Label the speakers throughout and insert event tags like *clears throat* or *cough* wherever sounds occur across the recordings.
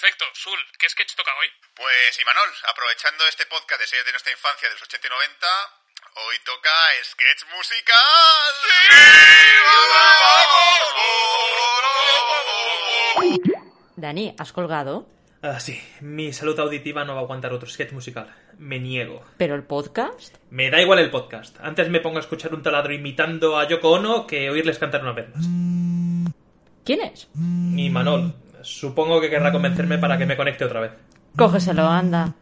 Speaker 1: Perfecto. Sul, ¿qué sketch toca hoy?
Speaker 2: Pues Imanol, aprovechando este podcast de series de nuestra infancia de los 80 y 90, hoy toca sketch musical.
Speaker 3: Dani, ¿has colgado?
Speaker 4: Ah, sí, mi salud auditiva no va a aguantar otro sketch musical. Me niego.
Speaker 3: ¿Pero el podcast?
Speaker 4: Me da igual el podcast. Antes me pongo a escuchar un taladro imitando a Yoko Ono que oírles cantar una vez más.
Speaker 3: ¿Quién es?
Speaker 4: Y Manol, supongo que querrá convencerme para que me conecte otra vez.
Speaker 3: Cógeselo, anda.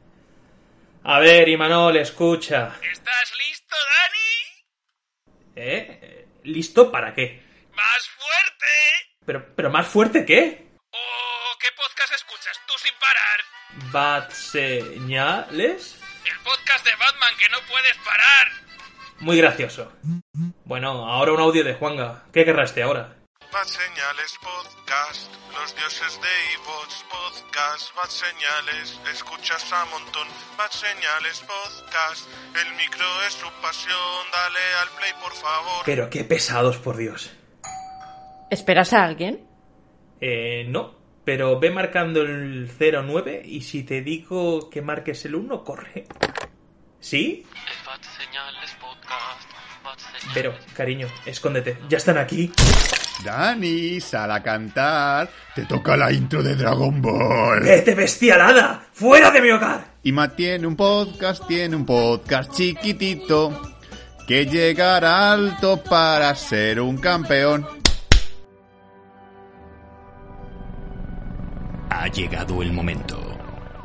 Speaker 4: A ver, Imanol, escucha.
Speaker 1: ¿Estás listo, Dani?
Speaker 4: ¿Eh? ¿Listo para qué?
Speaker 1: ¡Más fuerte!
Speaker 4: ¿Pero, pero más fuerte qué?
Speaker 1: ¿O qué podcast escuchas tú sin parar?
Speaker 4: ¿Bad señales?
Speaker 1: El podcast de Batman que no puedes parar.
Speaker 4: Muy gracioso. Bueno, ahora un audio de Juanga. ¿Qué querrá este ahora?
Speaker 5: Bad Señales Podcast, los dioses de iVoox Podcast, Bad Señales, escuchas a montón, Bad Señales Podcast, el micro es su pasión, dale al play por favor.
Speaker 4: Pero qué pesados, por Dios.
Speaker 3: ¿Esperas a alguien?
Speaker 4: Eh, no. Pero ve marcando el 09 y si te digo que marques el 1, corre. ¿Sí?
Speaker 6: Bad Señales Podcast.
Speaker 4: Pero, cariño, escóndete. Ya están aquí.
Speaker 7: Dani, sal a cantar. Te toca la intro de Dragon Ball.
Speaker 4: ¡Vete, bestialada! ¡Fuera de mi hogar!
Speaker 7: Ima tiene un podcast, tiene un podcast chiquitito. Que llegará alto para ser un campeón.
Speaker 8: Ha llegado el momento.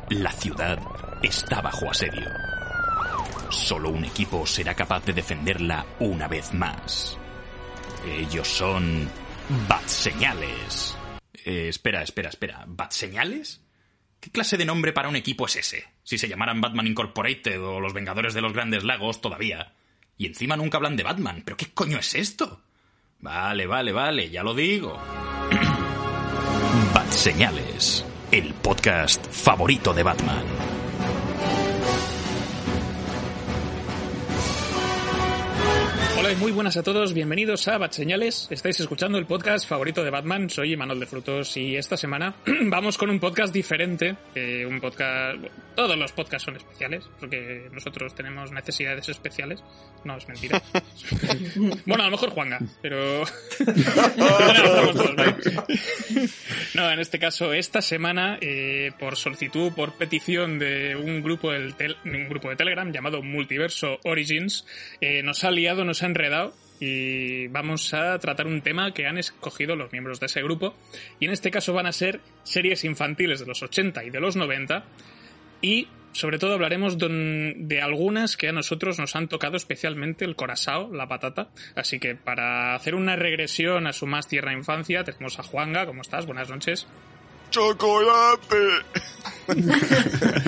Speaker 8: La ciudad está bajo asedio. Solo un equipo será capaz de defenderla una vez más. Ellos son... Bat Señales. Eh, espera, espera, espera. ¿Bat Señales? ¿Qué clase de nombre para un equipo es ese? Si se llamaran Batman Incorporated o los Vengadores de los Grandes Lagos todavía. Y encima nunca hablan de Batman. ¿Pero qué coño es esto? Vale, vale, vale, ya lo digo. *clears throat* Bat Señales, el podcast favorito de Batman.
Speaker 1: Hola y muy buenas a todos, bienvenidos a Bat Señales. Estáis escuchando el podcast favorito de Batman, soy Manuel de Frutos y esta semana *clears throat* vamos con un podcast diferente, eh, un podcast... Todos los podcasts son especiales, porque nosotros tenemos necesidades especiales. No, es mentira. *laughs* bueno, a lo mejor Juanga, pero... Estamos todos, ¿no? No, en este caso, esta semana, eh, por solicitud, por petición de un grupo, del tel- un grupo de Telegram llamado Multiverso Origins, eh, nos ha liado, nos ha enredado y vamos a tratar un tema que han escogido los miembros de ese grupo. Y en este caso van a ser series infantiles de los 80 y de los 90 y sobre todo hablaremos de, algunas que a nosotros nos han tocado especialmente el corazao, la patata. Así que para hacer una regresión a su más tierna infancia tenemos a Juanga. ¿Cómo estás? Buenas noches.
Speaker 5: ¡Chocolate!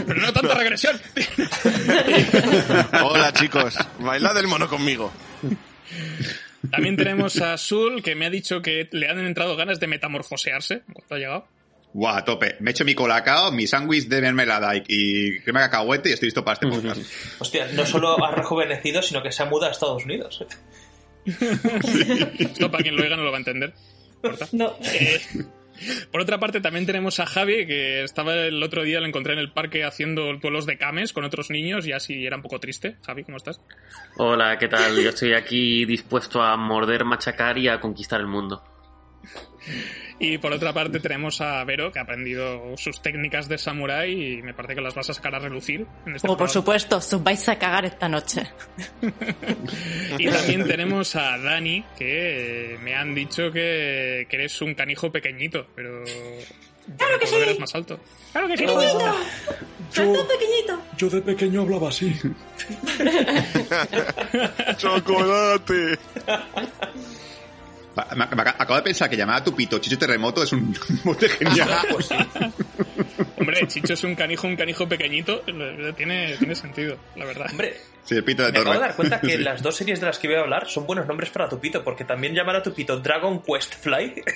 Speaker 1: Pero no tanta regresión. *laughs*
Speaker 5: Hola chicos, bailad el mono conmigo.
Speaker 1: También tenemos a Sul, que me ha dicho que le han entrado ganas de metamorfosearse en cuanto ha llegado.
Speaker 7: Guau, a tope. Me he hecho mi colacao, mi sándwich de mermelada y, y crema de cacahuete y estoy listo para este podcast.
Speaker 4: Hostia, no solo ha rejuvenecido, sino que se ha mudado a Estados Unidos. *laughs*
Speaker 1: Esto para quien lo oiga no lo va a entender.
Speaker 3: No.
Speaker 1: Eh, por otra parte, también tenemos a Javi, que estaba el otro día, lo encontré en el parque haciendo duelos de cames con otros niños y así era un poco triste. Javi, ¿cómo estás?
Speaker 6: Hola, ¿qué tal? Yo estoy aquí dispuesto a morder, machacar y a conquistar el mundo. *laughs*
Speaker 1: Y por otra parte tenemos a Vero, que ha aprendido sus técnicas de samurái y me parece que las vas a sacar a relucir. En este
Speaker 3: Como por supuesto, os vais a cagar esta noche. *laughs*
Speaker 1: Y también tenemos a Dani, que me han dicho que, que eres un canijo pequeñito, pero... ¡Claro que sí! eres más alto. ¡Claro que sí!
Speaker 4: Yo, yo de pequeño hablaba así. *laughs* *laughs*
Speaker 5: ¡Chocolate!
Speaker 7: Va- me- me acabo de pensar que llamar a tu pito Chicho Terremoto es un *laughs* mote genial.
Speaker 1: Hombre, Chicho es un canijo, un canijo pequeñito. eh, Tiene, tiene sentido, la verdad.
Speaker 4: Hombre,
Speaker 7: Sí, el pito de
Speaker 4: me acabo
Speaker 7: Torre.
Speaker 4: de dar cuenta que *laughs*
Speaker 7: Sí.
Speaker 4: las dos series de las que voy a hablar son buenos nombres para tu pito, porque también llamar a tu pito Dragon Quest Fly. *laughs*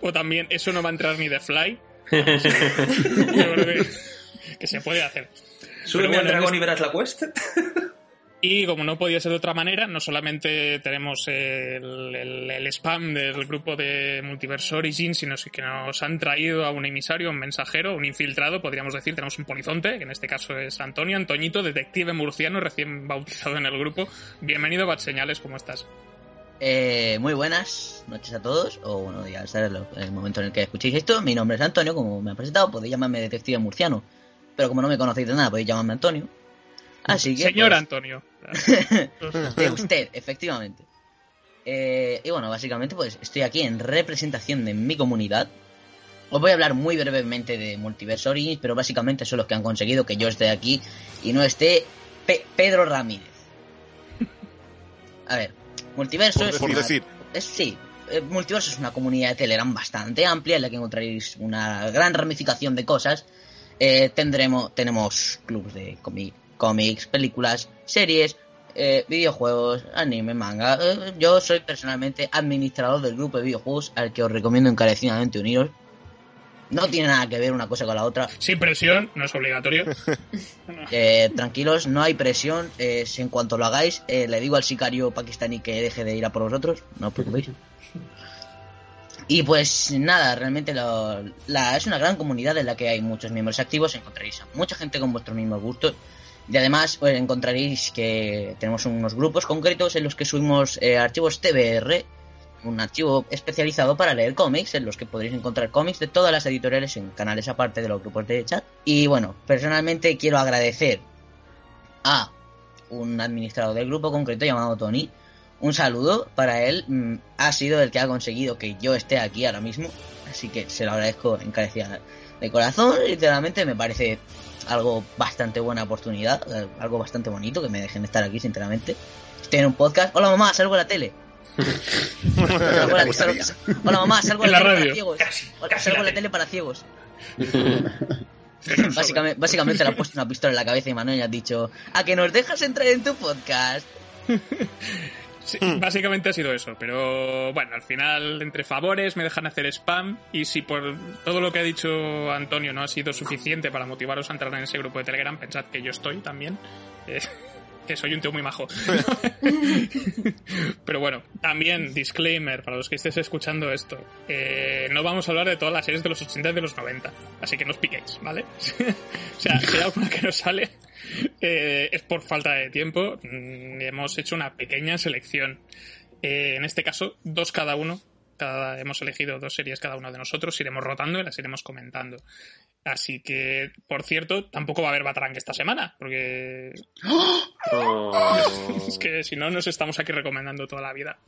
Speaker 1: O también, eso no va a entrar ni de Fly. Yo creo que, que se puede hacer.
Speaker 4: Al
Speaker 1: bueno,
Speaker 4: dragón
Speaker 1: en
Speaker 4: y verás la quest.
Speaker 1: Y como no podía ser de otra manera, no solamente tenemos el, spam del grupo de Multiverse Origin, sino que nos han traído a un emisario, un mensajero, un infiltrado, podríamos decir. Tenemos un polizonte, que en este caso es Antonio, Antoñito, detective murciano, recién bautizado en el grupo. Bienvenido a Señales, ¿cómo estás?
Speaker 9: Eh, muy buenas noches a todos, o bueno, ya lo- el momento en el que escuchéis esto. Mi nombre es Antonio, como me han presentado, podéis llamarme detective murciano, pero como no me conocéis de nada, podéis llamarme Antonio. Así que.
Speaker 1: Señor
Speaker 9: pues,
Speaker 1: Antonio. *laughs*
Speaker 9: de usted, efectivamente. Eh, y bueno, básicamente, pues estoy aquí en representación de mi comunidad. Os voy a hablar muy brevemente de Multiverse Origins, pero básicamente son los que han conseguido que yo esté aquí y no esté Pe- Pedro Ramírez. A ver, Multiverso
Speaker 10: Por
Speaker 9: es
Speaker 10: decir-
Speaker 9: una-
Speaker 10: decir.
Speaker 9: es- sí, eh, Multiverso es una comunidad de Telegram bastante amplia en la que encontraréis una gran ramificación de cosas. Eh, tendremos, tenemos clubs de comi- cómics, películas, series, eh, videojuegos, anime, manga. Eh, yo soy personalmente administrador del grupo de videojuegos al que os recomiendo encarecidamente uniros. No tiene nada que ver una cosa con la otra.
Speaker 1: Sin presión, no es obligatorio. *laughs*
Speaker 9: Eh, tranquilos, no hay presión. eh, si en cuanto lo hagáis, eh, le digo al sicario pakistaní que deje de ir a por vosotros. No os preocupéis. Y pues nada, realmente lo- la, es una gran comunidad en la que hay muchos miembros activos. Encontraréis a mucha gente con vuestros mismos gustos. Y además pues, encontraréis que tenemos unos grupos concretos en los que subimos eh, archivos TBR, un archivo especializado para leer cómics, en los que podréis encontrar cómics de todas las editoriales en canales aparte de los grupos de chat. Y bueno, personalmente quiero agradecer a un administrador del grupo concreto llamado Tony. Un saludo para él. mm, Ha sido el que ha conseguido que yo esté aquí ahora mismo. Así que se lo agradezco encarecida de corazón. Literalmente me parece algo bastante buena oportunidad. Algo bastante bonito que me dejen estar aquí, sinceramente. Estoy en un podcast. Hola mamá, salgo en la tele. *laughs* Salgo- Hola mamá, salgo En la,
Speaker 1: la
Speaker 9: tele
Speaker 1: radio.
Speaker 9: para ciegos.
Speaker 4: Casi,
Speaker 9: Hola,
Speaker 4: casi
Speaker 9: salgo
Speaker 4: la
Speaker 9: en la
Speaker 4: tele.
Speaker 9: para ciegos. Básicamente, básicamente le has puesto una pistola en la cabeza y Manuel y has dicho a que nos dejas entrar en tu podcast. *laughs*
Speaker 1: Sí, básicamente ha sido eso, pero bueno, al final, entre favores, me dejan hacer spam y si por todo lo que ha dicho Antonio no ha sido suficiente para motivaros a entrar en ese grupo de Telegram, pensad que yo estoy también, eh, que soy un tío muy majo. *laughs* pero bueno, también, disclaimer, para los que estéis escuchando esto, eh, no vamos a hablar de todas las series de los 80 y de los 90, así que no os piquéis, ¿vale? *laughs* o sea, si hay alguna que nos sale, eh, es por falta de tiempo. Mm, Hemos hecho una pequeña selección. Eh, en este caso, dos cada uno. Cada, hemos elegido dos series cada uno de nosotros. Iremos rotando y las iremos comentando. Así que, por cierto, tampoco va a haber Batarang esta semana. Porque
Speaker 6: Oh. *laughs*
Speaker 1: es que si no, nos estamos aquí recomendando toda la vida.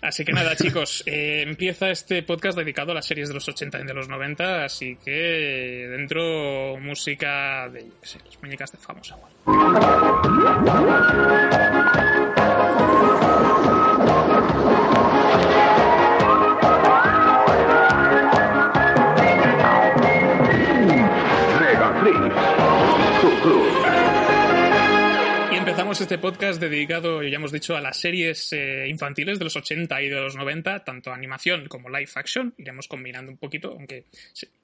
Speaker 1: Así que nada, chicos, *laughs* eh, empieza este podcast dedicado a las series de los 80 y de los 90, así que dentro música de, yo qué sé, las muñecas de famosa. Empezamos este podcast dedicado, ya hemos dicho, a las series eh, infantiles de los 80 y de los 90, tanto animación como live action. Iremos combinando un poquito, aunque.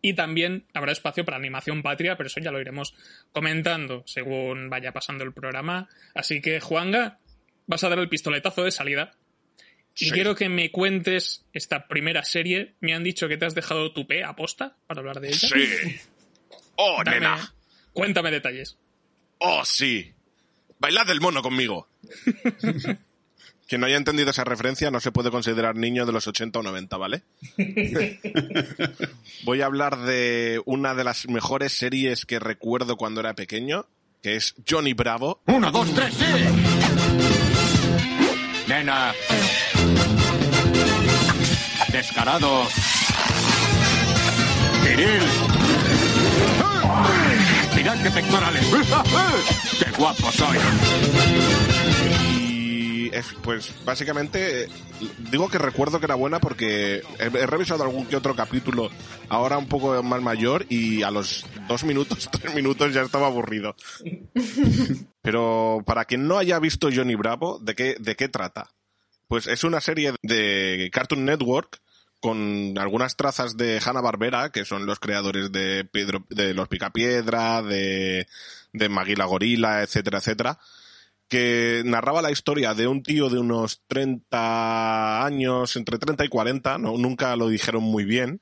Speaker 1: Y también habrá espacio para animación patria, pero eso ya lo iremos comentando según vaya pasando el programa. Así que, Juanga, vas a dar el pistoletazo de salida. Y
Speaker 10: Sí.
Speaker 1: quiero que me cuentes esta primera serie. Me han dicho que te has dejado tu P aposta para hablar de ella.
Speaker 10: Sí. Oh,
Speaker 1: Dame-
Speaker 10: nena.
Speaker 1: cuéntame detalles.
Speaker 10: Oh, sí. Bailad del mono conmigo. *laughs* Quien no haya entendido esa referencia no se puede considerar niño de los 80 o 90, ¿vale? *laughs* Voy a hablar de una de las mejores series que recuerdo cuando era pequeño, que es Johnny Bravo.
Speaker 5: Uno, dos, tres, sí. Nena. Descarado. Viril. Mirad qué pectorales. *laughs* ¡Qué guapo soy!
Speaker 10: Y es, pues básicamente eh, digo que recuerdo que era buena porque he, he revisado algún que otro capítulo ahora un poco más mayor y a los dos minutos, *laughs* tres minutos ya estaba aburrido. *laughs* Pero para quien no haya visto Johnny Bravo, ¿de qué, de qué trata? Pues es una serie de Cartoon Network con algunas trazas de Hanna Barbera, que son los creadores de Pedro, de los Picapiedra, de, de Maguila Gorila, etcétera, etcétera que narraba la historia de un tío de unos 30 años, entre 30 y 40, no, nunca lo dijeron muy bien,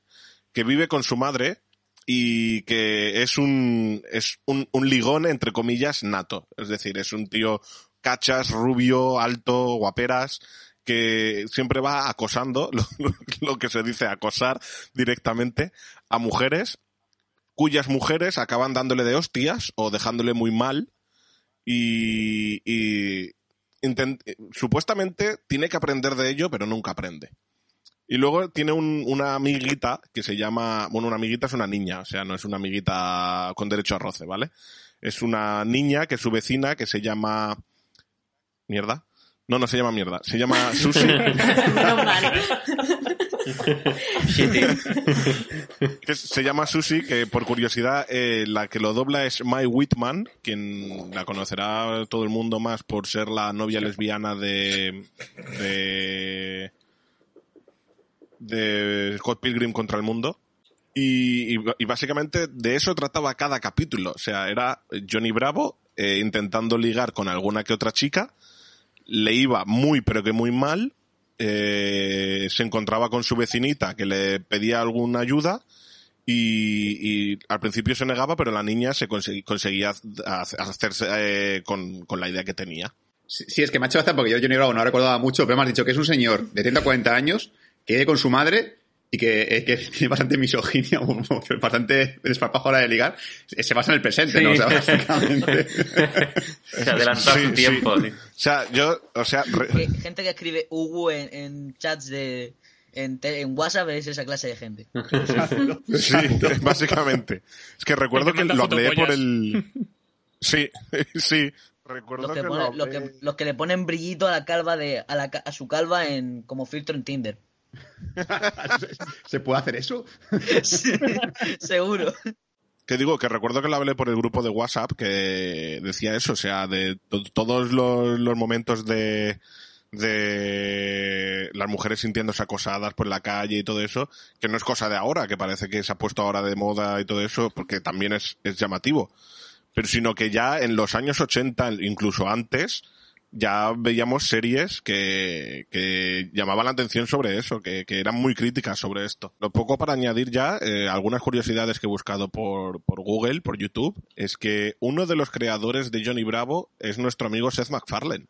Speaker 10: que vive con su madre y que es un, es un, un ligón, entre comillas, nato. Es decir, es un tío cachas, rubio, alto, guaperas, que siempre va acosando, *laughs* lo, que se dice acosar directamente, a mujeres, cuyas mujeres acaban dándole de hostias o dejándole muy mal y, y supuestamente tiene que aprender de ello, pero nunca aprende. Y luego tiene un- una amiguita que se llama, bueno, una amiguita es una niña, o sea, no es una amiguita con derecho a roce, ¿vale? Es una niña que es su vecina que se llama... ¿Mierda? No, no se llama mierda, se llama *laughs*
Speaker 3: mal.
Speaker 10: que se llama Susi, que por curiosidad eh, la que lo dobla es Mai Whitman, quien la conocerá todo el mundo más por ser la novia lesbiana de de, de Scott Pilgrim contra el mundo. Y, y- y básicamente de eso trataba cada capítulo. O sea, era Johnny Bravo eh, intentando ligar con alguna que otra chica. Le iba muy, pero que muy mal. Eh, se encontraba con su vecinita que le pedía alguna ayuda. Y, y al principio se negaba, pero la niña se conseguía hace- hacerse eh, con, la idea que tenía.
Speaker 7: Sí, es que me ha hecho porque yo Johnny Bravo no recordaba mucho, pero me has dicho que es un señor de 30 o 40 años que vive con su madre y que, eh, que *laughs* tiene bastante misoginia, *laughs* o bastante desparpajo a la hora de ligar. Se basa en el presente,
Speaker 6: Sí.
Speaker 7: ¿no? O sea, básicamente. *laughs*
Speaker 6: Se adelantó a su
Speaker 10: sí.
Speaker 6: tiempo. sí.
Speaker 10: O sea, yo, o sea, re-
Speaker 9: Que gente que escribe Ugu en, en chats de. En, te- en WhatsApp es esa clase de gente.
Speaker 10: Sí, básicamente. Es que recuerdo
Speaker 1: que
Speaker 10: que lo hablé por el... Sí, sí. Recuerdo
Speaker 9: Los que,
Speaker 10: que,
Speaker 9: pone-
Speaker 10: lo
Speaker 9: los, que, los que le ponen brillito a la calva de. a, la, ca- a su calva en como filtro en Tinder. *laughs*
Speaker 7: ¿Se puede hacer eso?
Speaker 9: Seguro.
Speaker 10: Que digo, que recuerdo que lo hablé por el grupo de WhatsApp que decía eso, o sea, de to- todos los, los momentos de, de las mujeres sintiéndose acosadas por la calle y todo eso, que no es cosa de ahora, que parece que se ha puesto ahora de moda y todo eso, porque también es, es llamativo. Pero sino que ya en los años 80, incluso antes, ya veíamos series que, que llamaban la atención sobre eso, que, que eran muy críticas sobre esto. Lo poco para añadir ya, eh, algunas curiosidades que he buscado por, por Google, por YouTube, es que uno de los creadores de Johnny Bravo es nuestro amigo Seth MacFarlane.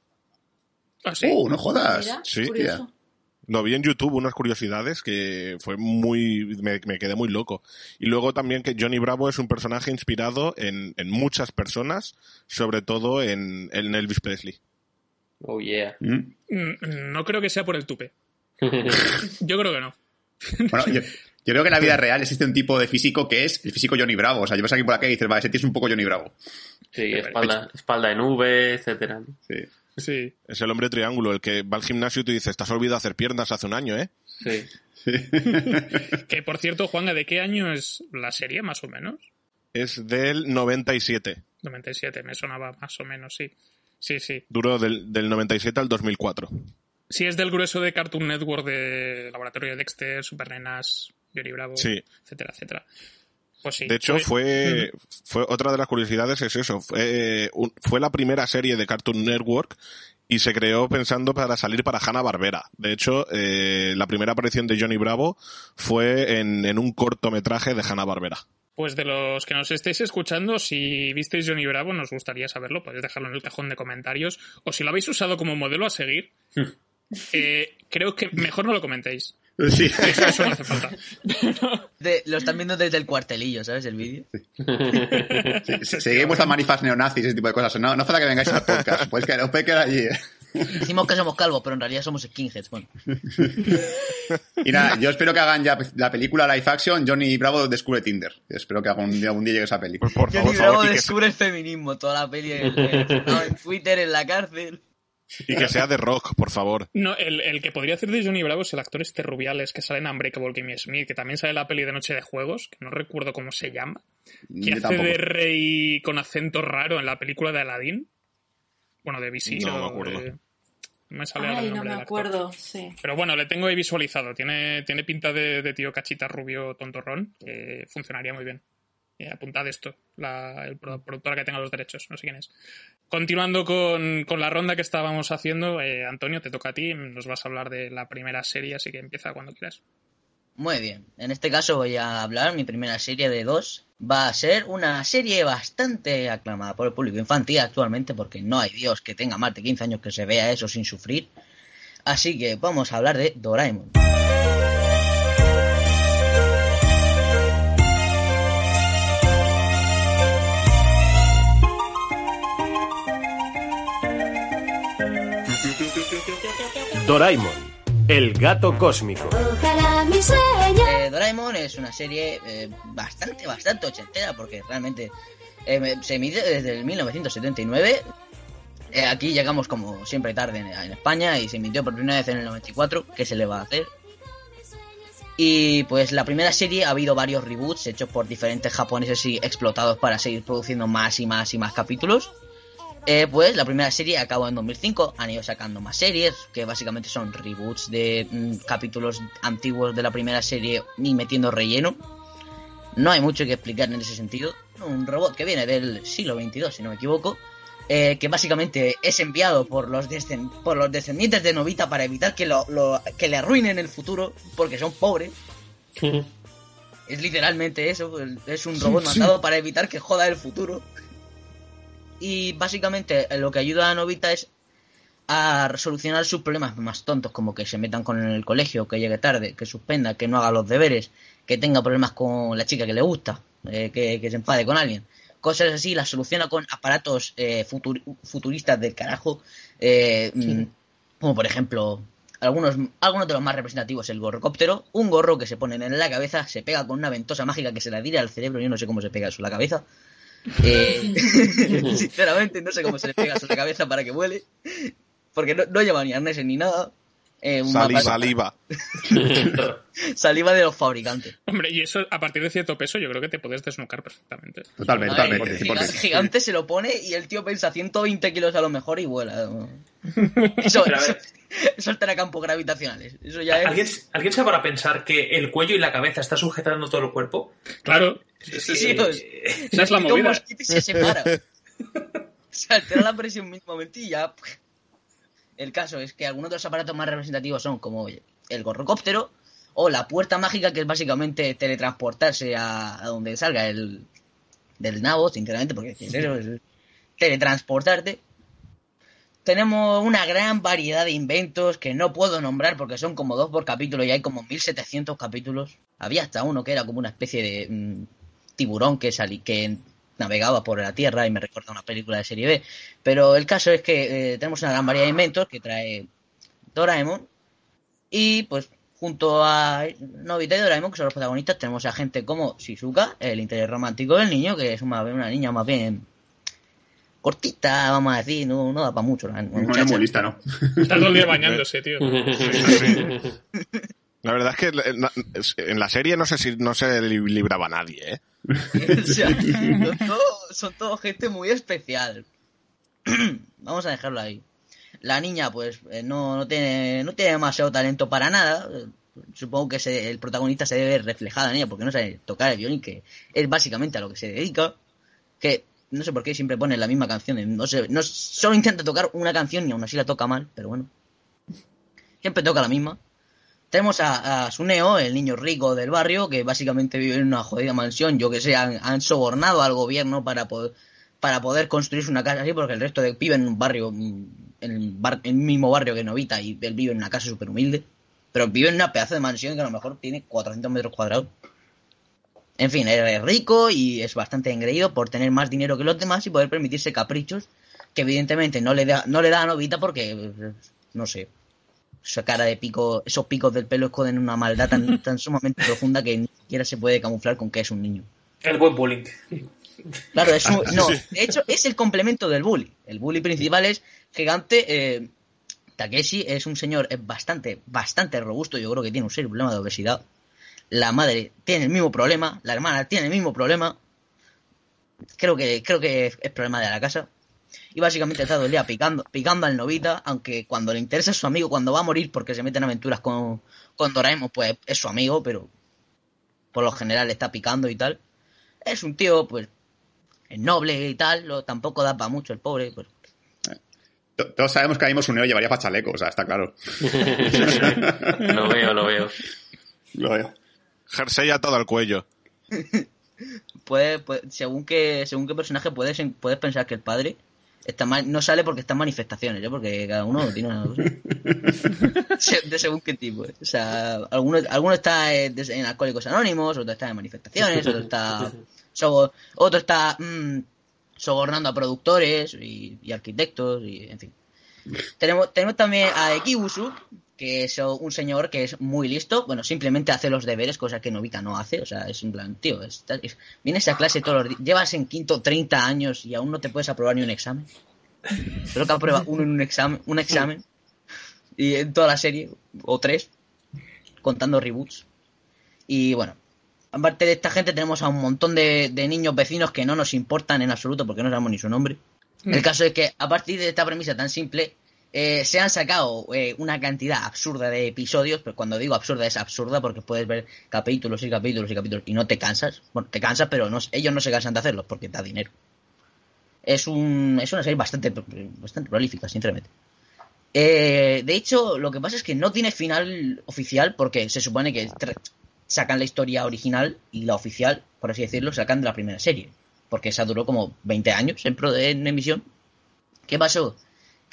Speaker 1: Ah, sí.
Speaker 7: ¡Uh, no jodas!
Speaker 3: Mira,
Speaker 10: Sí,
Speaker 3: curioso.
Speaker 10: Lo vi en YouTube, unas curiosidades que fue muy, me, me quedé muy loco. Y luego también que Johnny Bravo es un personaje inspirado en, en muchas personas, sobre todo en, en Elvis Presley.
Speaker 6: Oh, yeah.
Speaker 7: Mm.
Speaker 1: Mm, No creo que sea por el tupe. *laughs* Yo creo que no.
Speaker 7: Bueno, yo, yo creo que en la vida real existe un tipo de físico que es el físico Johnny Bravo. O sea, llevas aquí por acá y dices, vale, ese tío es un poco Johnny Bravo.
Speaker 6: Sí, espalda, espalda en V, etcétera.
Speaker 7: Sí.
Speaker 1: Sí.
Speaker 10: Es el hombre triángulo, el que va al gimnasio y te dice, estás olvidado hacer piernas hace un año, ¿eh?
Speaker 6: Sí. *laughs*
Speaker 1: Que por cierto, Juanga, ¿de qué año es la serie, más o menos?
Speaker 10: Es del 97.
Speaker 1: 97, me sonaba más o menos, sí. Sí, sí.
Speaker 10: Duró del, del 97 al 2004.
Speaker 1: Sí, es del grueso de Cartoon Network de Laboratorio de Dexter, Super Nenas, Johnny Bravo,
Speaker 10: Sí.
Speaker 1: etcétera, etcétera. Pues sí.
Speaker 10: De hecho,
Speaker 1: Pues-
Speaker 10: fue, fue otra de las curiosidades es eso. Fue, un- fue la primera serie de Cartoon Network y se creó pensando para salir para Hanna Barbera. De hecho, eh, la primera aparición de Johnny Bravo fue en, en un cortometraje de Hanna Barbera.
Speaker 1: Pues de los que nos estéis escuchando, si visteis Johnny Bravo, nos gustaría saberlo. Podéis dejarlo en el cajón de comentarios. O si lo habéis usado como modelo a seguir, *laughs* eh, creo que mejor no lo comentéis.
Speaker 7: Sí.
Speaker 1: Eso, eso no hace falta.
Speaker 9: De- lo están viendo desde el cuartelillo, ¿sabes? El vídeo.
Speaker 7: Sí, *laughs* Seguimos a manifas neonazis, ese tipo de cosas. No, no hace falta que vengáis al podcast. Pues que os puede quedar allí.
Speaker 9: Decimos que somos calvos, pero en realidad somos skinheads. Bueno, *laughs*
Speaker 7: Y nada, yo espero que hagan ya la película live action Johnny Bravo descubre Tinder. Espero que algún día, algún día llegue esa peli.
Speaker 10: Pues por
Speaker 9: Johnny
Speaker 10: favor,
Speaker 9: Bravo
Speaker 10: favor, y que,
Speaker 9: descubre el feminismo, toda la peli en, en- Twitter, en la cárcel.
Speaker 10: y que sea de rock, por favor.
Speaker 1: No, el, el que podría hacer de Johnny Bravo es el actor este Rubiales que sale en Unbreakable Kimmy Smith, que también sale en la peli de Noche de Juegos, que no recuerdo cómo se llama, que
Speaker 7: Yo
Speaker 1: hace
Speaker 7: tampoco.
Speaker 1: de rey con acento raro en la película de Aladdin. Bueno, de Visillo.
Speaker 10: No me acuerdo.
Speaker 1: de- No me sale el
Speaker 3: Ay, no me acuerdo, sí.
Speaker 1: Pero bueno, le tengo ahí visualizado. Tiene, tiene pinta de, de tío cachita rubio tontorrón, que funcionaría muy bien. Eh, apuntad esto, la, el pro- productora que tenga los derechos, no sé quién es. Continuando con, con la ronda que estábamos haciendo, eh, Antonio, te toca a ti, nos vas a hablar de la primera serie, así que empieza cuando quieras.
Speaker 9: Muy bien, en este caso voy a hablar, mi primera serie de dos va a ser una serie bastante aclamada por el público infantil actualmente porque no hay Dios que tenga más de 15 años que se vea eso sin sufrir. Así que vamos a hablar de Doraemon.
Speaker 11: Doraemon, el gato cósmico.
Speaker 9: Eh, Doraemon es una serie eh, bastante, bastante ochentera porque realmente eh, se emite desde el 1979. Eh, aquí llegamos como siempre tarde en, en España y se emitió por primera vez en el 94. ¿Qué se le va a hacer? Y pues la primera serie ha habido varios reboots hechos por diferentes japoneses y explotados para seguir produciendo más y más y más capítulos. Eh, pues la primera serie acabó en 2005, han ido sacando más series, que básicamente son reboots de mm, capítulos antiguos de la primera serie y metiendo relleno. No hay mucho que explicar en ese sentido. Un robot que viene del siglo XXII, si no me equivoco, eh, que básicamente es enviado por los, por los descendientes de Novita para evitar que, lo, lo- que le arruinen el futuro, porque son pobres. Es literalmente eso, el- es un robot mandado para evitar que joda el futuro. Y básicamente eh, lo que ayuda a Novita es a solucionar sus problemas más tontos, como que se metan con el colegio, que llegue tarde, que suspenda, que no haga los deberes, que tenga problemas con la chica que le gusta, eh, que, que se enfade con alguien. Cosas así las soluciona con aparatos eh, futur- futuristas del carajo, eh, mm, como por ejemplo algunos, algunos de los más representativos, el gorrocóptero, un gorro que se pone en la cabeza, se pega con una ventosa mágica que se la tira al cerebro, yo no sé cómo se pega eso a la cabeza. Eh, *laughs* sinceramente, no sé cómo se le pega eso a la cabeza para que vuele, porque no, no lleva ni arneses ni nada. Eh, un
Speaker 5: Saliva. Saliva. *laughs*
Speaker 9: saliva de los fabricantes.
Speaker 1: Hombre, y eso a partir de cierto peso yo creo que te puedes desnucar perfectamente.
Speaker 7: Totalmente,
Speaker 9: el
Speaker 7: 100%.
Speaker 9: gigante se lo pone y el tío pensa 120 kilos a lo mejor y vuela. *laughs* Eso,
Speaker 4: ver.
Speaker 9: eso estará campos gravitacionales. Eso ya es.
Speaker 4: ¿Alguien, ¿Alguien se para pensar que el cuello y la cabeza está sujetando todo el cuerpo?
Speaker 1: Claro,
Speaker 9: Sí, sí, os-
Speaker 1: esa es la
Speaker 9: un
Speaker 1: movida.
Speaker 9: mosquito y se separa. *laughs* se altera la presión mismamente y ya. El caso es que algunos de los aparatos más representativos son como el gorrocóptero o la puerta mágica, que es básicamente teletransportarse a, a donde salga el del nabo, sinceramente, porque es eso, es teletransportarte. Tenemos una gran variedad de inventos que no puedo nombrar porque son como dos por capítulo y hay como 1700 capítulos. Había hasta uno que era como una especie de mm, tiburón que salí, que navegaba por la tierra y me recuerda a una película de serie B. Pero el caso es que eh, tenemos una gran variedad de inventos que trae Doraemon y pues junto a Nobita y Doraemon, que son los protagonistas, tenemos a gente como Shizuka, el interés romántico del niño, que es una, una niña más bien cortita, vamos a decir, no, no da para mucho. La,
Speaker 7: No es muy lista, ¿no?
Speaker 1: Está todo el día bañándose, tío. *laughs* *laughs*
Speaker 5: La verdad es que en la, serie no sé si no se li- libraba nadie, ¿eh? *laughs*
Speaker 9: O *laughs* sea, son, todo, son todo gente muy especial. *clears throat* Vamos a dejarlo ahí. La niña, pues, eh, no, no tiene no tiene demasiado talento para nada. Supongo que se- el protagonista se debe ver reflejada en ella porque no sabe tocar el violín, que es básicamente a lo que se dedica. Que no sé por qué siempre pone la misma canción. No sé, no, solo intenta tocar una canción y aún así la toca mal, pero bueno. Siempre toca la misma. Tenemos a, Suneo, el niño rico del barrio, que básicamente vive en una jodida mansión. Yo que sé, han, sobornado al gobierno para poder, para poder construirse una casa así, porque el resto de vive en un barrio, mm, en el, bar- en el mismo barrio que Novita, y él vive en una casa súper humilde. Pero vive en una pedazo de mansión que a lo mejor tiene 400 metros cuadrados. En fin, es rico y es bastante engreído por tener más dinero que los demás y poder permitirse caprichos que evidentemente no le da, no le da a Novita porque, eh, no sé, esa cara de pico, esos picos del pelo esconden una maldad tan, *laughs* tan sumamente profunda que ni siquiera se puede camuflar con que es un niño.
Speaker 4: El buen bullying.
Speaker 9: Claro, es un- no, de hecho es el complemento del bully. El bully principal es gigante. Eh, Takeshi es un señor es bastante, bastante robusto. Yo creo que tiene un serio problema de obesidad. La madre tiene el mismo problema, la hermana tiene el mismo problema. Creo que, creo que es problema de la casa. Y básicamente está todo el día picando, picando al novita, aunque cuando le interesa a su amigo, cuando va a morir porque se mete en aventuras con, con Doraemon, pues es su amigo, pero por lo general está picando y tal. es un tío, pues, es noble y tal, lo, tampoco da para mucho el pobre, pues.
Speaker 7: To- Todos sabemos que ahí Suneo llevaría fachaleco, o sea, está claro. *laughs*
Speaker 6: Lo veo, lo veo.
Speaker 7: Lo veo.
Speaker 5: Jersey a todo el cuello.
Speaker 9: Puede, *laughs* puede- según qué según qué personaje puedes puedes pensar que el padre está mal, no sale porque está en manifestaciones, ¿eh? porque cada uno tiene una cosa. *laughs* De según qué tipo. ¿eh? O sea, alguno, alguno está eh, en Alcohólicos Anónimos, otro está en manifestaciones, otro está sobo- otro está mm, sobornando a productores y, y arquitectos y en fin. *laughs* Tenemos, tenemos también a Ekibusu, que es un señor que es muy listo, bueno, simplemente hace los deberes, cosa que Novita no hace, o sea, es un plan, tío, está- es- vienes a clase todos los días, llevas en quinto 30 años y aún no te puedes aprobar ni un examen. Solo que aprueba uno en un examen, un examen, y en toda la serie, o tres, contando reboots. Y bueno, aparte de esta gente tenemos a un montón de, de niños vecinos que no nos importan en absoluto porque no sabemos ni su nombre. El caso es que a partir de esta premisa tan simple, eh, se han sacado eh, una cantidad absurda de episodios, pero cuando digo absurda es absurda porque puedes ver capítulos y capítulos y capítulos y no te cansas. Bueno, te cansas, pero ellos no se cansan de hacerlos porque da dinero. Es, un, es una serie bastante, bastante prolífica, sinceramente. Eh, de hecho, lo que pasa es que no tiene final oficial porque se supone que sacan la historia original y la oficial, por así decirlo, sacan de la primera serie. Porque esa duró como 20 años en, pro- en emisión. ¿Qué pasó?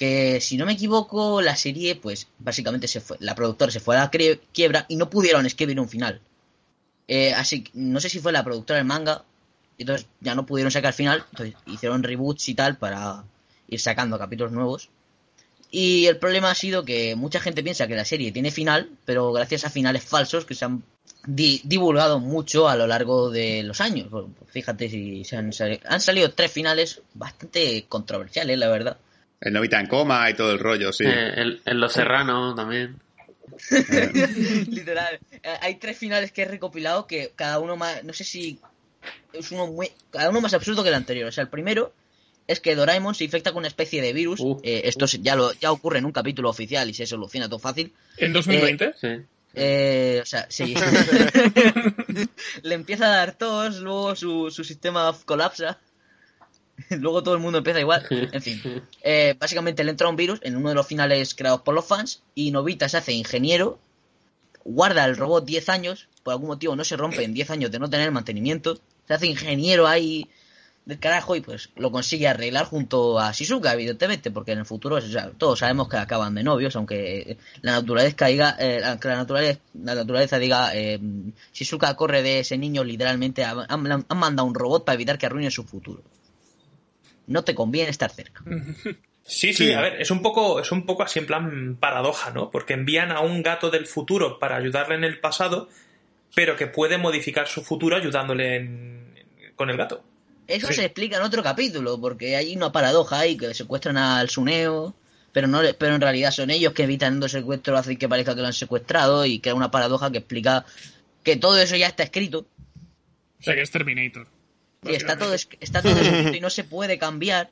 Speaker 9: Que si no me equivoco, la serie, pues básicamente se fue, la productora se fue a la quiebra y no pudieron escribir un final. Eh, así que no sé si fue la productora del manga, entonces ya no pudieron sacar final, entonces hicieron reboots y tal para ir sacando capítulos nuevos. Y el problema ha sido que mucha gente piensa que la serie tiene final, pero gracias a finales falsos que se han di- divulgado mucho a lo largo de los años. Fíjate si se han, sali- han salido tres finales bastante controversiales, la verdad.
Speaker 7: El novita en coma y todo el rollo, sí.
Speaker 6: Eh, el, el Los Serrano también. *laughs*
Speaker 9: Literal. Eh, Hay tres finales que he recopilado que cada uno más, no sé si es uno muy, cada uno más absurdo que el anterior. O sea, el primero es que Doraemon se infecta con una especie de virus. Eh, esto ya lo, ya ocurre en un capítulo oficial y se soluciona todo fácil.
Speaker 1: ¿En 2020?
Speaker 6: Sí.
Speaker 9: Eh, o sea, sí. *laughs* *laughs* Le empieza a dar tos, luego su, su sistema colapsa. *laughs* Luego todo el mundo empieza igual. En fin. *laughs* Eh, básicamente le entra un virus en uno de los finales creados por los fans. Y Novita se hace ingeniero. Guarda el robot 10 años. Por algún motivo no se rompe en 10 años de no tener mantenimiento. Se hace ingeniero ahí del carajo y pues lo consigue arreglar junto a Shizuka, evidentemente, porque en el futuro o sea, todos sabemos que acaban de novios, aunque la naturaleza caiga, eh, aunque la naturaleza, la naturaleza diga eh, Shizuka corre de ese niño literalmente, han, han- han mandado un robot para evitar que arruine su futuro. No te conviene estar cerca. *laughs*
Speaker 4: Sí, sí, a ver, es un poco, es un poco así en plan paradoja, ¿no? Porque envían a un gato del futuro para ayudarle en el pasado, pero que puede modificar su futuro ayudándole en- con el gato.
Speaker 9: Eso
Speaker 4: Sí.
Speaker 9: se explica en otro capítulo, porque hay una paradoja ahí que secuestran al Suneo, pero no le- pero en realidad son ellos que evitan el secuestro, hacen que parezca que lo han secuestrado y que es una paradoja que explica que todo eso ya está escrito.
Speaker 1: O sea, que es Terminator.
Speaker 9: Y está todo, es- está todo escrito *laughs* y no se puede cambiar.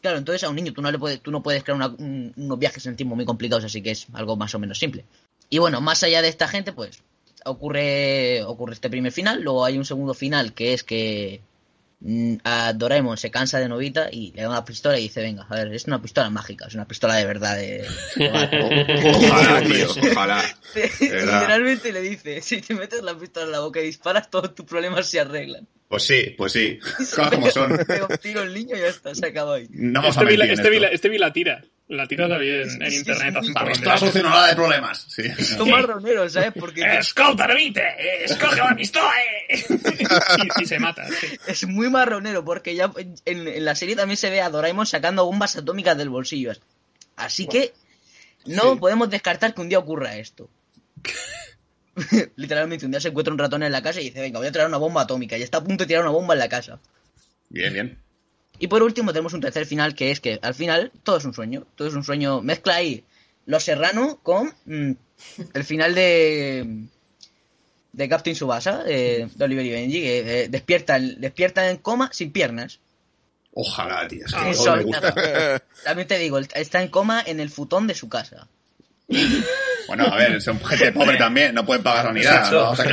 Speaker 9: Claro, entonces a un niño tú no le puedes, tú no puedes crear una- un- unos viajes en tiempo muy complicados, así que es algo más o menos simple. Y bueno, más allá de esta gente, pues ocurre, ocurre este primer final, luego hay un segundo final que es que mm, a Doraemon se cansa de Novita y le da una pistola y dice, venga, a ver, es una pistola mágica, es una pistola de verdad. De... *laughs*
Speaker 7: Ojalá, tío, *laughs* ojalá. verdad.
Speaker 9: Literalmente le dice, si te metes la pistola en la boca y disparas, todos tus problemas se arreglan.
Speaker 7: Pues sí, pues sí. *laughs* Cosas como son.
Speaker 9: Pega un tiro el niño y ya está, se acaba ahí.
Speaker 7: No vamos a
Speaker 1: Este vi, la, este, vi la, este vi la tira. La tira también en,
Speaker 9: Sí,
Speaker 1: internet
Speaker 9: sí, sí.
Speaker 1: par de
Speaker 7: Esto ha solucionado nada de problemas. Sí.
Speaker 9: Son marroneros, ¿sabes? Porque *laughs*
Speaker 1: ¡Escolta, Vite! ¡Escoge la pistola! eh! *laughs* y, y se mata. sí.
Speaker 9: es muy marronero, porque ya en, en la serie también se ve a Doraemon sacando bombas atómicas del bolsillo. Así que no podemos descartar que un día ocurra esto. *laughs* Literalmente, un día se encuentra un ratón en la casa y dice, venga, voy a traer una bomba atómica. Y está a punto de tirar una bomba en la casa.
Speaker 7: Bien, bien.
Speaker 9: Y por último tenemos un tercer final que es que al final todo es un sueño. Todo es un sueño. Mezcla ahí Los Serrano con mm, el final de de Captain Subasa, de, de Oliver y Benji, que eh, despierta, despierta en coma sin piernas.
Speaker 7: Ojalá, tío. Es que
Speaker 9: Eso,
Speaker 7: me gusta.
Speaker 9: también te digo, está en coma en el futón de su casa.
Speaker 7: Bueno, a ver, son gente *laughs* pobre también, no pueden pagar sanidad.
Speaker 4: Exacto,
Speaker 7: no vamos a.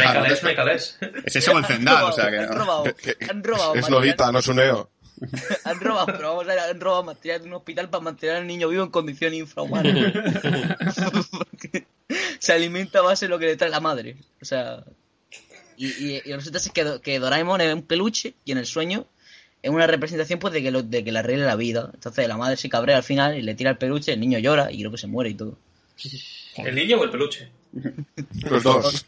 Speaker 7: Es eso el Zendal, o sea que
Speaker 9: Han robado, han robado,
Speaker 10: Es Novita, no es un neo. *laughs*
Speaker 9: Han robado, pero vamos a ver, han robado material de un hospital para mantener al niño vivo en condición infrahumana. Porque *laughs* se alimenta a base de lo que le trae la madre. O sea. Y, y, y resulta ser que, que Doraemon es un peluche y en el sueño es una representación pues de que, lo, de que le arregle la vida. Entonces la madre se cabrea al final y le tira el peluche, el niño llora y creo que se muere y todo.
Speaker 4: ¿El niño o el peluche?
Speaker 10: Los *laughs* dos.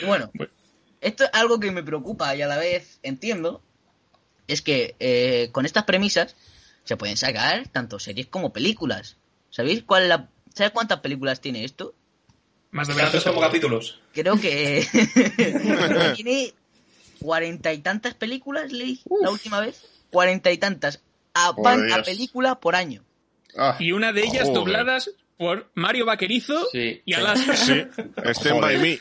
Speaker 9: Y bueno, esto es algo que me preocupa y a la vez entiendo. Es que eh, con estas premisas se pueden sacar tanto series como películas. ¿Sabéis cuál la, ¿Sabes cuántas películas tiene esto?
Speaker 1: Más de
Speaker 4: ¿Tantos
Speaker 1: 20
Speaker 4: como capítulos?
Speaker 9: Creo que *laughs* tiene cuarenta y tantas películas, leí la última vez. Cuarenta y tantas a, pan- a película por año.
Speaker 7: Ah,
Speaker 1: Y una de ellas
Speaker 10: Joder.
Speaker 1: dobladas por Mario Vaquerizo
Speaker 6: Sí.
Speaker 1: y Alaska.
Speaker 10: Sí, Stand by me.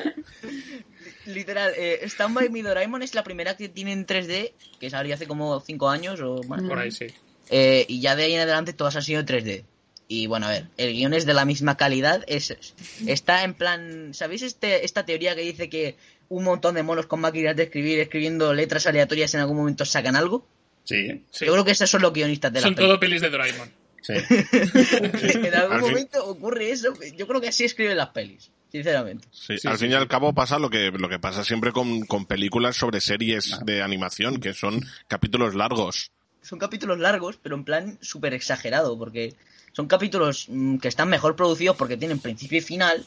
Speaker 9: Literal, eh, Stand By Me Doraemon es la primera que tiene en 3D, que salió hace como 5 años o más.
Speaker 1: Por ahí sí.
Speaker 9: Eh, y ya de ahí en adelante todas han sido en 3D. Y bueno, a ver, el guion es de la misma calidad. Es, está en plan. ¿Sabéis este, esta teoría que dice que un montón de monos con máquinas de escribir, escribiendo letras aleatorias en algún momento sacan algo?
Speaker 7: sí,
Speaker 1: Sí.
Speaker 9: Yo creo que esos son los guionistas de la
Speaker 1: Son todo pelis de Doraemon.
Speaker 7: Sí. *laughs*
Speaker 9: en algún
Speaker 10: Al fin-
Speaker 9: momento ocurre eso. Yo creo que así escriben las pelis, sinceramente.
Speaker 10: Sí,
Speaker 1: Sí,
Speaker 10: al
Speaker 1: sí,
Speaker 10: fin y al cabo pasa lo que, lo que pasa siempre con, con películas sobre series de animación, que son capítulos largos.
Speaker 9: son capítulos largos, pero en plan súper exagerado, porque son capítulos mm, que están mejor producidos porque tienen principio y final,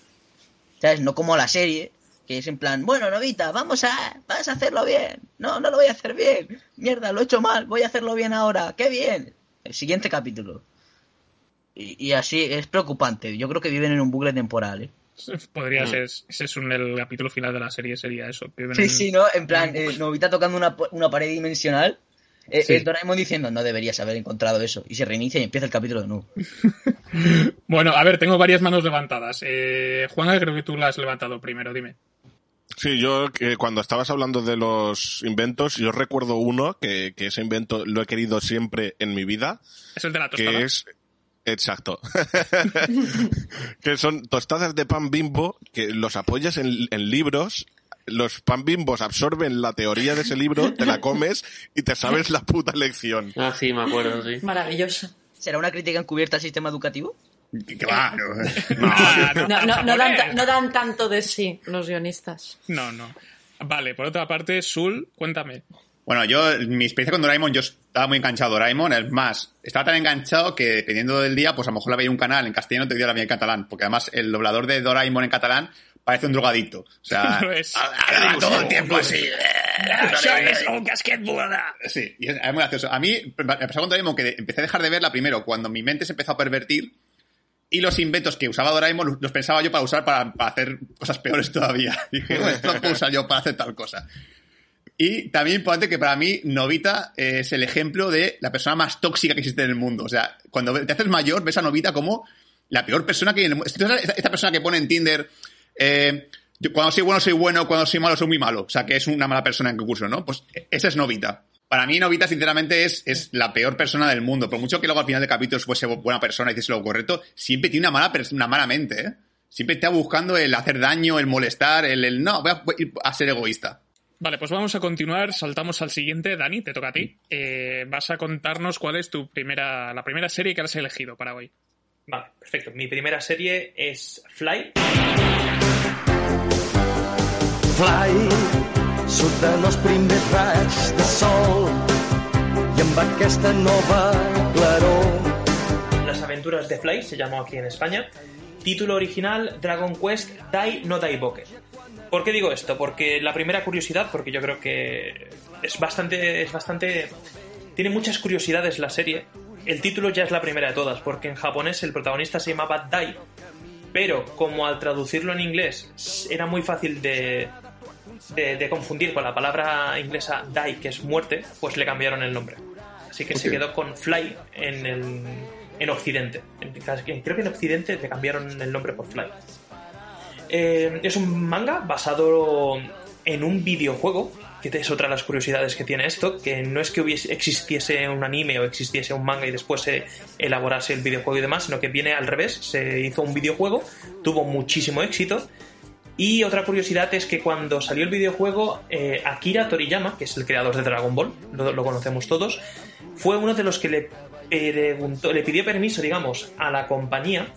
Speaker 9: ¿sabes? No como la serie, que es en plan, bueno, Novita, vamos a, vas a hacerlo bien. No, no lo voy a hacer bien. Mierda, lo he hecho mal, voy a hacerlo bien ahora. ¡Qué bien! El siguiente capítulo. Y, y así es preocupante. Yo creo que viven en un bucle temporal, ¿eh? *laughs*
Speaker 1: Podría ser. Ese es un, el capítulo final de la serie, sería eso. viven
Speaker 9: Sí,
Speaker 1: en-
Speaker 9: sí, ¿no? En plan, eh, Novita tocando una, una pared dimensional. Eh,
Speaker 1: Sí.
Speaker 9: eh, Doraemon diciendo, no deberías haber encontrado eso. Y se reinicia y empieza el capítulo de nuevo. *laughs*
Speaker 1: Bueno, a ver, tengo varias manos levantadas. Eh, Juanga, creo que tú la has levantado primero, dime.
Speaker 10: Sí, yo eh, cuando estabas hablando de los inventos, yo recuerdo uno que, que ese invento lo he querido siempre en mi vida,
Speaker 1: Es el de la tostada.
Speaker 10: que es exacto, *laughs* que son tostadas de pan bimbo que los apoyas en, en libros. Los pan bimbos absorben la teoría de ese libro, te la comes y te sabes la puta lección.
Speaker 6: Ah, sí, me acuerdo, sí.
Speaker 3: Maravilloso.
Speaker 9: ¿Será una crítica encubierta al sistema educativo?
Speaker 7: Va, *laughs* no.
Speaker 1: No,
Speaker 3: No, no, no, dan, no dan tanto de sí los guionistas.
Speaker 1: No, no. Vale, por otra parte, Sul, cuéntame.
Speaker 7: Bueno, yo, mi experiencia con Doraemon, yo estaba muy enganchado a Doraemon, es más, estaba tan enganchado que dependiendo del día, pues a lo mejor la veía un canal en castellano, te veía la veía en catalán, porque además el doblador de Doraemon en catalán parece un drogadicto. O sea, *laughs*
Speaker 1: Lo es.
Speaker 7: habla todo el tiempo así.
Speaker 1: un casquet volada!
Speaker 7: Sí, y es, es muy gracioso. A mí me pasó con Doraemon que empecé a dejar de verla primero cuando mi mente se empezó a pervertir y los inventos que usaba Doraemon los- pensaba yo para usar para, para hacer cosas peores todavía. *laughs* Dije, esto lo puedo usar yo para hacer tal cosa. Y también importante que para mí Novita es el ejemplo de la persona más tóxica que existe en el mundo. O sea, cuando te haces mayor ves a Novita como la peor persona que hay en el mundo. Esta, persona que pone en Tinder, eh, cuando soy bueno soy bueno, cuando soy malo soy muy malo. O sea, que es una mala persona en concurso, ¿no? Pues esa es Novita. Para mí Novita, sinceramente, es, es la peor persona del mundo. Por mucho que luego al final del capítulo fuese buena persona y hiciese lo correcto, siempre tiene una mala, una mala mente, ¿eh? Siempre está buscando el hacer daño, el molestar, el, el no, voy a, voy a ser egoísta.
Speaker 1: Vale, pues vamos a continuar. Saltamos al siguiente. Dani, te toca a ti. Eh, vas a contarnos cuál es tu primera, la primera serie que has elegido para hoy.
Speaker 4: Vale, perfecto. Mi primera serie es Fly.
Speaker 12: Fly surten els primers raigs de sol i amb aquesta nova claror
Speaker 4: Las aventuras de Fly se llamó aquí en España. Título original Dragon Quest Dai no Daiboke. ¿Por qué digo esto? Porque la primera curiosidad, porque yo creo que es bastante, es bastante, tiene muchas curiosidades la serie. El título ya es la primera de todas, porque en japonés el protagonista se llamaba Dai, pero como al traducirlo en inglés era muy fácil de, de, de confundir con la palabra inglesa Dai, que es muerte, pues le cambiaron el nombre. Así que se quedó con Fly en, el, en Occidente. En- creo que en Occidente le cambiaron el nombre por Fly. Eh, es un manga basado en un videojuego, que es otra de las curiosidades que tiene esto, que no es que hubiese, existiese un anime o existiese un manga y después se elaborase el videojuego y demás, sino que viene al revés, se hizo un videojuego, tuvo muchísimo éxito. Y otra curiosidad es que cuando salió el videojuego, eh, Akira Toriyama, que es el creador de Dragon Ball, lo, conocemos todos, fue uno de los que le preguntó, le pidió permiso, digamos, a la compañía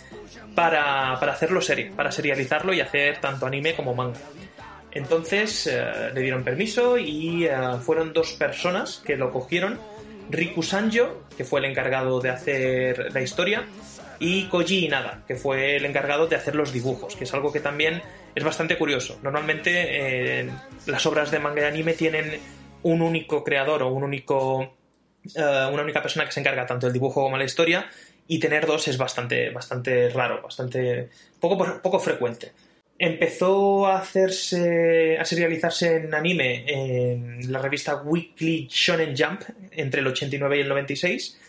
Speaker 4: para, hacerlo serie, para serializarlo y hacer tanto anime como manga. Entonces eh, le dieron permiso y eh, fueron dos personas que lo cogieron. Riku Sanjo, que fue el encargado de hacer la historia, y Koji Inada, que fue el encargado de hacer los dibujos, que es algo que también es bastante curioso. Normalmente eh, las obras de manga y anime tienen un único creador o un único, una única persona que se encarga tanto del dibujo como de la historia, y tener dos es bastante, bastante raro, bastante poco, poco frecuente empezó a hacerse a serializarse en anime en la revista Weekly Shonen Jump entre el 89 y el 96.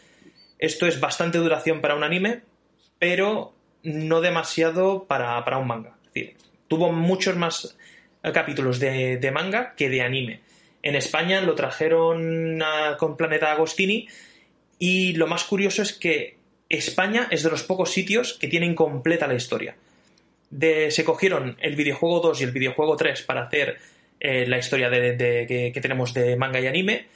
Speaker 4: Esto es bastante duración para un anime, pero no demasiado para, un manga. Es decir, tuvo muchos más capítulos de, manga que de anime. En España lo trajeron con Planeta Agostini y lo más curioso es que España es de los pocos sitios que tienen completa la historia se cogieron el videojuego 2 y el videojuego 3 para hacer eh, la historia de, que, tenemos de manga y anime.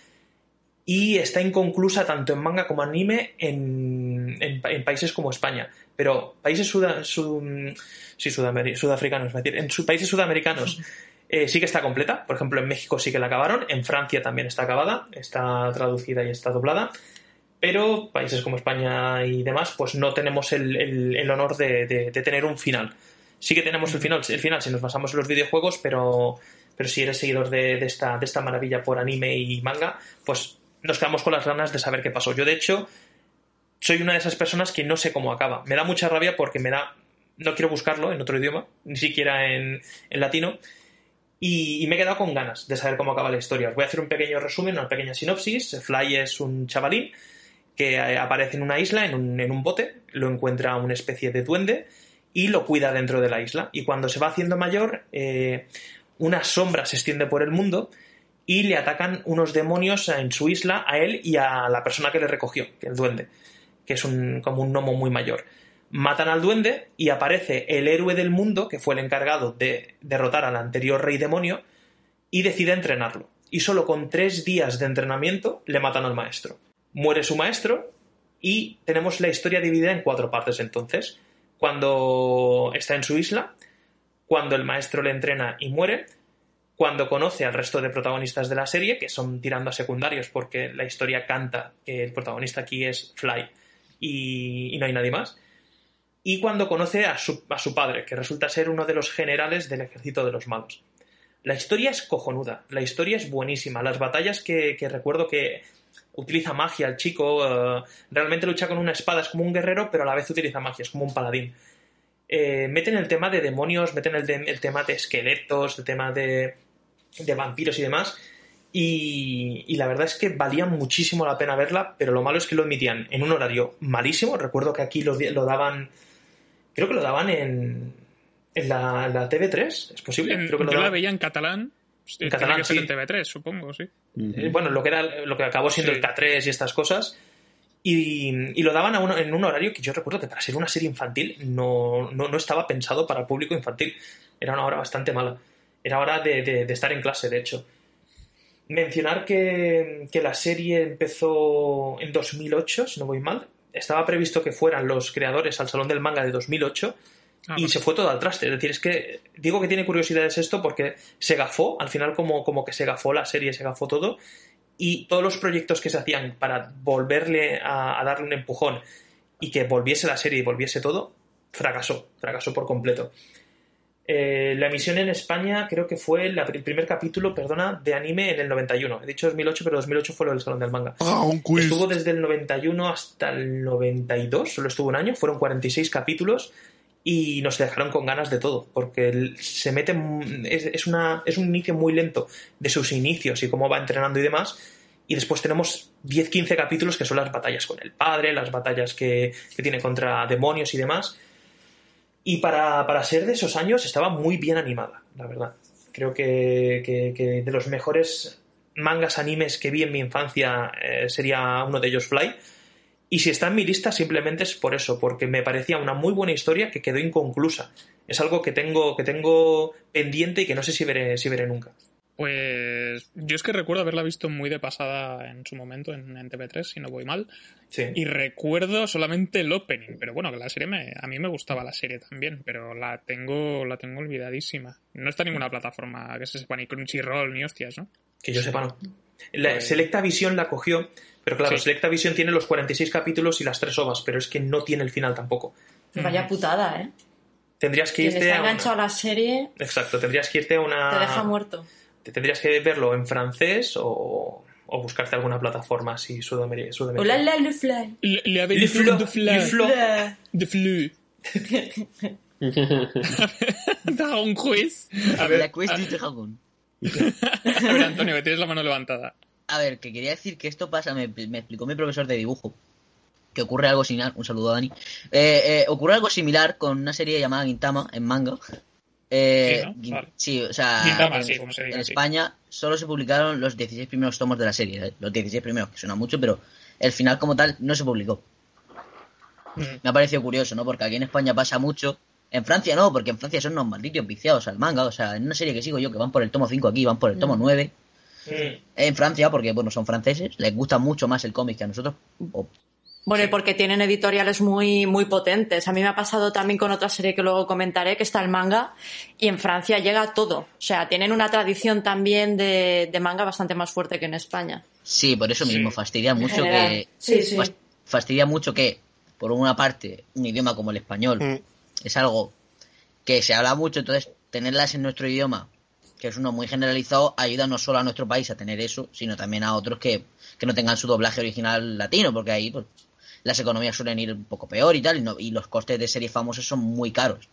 Speaker 4: Y está inconclusa tanto en manga como anime en, países como España. Pero países sudafricanos, es decir, en países sudamericanos eh, sí que está completa. Por ejemplo, en México sí que la acabaron. En Francia también está acabada. Está traducida y está doblada pero países como España y demás, pues no tenemos el, honor de, tener un final. Sí que tenemos el final, el final si nos basamos en los videojuegos, pero, pero si eres seguidor de, esta, de esta maravilla por anime y manga, pues nos quedamos con las ganas de saber qué pasó. Yo, de hecho, soy una de esas personas que no sé cómo acaba. Me da mucha rabia porque me da. No quiero buscarlo en otro idioma, ni siquiera en, latino. Y, me he quedado con ganas de saber cómo acaba la historia. Os voy a hacer un pequeño resumen, una pequeña sinopsis. Fly es un chavalín que eh, aparece en una isla, en un, en un bote, lo encuentra una especie de duende y lo cuida dentro de la isla. Y cuando se va haciendo mayor, eh, una sombra se extiende por el mundo y le atacan unos demonios en su isla a él y a la persona que le recogió, que el duende, que es un, como un gnomo muy mayor. Matan al duende y aparece el héroe del mundo, que fue el encargado de derrotar al anterior rey demonio, y decide entrenarlo. Y solo con tres días de entrenamiento le matan al maestro. Muere su maestro y tenemos la historia dividida en cuatro partes entonces cuando está en su isla, cuando el maestro le entrena y muere, cuando conoce al resto de protagonistas de la serie, que son tirando a secundarios porque la historia canta que el protagonista aquí es Fly y, no hay nadie más, y cuando conoce a su, a su, padre, que resulta ser uno de los generales del ejército de los malos. La historia es cojonuda, la historia es buenísima, las batallas que recuerdo que utiliza magia el chico, eh, realmente lucha con una espada, es como un guerrero, pero a la vez utiliza magia, es como un paladín. Eh, meten el tema de demonios, meten el, tema de esqueletos, el tema de, de vampiros y demás. Y, la verdad es que valía muchísimo la pena verla, pero lo malo es que lo emitían en un horario malísimo. Recuerdo que aquí lo, lo daban, creo que lo daban en, en la, TV3, ¿es posible?
Speaker 1: creo
Speaker 4: que
Speaker 1: yo la veía en catalán en catalán, que en TV3, supongo, sí.
Speaker 4: Eh, bueno, lo que, era, lo que acabó siendo el K3 y estas cosas. Y, lo daban en un horario que yo recuerdo que para ser una serie infantil no, no, estaba pensado para el público infantil. Era una hora bastante mala. Era hora de, estar en clase, de hecho. Mencionar que, que, la serie empezó en 2008, si no voy mal. Estaba previsto que fueran los creadores al Salón del Manga de 2008 Ah, y se fue todo al traste. Es decir, es que digo que tiene curiosidades esto porque se gafó, al final como, como que se gafó la serie, se gafó todo, y todos los proyectos que se hacían para volverle a, darle un empujón y que volviese la serie y volviese todo, fracasó, fracasó por completo. Eh, la emisión en España creo que fue el primer capítulo, perdona, de anime en el 91. He dicho 2008, pero 2008 fue lo del Salón del Manga.
Speaker 10: Ah,
Speaker 4: estuvo desde el 91 hasta el 92, solo estuvo un año, fueron 46 capítulos y nos dejaron con ganas de todo, porque se mete, es, una, es un inicio muy lento de sus inicios y cómo va entrenando y demás, y después tenemos 10-15 capítulos que son las batallas con el padre, las batallas que, tiene contra demonios y demás, y para, ser de esos años estaba muy bien animada, la verdad. Creo que, que- que de los mejores mangas animes que vi en mi infancia eh, sería uno de ellos Fly. Y si está en mi lista simplemente es por eso, porque me parecía una muy buena historia que quedó inconclusa. Es algo que tengo, que tengo pendiente y que no sé si veré, si veré nunca.
Speaker 1: Pues yo es que recuerdo haberla visto muy de pasada en su momento en, en TV3, si no voy mal.
Speaker 4: Sí.
Speaker 1: Y recuerdo solamente el opening, pero bueno, que la serie me, a mí me gustaba la serie también, pero la tengo, la tengo olvidadísima. No está en ninguna plataforma que se sepa, ni Crunchyroll ni hostias, ¿no?
Speaker 4: Que yo sepa, no. La
Speaker 1: Pues-
Speaker 4: Selecta Visión la cogió, pero claro,
Speaker 1: Sí.
Speaker 4: Selecta Visión tiene los 46 capítulos y las tres ovas, pero es que no tiene el final tampoco.
Speaker 3: Vaya putada, ¿eh?
Speaker 4: Tendrías que irte
Speaker 3: está
Speaker 4: a una...
Speaker 3: enganchado a la serie
Speaker 4: Exacto, tendrías que irte a una...
Speaker 3: te deja muerto.
Speaker 4: te tendrías que verlo en francés o, o buscarte alguna plataforma así sudameri-
Speaker 3: Hola,
Speaker 4: sudamericana.
Speaker 3: la, le fly.
Speaker 1: Le, le avait
Speaker 4: Le Flo,
Speaker 1: de
Speaker 4: Le Flo.
Speaker 1: De flux. *laughs* Dragon Quiz. A ver,
Speaker 9: La Quest de Dragon. *laughs*
Speaker 1: a ver, Antonio, que tienes la mano levantada.
Speaker 9: A ver, que quería decir que esto pasa, me, me explicó mi profesor de dibujo, que ocurre algo similar, un saludo a Dani, eh, eh, ocurre algo similar con una serie llamada Gintama en manga. Eh,
Speaker 1: Sí, ¿no? Vale.
Speaker 9: sí, o sea,
Speaker 1: Gintama,
Speaker 9: en,
Speaker 1: sí, como se diga,
Speaker 9: en
Speaker 1: sí.
Speaker 9: España solo se publicaron los 16 primeros tomos de la serie, ¿eh? los 16 primeros, que suena mucho, pero el final como tal no se publicó.
Speaker 1: Mm.
Speaker 9: Me ha parecido curioso, ¿no? Porque aquí en España pasa mucho. En Francia no, porque en Francia son unos malditos viciados al manga. O sea, en una serie que sigo yo, que van por el tomo 5 aquí, van por el tomo 9. En Francia, porque, bueno, son franceses, les gusta mucho más el cómic que a nosotros. O-
Speaker 3: Bueno, y porque tienen editoriales muy, muy potentes. A mí me ha pasado también con otra serie que luego comentaré, que está el manga, y en Francia llega todo. O sea, tienen una tradición también de, de manga bastante más fuerte que en España.
Speaker 9: Sí, por eso mismo, fastidia mucho que.
Speaker 3: Sí, sí.
Speaker 9: fas- Fastidia mucho que, por una parte, un idioma como el español
Speaker 10: Mm.
Speaker 9: es algo que se habla mucho, entonces tenerlas en nuestro idioma, que es uno muy generalizado, ayuda no solo a nuestro país a tener eso, sino también a otros que, que no tengan su doblaje original latino, porque ahí pues, las economías suelen ir un poco peor y tal, y, no- y los costes de series famosas son muy caros.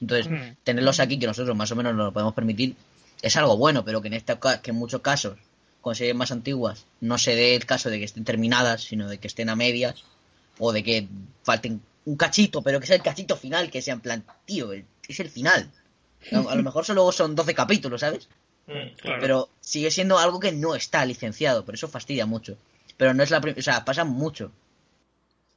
Speaker 9: Entonces,
Speaker 1: Mm.
Speaker 9: tenerlos aquí, que nosotros más o menos nos lo podemos permitir, es algo bueno, pero que en, esta, ca- que en muchos casos, con series más antiguas, no se dé el caso de que estén terminadas, sino de que estén a medias, o de que falten un cachito, pero que sea el cachito final, que sea en plan, tío, el- es el final. A, lo mejor solo son 12 capítulos, ¿sabes?
Speaker 4: Mm, claro.
Speaker 9: Pero sigue siendo algo que no está licenciado, por eso fastidia mucho. Pero no es la primera, o sea, pasa mucho.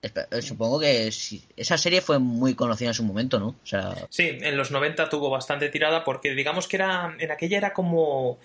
Speaker 9: Eh, Supongo que sí- esa serie fue muy conocida en su momento, ¿no? O sea,
Speaker 4: Sí, en los 90 tuvo bastante tirada porque digamos que era en aquella era como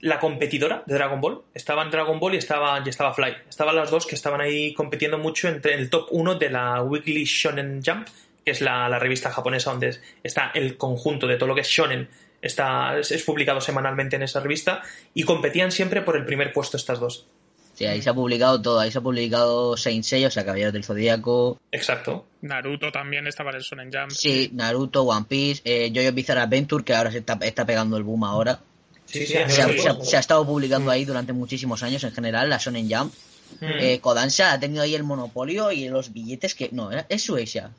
Speaker 4: la competidora de Dragon Ball. Estaban Dragon Ball y estaba, y estaba Fly. Estaban las dos que estaban ahí compitiendo mucho entre el top 1 de la Weekly Shonen Jump, que es la, la revista japonesa donde es- está el conjunto de todo lo que es shonen. Está, es, es publicado semanalmente en esa revista y competían siempre por el primer puesto estas dos.
Speaker 9: sí, ahí se ha publicado todo, ahí se ha publicado Saint Seiya, o sea, Caballeros del Zodíaco,
Speaker 4: Exacto.
Speaker 1: Naruto también estaba en el Shonen Jump.
Speaker 9: sí, Naruto, One Piece, eh, Jojo Bizarre Adventure, que ahora se está, está pegando el boom ahora.
Speaker 4: Sí, sí,
Speaker 9: Se ha, se ha- se ha estado publicando ahí durante muchísimos años en general, la Shonen Jump.
Speaker 4: Mm.
Speaker 9: Eh, Kodansha ha tenido ahí el monopolio y los billetes que... No, era- es Shueisha.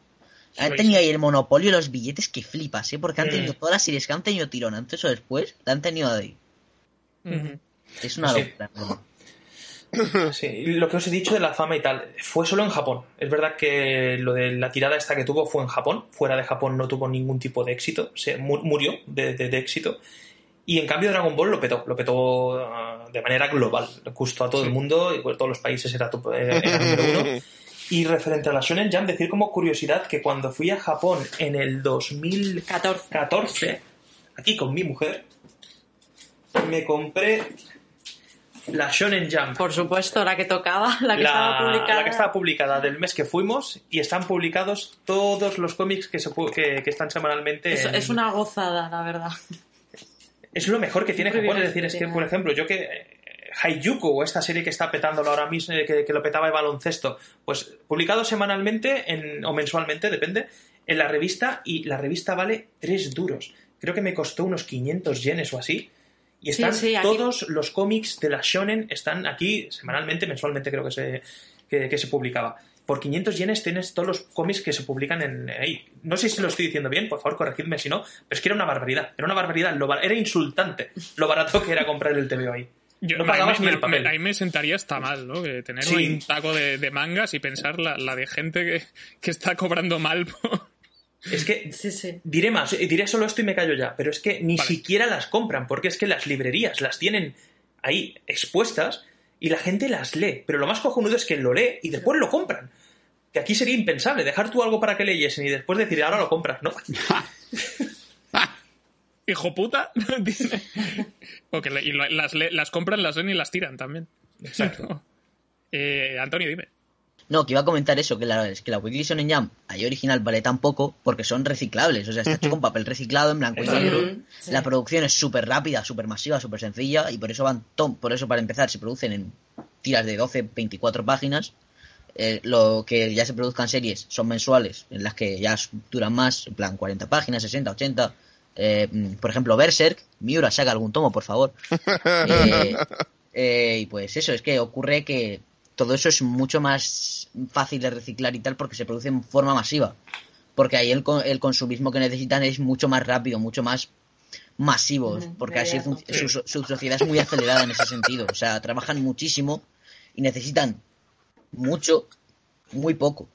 Speaker 9: Han tenido ahí el monopolio y los billetes que flipas, ¿eh? Porque han
Speaker 4: Mm.
Speaker 9: tenido todas las series que han tenido tirón antes o después, la han tenido ahí. Es una
Speaker 4: Sí.
Speaker 9: locura. ¿no? *coughs*
Speaker 4: Sí, y lo que os he dicho de la fama y tal, fue solo en Japón. Es verdad que lo de la tirada esta que tuvo fue en Japón. Fuera de Japón no tuvo ningún tipo de éxito. Se mu- murió de, de- de éxito. Y en cambio Dragon Ball lo petó. Lo petó ah, de manera global. Le gustó a todo el mundo. Y por todos los países era, top- eh, era número uno. *laughs* Y referente a la Shonen Jump, decir como curiosidad que cuando fui a Japón en el 2014, aquí con mi mujer, me compré la Shonen Jump
Speaker 3: Por supuesto, la que tocaba, *laughs* la que estaba publicada.
Speaker 4: la que estaba publicada del mes que fuimos y están publicados todos los cómics que, se que, que están semanalmente.
Speaker 3: Es,
Speaker 4: en-
Speaker 3: es una gozada, la verdad.
Speaker 4: es lo mejor que tiene Japón. Es decir, es que, por ejemplo, yo que. Haikyuu, o esta serie que está petándolo ahora mismo, eh, que, que lo petaba de baloncesto, pues publicado semanalmente en, o mensualmente, depende, en la revista y la revista vale 3 duros. Creo que me costó unos 500 yenes o así. Y
Speaker 3: Sí,
Speaker 4: están
Speaker 3: sí, aquí-
Speaker 4: todos los cómics de la Shonen, están aquí semanalmente, mensualmente creo que se, que, que se publicaba. Por 500 yenes tienes todos los cómics que se publican en ahí. No sé si lo estoy diciendo bien, por favor corregidme si no, pero es que era una barbaridad. Era una barbaridad, lo bar- era insultante lo barato que era comprar el TVO ahí.
Speaker 1: Yo,
Speaker 4: no
Speaker 1: ahí
Speaker 4: pagabas
Speaker 1: me,
Speaker 4: ni el
Speaker 1: me-
Speaker 4: papel.
Speaker 1: ahí me sentaría hasta mal, ¿no? Que tener
Speaker 4: Sí.
Speaker 1: un taco de, de mangas y pensar la, la de gente que, que está cobrando mal
Speaker 4: Es que
Speaker 3: Sí, sí.
Speaker 4: diré más, eh, diré solo esto y me callo ya, pero es que ni
Speaker 1: Vale.
Speaker 4: siquiera las compran, porque es que las librerías las tienen ahí expuestas y la gente las lee. Pero lo más cojonudo es que lo lee y después lo compran. Que aquí sería impensable dejar tú algo para que leyesen y después decir ahora lo compras, ¿no? *laughs*
Speaker 1: Hijo puta. *laughs* Dice. O que le- y las, las compran, las leen y las tiran también.
Speaker 4: Exacto. *laughs*
Speaker 1: Eh, Antonio, dime.
Speaker 9: No, que iba a comentar eso, que la, es que la Weekly Shonen Jump, ahí original, vale tan poco porque son reciclables. O sea, está hecho con *laughs* papel reciclado en blanco y negro.
Speaker 3: Sí.
Speaker 9: La producción es súper rápida, súper masiva, súper sencilla y por eso van tom, por eso para empezar se producen en tiras de 12, 24 páginas. Eh, lo que ya se produzcan series son mensuales, en las que ya duran más, en plan 40 páginas, 60, 80. Eh, por ejemplo, Berserk, Miura, saca algún tomo, por favor. *laughs* Eh, eh, y pues eso, es que ocurre que todo eso es mucho más fácil de reciclar y tal porque se produce en forma masiva. Porque ahí el, co- el consumismo que necesitan es mucho más rápido, mucho más masivo. Porque así su, su sociedad es muy acelerada en ese sentido. O sea, trabajan muchísimo y necesitan mucho, muy poco.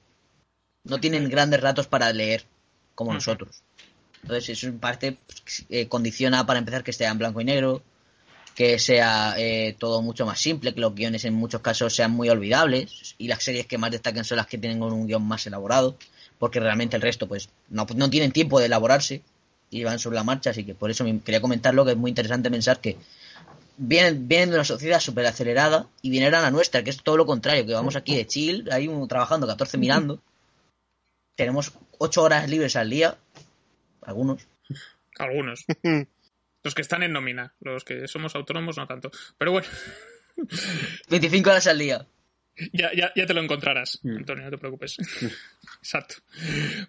Speaker 9: No tienen grandes ratos para leer como nosotros. Entonces, eso en parte eh, condiciona para empezar que esté en blanco y negro, que sea eh, todo mucho más simple, que los guiones en muchos casos sean muy olvidables y las series que más destacan son las que tienen un guion más elaborado, porque realmente el resto pues no, no tienen tiempo de elaborarse y van sobre la marcha, así que por eso me- quería comentarlo, que es muy interesante pensar que vienen, vienen de una sociedad súper acelerada y vienen a la nuestra, que es todo lo contrario, que vamos aquí de chill, ahí uno trabajando, 14 mirando, tenemos 8 horas libres al día, algunos,
Speaker 1: Algunos. *laughs* Los que están en nómina. Los que somos autónomos no tanto. Pero bueno, *laughs*
Speaker 9: 25 horas al día.
Speaker 1: ya, ya, ya te lo encontrarás,
Speaker 7: Mm.
Speaker 1: Antonio, no te preocupes. *laughs* Exacto.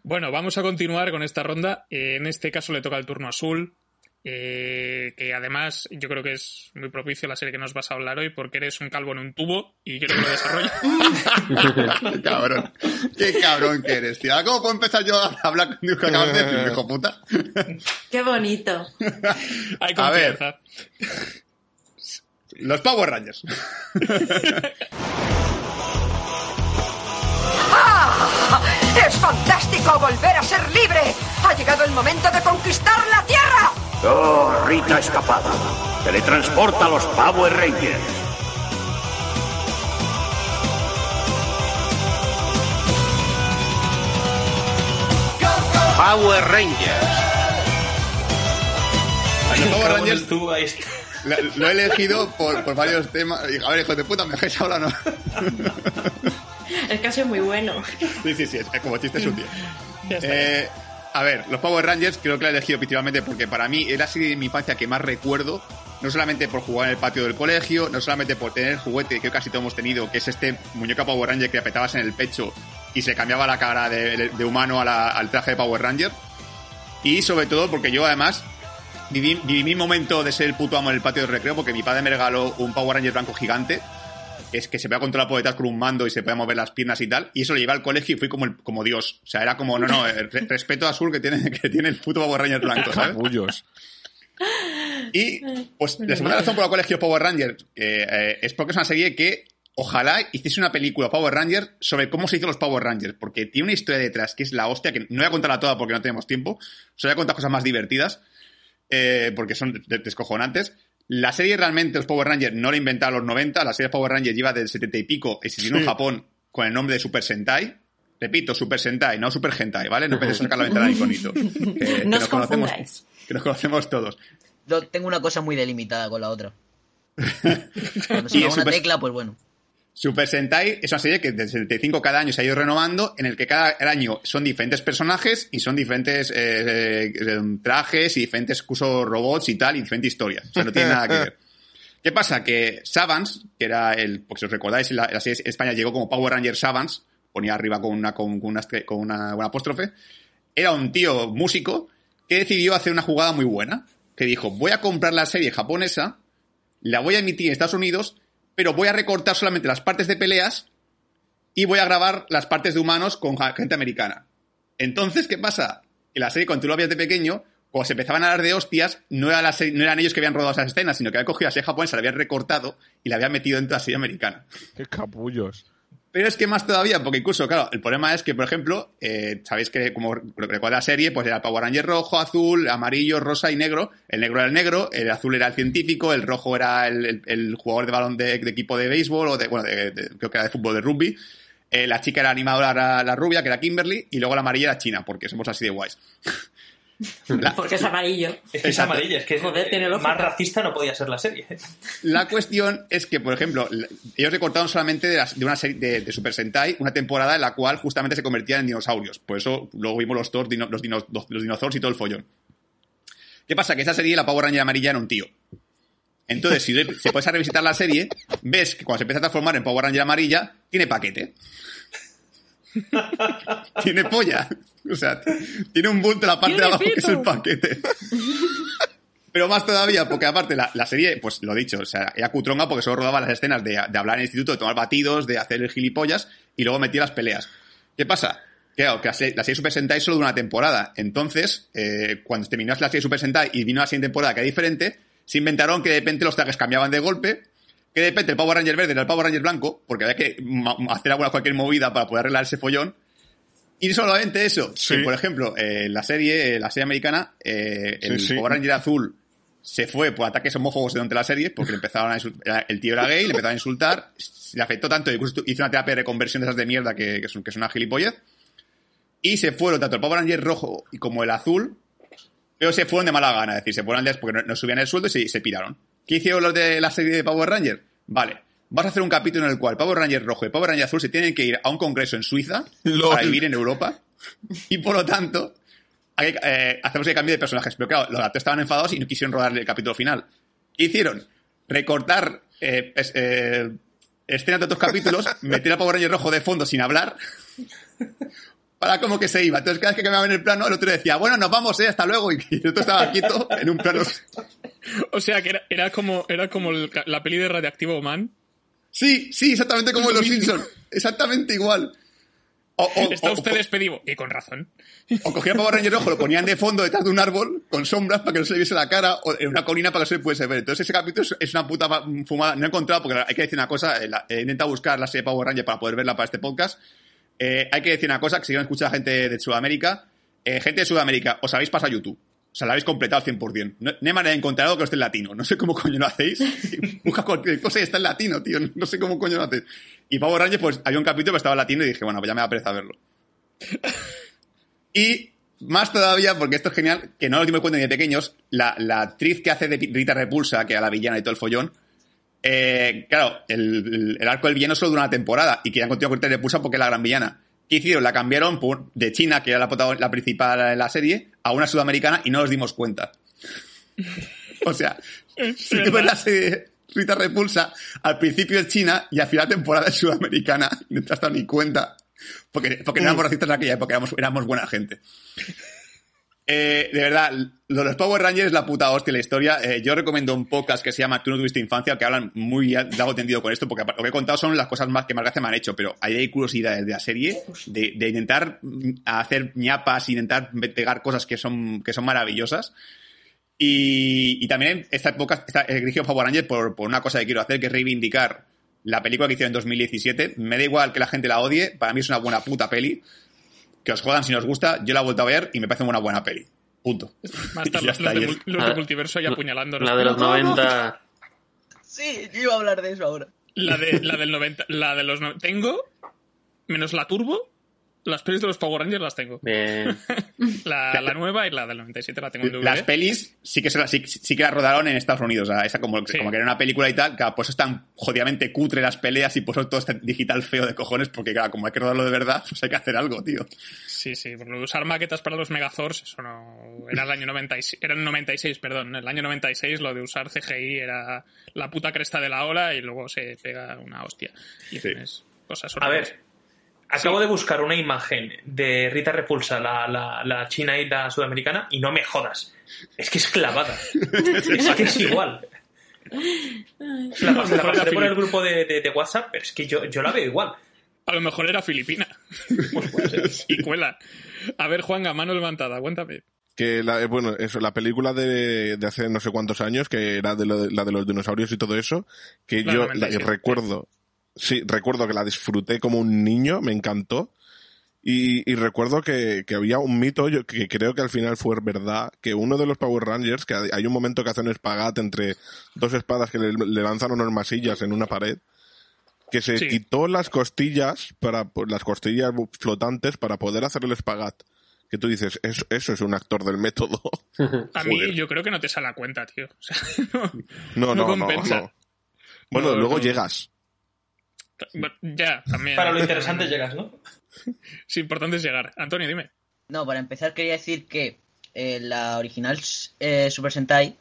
Speaker 1: Bueno, vamos a continuar con esta ronda. Eh, en este caso le toca el turno Azul. Eh, que además yo creo que es muy propicio la serie que nos vas a hablar hoy porque eres un calvo en un tubo y quiero que lo desarrolles.
Speaker 7: Qué *laughs* cabrón. Qué cabrón que eres, tío. ¿Cómo puedo empezar yo a hablar con que acabas de decir, hijo puta? *laughs*
Speaker 3: Qué bonito.
Speaker 1: Hay
Speaker 7: A ver. Los Power Rangers.
Speaker 13: ¡Ah! *laughs* ¡Es fantástico volver a ser libre! ¡Ha llegado el momento de conquistar la Tierra!
Speaker 11: Oh, Rita escapada. Teletransporta a los Power Rangers. Power Rangers.
Speaker 7: Los Power Rangers
Speaker 4: tubo, ahí está.
Speaker 7: lo, lo he elegido por, por varios temas. Y, A ver, hijo de puta, ¿me dejáis hablar o no?
Speaker 3: Es que ha sido muy bueno.
Speaker 7: Sí, sí, sí, es, es como chiste sutil. Eh, a ver, los Power Rangers creo que la he elegido principalmente porque para mí era así de mi infancia que más recuerdo. No solamente por jugar en el patio del colegio, no solamente por tener el juguete que casi todos hemos tenido, que es este muñeca Power Ranger que apretabas en el pecho y se cambiaba la cara de, humano la- al traje de Power Ranger. Y sobre todo porque yo además viví, viví mi momento de ser el puto amo en el patio del recreo porque mi padre me regaló un Power Ranger blanco gigante que es que se podía controlar por detrás con un mando y se podía mover las piernas y tal. Y eso lo llevé al colegio y fui como, el- como Dios. O sea, era como, no, no, re- respeto Azul que tiene, *laughs* que tiene el puto Power Ranger blanco, ¿sabes? Y pues la segunda razón por la cual elegí Power Rangers eh, eh, es porque es una serie que ojalá hiciese una película Power Rangers sobre cómo se hizo los Power Rangers, porque tiene una historia detrás que es la hostia, que no voy a contarla toda porque no tenemos tiempo, solo voy a contar cosas más divertidas, eh, porque son de- descojonantes. La serie realmente, los Power Rangers, no la inventaron los 90, la serie Power Rangers lleva del 70 y pico, vino en Japón con el nombre de Super Sentai. Repito, Super Sentai, no Super Hentai, ¿vale? No penséis sacar la ventana del iconito. Que, *laughs* que
Speaker 3: No os
Speaker 7: nos conocemos,
Speaker 3: confundáis.
Speaker 7: que nos conocemos todos.
Speaker 9: Yo tengo una cosa muy delimitada con la otra. *laughs* Cuando se
Speaker 7: Y
Speaker 9: va una tecla, pues bueno.
Speaker 7: Super Sentai es una serie que desde el 75 cada año se ha ido renovando, en el que cada año son diferentes personajes y son diferentes eh, eh, trajes y diferentes cursos robots y tal, y diferentes historias. O sea, no tiene nada que ver. *laughs* ¿Qué pasa? Que Savans, que era el, porque si os recordáis, la, la serie en España llegó como Power Ranger Savans, ponía arriba con una, con, con una, con una, una apóstrofe, era un tío músico que decidió hacer una jugada muy buena, que dijo, voy a comprar la serie japonesa, la voy a emitir en Estados Unidos, pero voy a recortar solamente las partes de peleas y voy a grabar las partes de humanos con gente americana. Entonces, ¿qué pasa? Que la serie, cuando tú lo veías de pequeño, cuando se empezaban a dar de hostias, no eran ellos que habían rodado esas escenas, sino que habían cogido la serie japonesa, la habían recortado y la habían metido dentro de la serie americana.
Speaker 10: Qué capullos.
Speaker 7: Pero es que más todavía, porque incluso, claro, el problema es que, por ejemplo, eh, sabéis que como recuerda la serie, pues era Power Ranger rojo, azul, amarillo, rosa y negro. El negro era el negro, el azul era el científico, el rojo era el, el- jugador de balón de, equipo de béisbol o de, bueno, de- creo que era de fútbol de rugby. Eh, la chica era animadora, la, la rubia, que era Kimberly, y luego la amarilla era China, porque somos así de guays. La-
Speaker 3: Porque es amarillo.
Speaker 4: Es que es
Speaker 7: Exacto.
Speaker 4: amarilla, es que
Speaker 3: Joder, tiene lógica.
Speaker 4: más racista no podía ser la serie.
Speaker 7: La cuestión es que, por ejemplo, ellos recortaron solamente de, una serie de, de Super Sentai una temporada en la cual justamente se convertían en dinosaurios. Por eso luego vimos los, Thor, dino- los, dino- los- los dinosaurios y todo el follón. ¿Qué pasa? Que esa serie, la Power Ranger amarilla, era un tío. Entonces, si se puedes a revisitar la serie, ves que cuando se empieza a transformar en Power Ranger amarilla, tiene paquete. *laughs* tiene polla. O sea, tiene un bulto en la parte de
Speaker 1: ¡Tiene
Speaker 7: abajo que es el paquete. *laughs* Pero más todavía, porque aparte la, la serie, pues lo dicho, o sea, era cutronga porque solo rodaba las escenas de, de hablar en el instituto, de tomar batidos, de hacer el gilipollas y luego metía las peleas. ¿Qué pasa? Claro, que la serie, la serie Super Sentai solo de una temporada. Entonces, eh, cuando terminó la serie Super Sentai y vino la siguiente temporada que era diferente, se inventaron que de repente los trajes cambiaban de golpe, que de repente el Power Ranger verde era el Power Ranger blanco, porque había que hacer alguna cualquier movida para poder arreglar ese follón. Y solamente eso, que, por ejemplo, eh, la serie, la serie americana, eh, el
Speaker 10: Sí, sí.
Speaker 7: Power Ranger azul se fue por ataques homófobos durante la serie, porque le empezaron a el tío era gay, le empezaron a insultar, le afectó tanto, incluso hizo una terapia de reconversión de esas de mierda que, que, es, un- que es una gilipollez. Y se fueron tanto el Power Ranger rojo como el azul, pero se fueron de mala gana, es decir, se fueron antes porque no, no subían el sueldo y se, se piraron. ¿Qué hicieron los de la serie de Power Ranger? Vale, vas a hacer un capítulo en el cual Power Ranger rojo y Power Ranger azul se tienen que ir a un congreso en Suiza
Speaker 10: Lol.
Speaker 7: para vivir en Europa y por lo tanto hay eh, hacemos el cambio de personajes. Pero claro, los actores estaban enfadados y no quisieron rodarle el capítulo final. ¿Qué hicieron? Recortar eh, es- eh, escenas de otros capítulos, *laughs* meter a Power Ranger rojo de fondo sin hablar para como que se iba. Entonces, cada vez que cambiaban el plano, el otro decía, bueno, nos vamos, eh, hasta luego. *laughs* Y el otro estaba quieto en un plano.
Speaker 1: O sea, que era, era como, era como el- la peli de Radioactivo Man.
Speaker 7: Sí, sí, exactamente como en Los Simpsons. Exactamente igual. O, o-
Speaker 1: Está
Speaker 7: o-
Speaker 1: usted despedido. Y con razón.
Speaker 7: O cogían Power Ranger rojo, lo ponían de fondo detrás de un árbol con sombras para que no se le viese la cara o en una colina para que no se le pudiese ver. Entonces ese capítulo es- una puta fumada. No he encontrado, porque hay que decir una cosa, eh, he intentado buscar la serie Power Ranger para poder verla para este podcast. Eh, hay que decir una cosa, que si no escucha gente de Sudamérica, eh, gente de Sudamérica, os habéis pasado a YouTube. O sea, la habéis completado al 100%. No, no hay manera de encontrar algo que esté en latino. No sé cómo coño lo hacéis. *laughs* Busca cualquier cosa y está en latino, tío. No sé cómo coño lo hacéis. Y Power Ranger, pues había un capítulo que estaba en latino y dije, bueno, pues ya me da pereza verlo. Y más todavía, porque esto es genial, que no lo dimos cuenta ni de pequeños, la, la actriz que hace de Rita Repulsa, que era la villana y todo el follón, eh, claro, el, arco del villano solo dura una temporada y querían continuar con Rita Repulsa porque es la gran villana. ¿Qué hicieron? La cambiaron por, de China, que era la, la principal en la serie, a una sudamericana y no nos dimos cuenta. *laughs* o sea, *laughs* si tú ves la serie Rita Repulsa, al principio es China y al final de temporada es sudamericana y *laughs* no te has dado ni cuenta. Porque, porque no éramos racistas en aquella época, éramos, éramos buena gente. Eh, de verdad, lo de los Power Rangers es la puta hostia la historia. Eh, yo recomiendo un podcast que se llama Tú no tuviste infancia, que hablan muy largo tendido con esto, porque lo que he contado son las cosas más que más gracia me han hecho, pero ahí hay curiosidades de la serie, de, intentar hacer ñapas, intentar pegar cosas que son, que son maravillosas. Y, y también esta época está dirigido Power Rangers por, por una cosa que quiero hacer, que es reivindicar la película que hicieron en 2017. Me da igual que la gente la odie, para mí es una buena puta peli. Que os jodan si nos gusta, yo la he vuelto a ver y me parece una buena peli. Punto.
Speaker 1: Más *laughs* tarde,
Speaker 7: ya
Speaker 1: los, de, de multiverso y apuñalándonos.
Speaker 6: La de los
Speaker 1: ¿Cómo?
Speaker 6: 90.
Speaker 9: Sí, yo iba a hablar de eso ahora.
Speaker 1: La, de, la del 90. La de los. no- Tengo. Menos la Turbo. Las pelis de los Power Rangers las tengo.
Speaker 6: Bien. *laughs*
Speaker 1: La, la nueva y la del 97 la tengo en DVD.
Speaker 7: Las pelis sí que, se la- sí, sí que las rodaron en Estados Unidos. o sea, esa como, como que era una película y tal, claro, pues están jodidamente cutre las peleas y pues todo este digital feo de cojones, porque claro, como hay que rodarlo de verdad, pues hay que hacer algo, tío.
Speaker 1: Sí, sí, por lo de usar maquetas para los Megazords, eso no. Era el año 96, era el 96, perdón. El año 96 lo de usar CGI era la puta cresta de la ola y luego se pega una hostia. Y tienes cosas
Speaker 4: A
Speaker 1: horribles.
Speaker 4: ver, acabo de buscar una imagen de Rita Repulsa, la, la, la china y la sudamericana, y no me jodas. Es que es clavada. *laughs* es que es igual. La,
Speaker 1: A
Speaker 4: la pasaré por el grupo de, de- de WhatsApp, pero es que yo, yo la veo igual.
Speaker 1: A lo mejor era filipina. y *laughs* cuela. A ver, Juanga, mano levantada, cuéntame.
Speaker 10: Que la, eh, bueno, eso, la película de, de hace no sé cuántos años, que era de lo de- la de los dinosaurios y todo eso, que yo
Speaker 1: 97,
Speaker 10: la- recuerdo Sí, recuerdo que la disfruté como un niño, me encantó. Y, y recuerdo que, que había un mito, yo, que creo que al final fue verdad, que uno de los Power Rangers, que hay un momento que hace un espagat entre dos espadas que le, le lanzan unas masillas en una pared, que se
Speaker 1: Sí.
Speaker 10: quitó las costillas, para las costillas flotantes para poder hacer el espagat. Que tú dices, eso, eso es un actor del método. *laughs*
Speaker 1: A mí yo creo que no te sale a cuenta, tío. *laughs* O sea,
Speaker 10: No, no, no,
Speaker 1: compensa.
Speaker 10: no. Bueno,
Speaker 1: No,
Speaker 10: luego
Speaker 1: no.
Speaker 10: llegas.
Speaker 1: Ya, también.
Speaker 4: Para lo interesante *laughs* llegas, ¿no?
Speaker 1: Sí, importante es llegar. Antonio, dime.
Speaker 9: No, para empezar quería decir que eh, la original eh, Super Sentai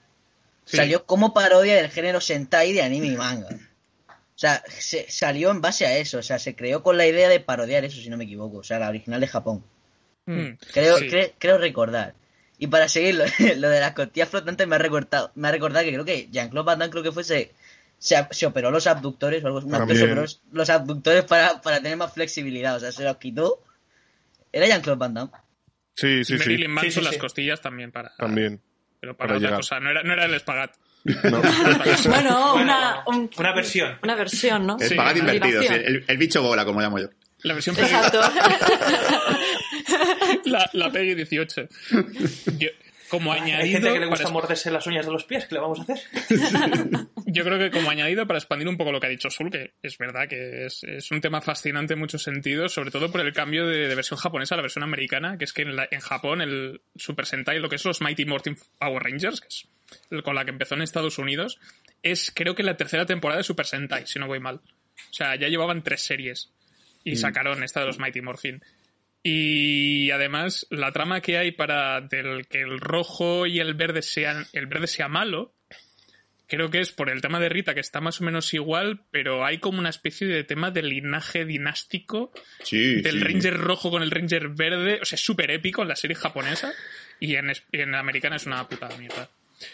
Speaker 1: Sí.
Speaker 9: salió como parodia del género Sentai de anime y manga. O sea, se, salió en base a eso. O sea, se creó con la idea de parodiar eso, si no me equivoco. O sea, la original de Japón.
Speaker 1: Mm,
Speaker 9: Creo,
Speaker 1: sí.
Speaker 9: cre- creo recordar. Y para seguir, lo, *laughs* lo de las costillas flotantes me ha recordado, me ha recordado que creo que Jean-Claude Van Damme creo que fue se, se, operó los abductores o algo así. Un actor se
Speaker 10: También.
Speaker 9: operó los, abductores para, para tener más flexibilidad. O sea, se los quitó. Era Jean-Claude Van Damme.
Speaker 10: Sí, sí, sí.
Speaker 1: Marilyn Manson
Speaker 4: Sí, sí,
Speaker 1: las
Speaker 4: sí.
Speaker 1: costillas también para.
Speaker 10: También.
Speaker 1: Pero para,
Speaker 10: para
Speaker 1: otra
Speaker 10: llegar.
Speaker 1: cosa. No era, no era el espagat. *laughs*
Speaker 10: No. *laughs*
Speaker 3: Bueno, una, un-
Speaker 4: una versión.
Speaker 3: una versión, ¿no?
Speaker 7: El
Speaker 1: Sí,
Speaker 7: espagat invertido, sí, el, el bicho bola, como llamo yo.
Speaker 1: La versión
Speaker 3: Exacto. *laughs*
Speaker 1: la, la Peggy 18. Yo, como añadido.
Speaker 4: Hay gente que le gusta
Speaker 1: para-
Speaker 4: morderse las uñas de los pies, ¿qué le vamos a hacer? *laughs*
Speaker 1: Yo creo que como añadido para expandir un poco lo que ha dicho Sul, que es verdad que es, es un tema fascinante en muchos sentidos, sobre todo por el cambio de, de versión japonesa a la versión americana, que es que en, la- en Japón el Super Sentai, lo que es los Mighty Morphin Power Rangers, que es el- con la que empezó en Estados Unidos, es creo que la tercera temporada de Super Sentai, si no voy mal. O sea, ya llevaban tres series y sacaron esta de los Mighty Morphin. Y además, la trama que hay para del que el rojo y el verde sean, el verde sea malo, creo que es por el tema de Rita, que está más o menos igual, pero hay como una especie de tema de linaje dinástico
Speaker 7: Sí,
Speaker 1: del
Speaker 7: sí.
Speaker 1: Ranger rojo con el Ranger verde. O sea, es súper épico en la serie japonesa y en, y en la americana es una puta mierda.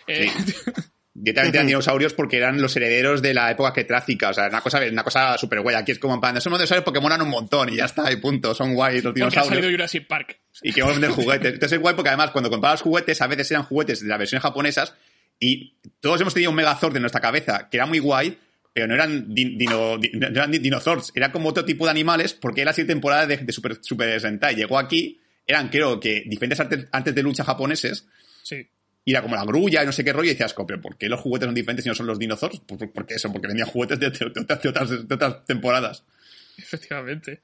Speaker 1: Eh, *laughs*
Speaker 7: Directamente eran dinosaurios porque eran los herederos de la época quetráfica. O sea, una cosa, una cosa súper guay. Aquí es como en plan, son dinosaurios porque molan un montón y ya está, y punto. Son guays los
Speaker 1: porque ha
Speaker 7: dinosaurios.
Speaker 1: salido Jurassic Park.
Speaker 7: y que vamos a vender juguetes. Entonces es guay porque además cuando comprabas juguetes, a veces eran juguetes de las versiones japonesas y todos hemos tenido un Megazord en nuestra cabeza que era muy guay, pero no eran, din- dino, di- no eran dinosaurs, era como otro tipo de animales porque era siguiente temporada de, de Super, Super Sentai. Llegó aquí, eran creo que diferentes artes, artes de lucha japoneses
Speaker 1: Sí.
Speaker 7: Y era como la grulla y no sé qué rollo y decías, "Co, pero ¿por qué los juguetes son diferentes y no son los dinosaurios? Pues, ¿Por, por qué eso? Porque vendían juguetes de, de- de otras, de otras- de otras temporadas. *laughs*
Speaker 1: Efectivamente.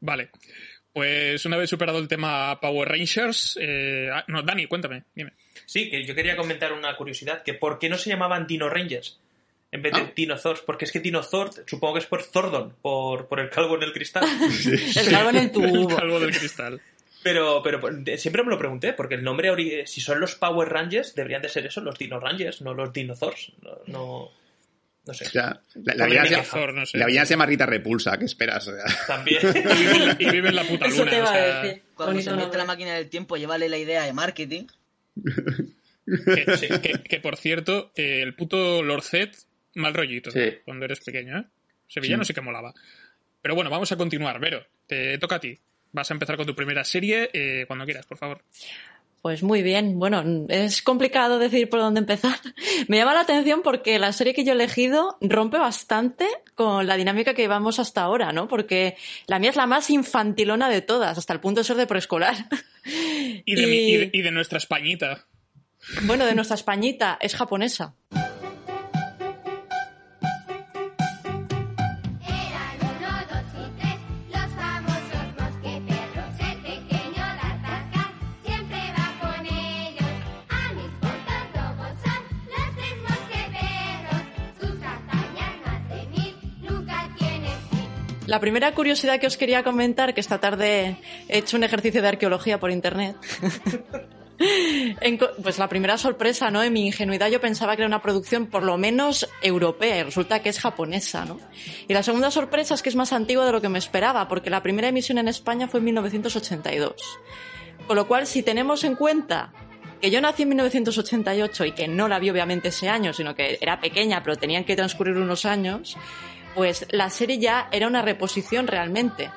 Speaker 1: Vale. Pues una vez superado el tema Power Rangers, eh, ah, no, Dani, cuéntame, dime.
Speaker 4: Sí, que yo quería comentar una curiosidad, que ¿por qué no se llamaban Dino Rangers? En vez de
Speaker 7: Ah.
Speaker 4: Dinosaurs, porque es que Dinosaur, supongo que es por Zordon, por, por el calvo en el cristal. *laughs*
Speaker 3: El calvo en el *laughs*
Speaker 1: El
Speaker 3: tubo.
Speaker 1: calvo del cristal.
Speaker 4: Pero, pero de- siempre me lo pregunté, porque el nombre, ori- si son los Power Rangers, deberían de ser eso, los Dino Rangers, no los Dinosaurs. No, no, no sé.
Speaker 7: O sea, la, la villana se-
Speaker 1: no sé.
Speaker 7: la villana se llama Rita Repulsa, ¿qué esperas?
Speaker 4: También.
Speaker 1: Y vive, en la, y vive en la puta *laughs*
Speaker 3: Eso
Speaker 1: luna.
Speaker 3: te
Speaker 1: o
Speaker 3: iba a
Speaker 1: sea,
Speaker 3: decir.
Speaker 9: Cuando
Speaker 3: Bonito
Speaker 9: se mete
Speaker 3: nombre.
Speaker 9: la máquina del tiempo, llévale la idea de marketing.
Speaker 1: que, *laughs* sí, que- que, por cierto, eh, el puto Lord Zed, mal rollito,
Speaker 6: Sí.
Speaker 1: cuando eres pequeño, ¿eh? Sevillano sí. que molaba. Pero bueno, vamos a continuar. Vero, te toca a ti. Vas a empezar con tu primera serie eh, cuando quieras, por favor.
Speaker 3: Pues muy bien. Bueno, es complicado decidir por dónde empezar. *laughs* Me llama la atención porque la serie que yo he elegido rompe bastante con la dinámica que llevamos hasta ahora, ¿no? Porque la mía es la más infantilona de todas, hasta el punto de ser de preescolar.
Speaker 1: Y de, mi- y de- *laughs* y de nuestra Españita.
Speaker 3: Bueno, de nuestra Españita es japonesa. La primera curiosidad que os quería comentar, que esta tarde he hecho un ejercicio de arqueología por internet. *laughs* Pues la primera sorpresa, ¿no? En mi ingenuidad yo pensaba que era una producción por lo menos europea y resulta que es japonesa, ¿no? Y la segunda sorpresa es que es más antigua de lo que me esperaba, porque la primera emisión en España fue en 1982. Con lo cual, si tenemos en cuenta que yo nací en 1988 y que no la vi obviamente ese año, sino que era pequeña, pero tenían que transcurrir unos años, pues la serie ya era una reposición realmente.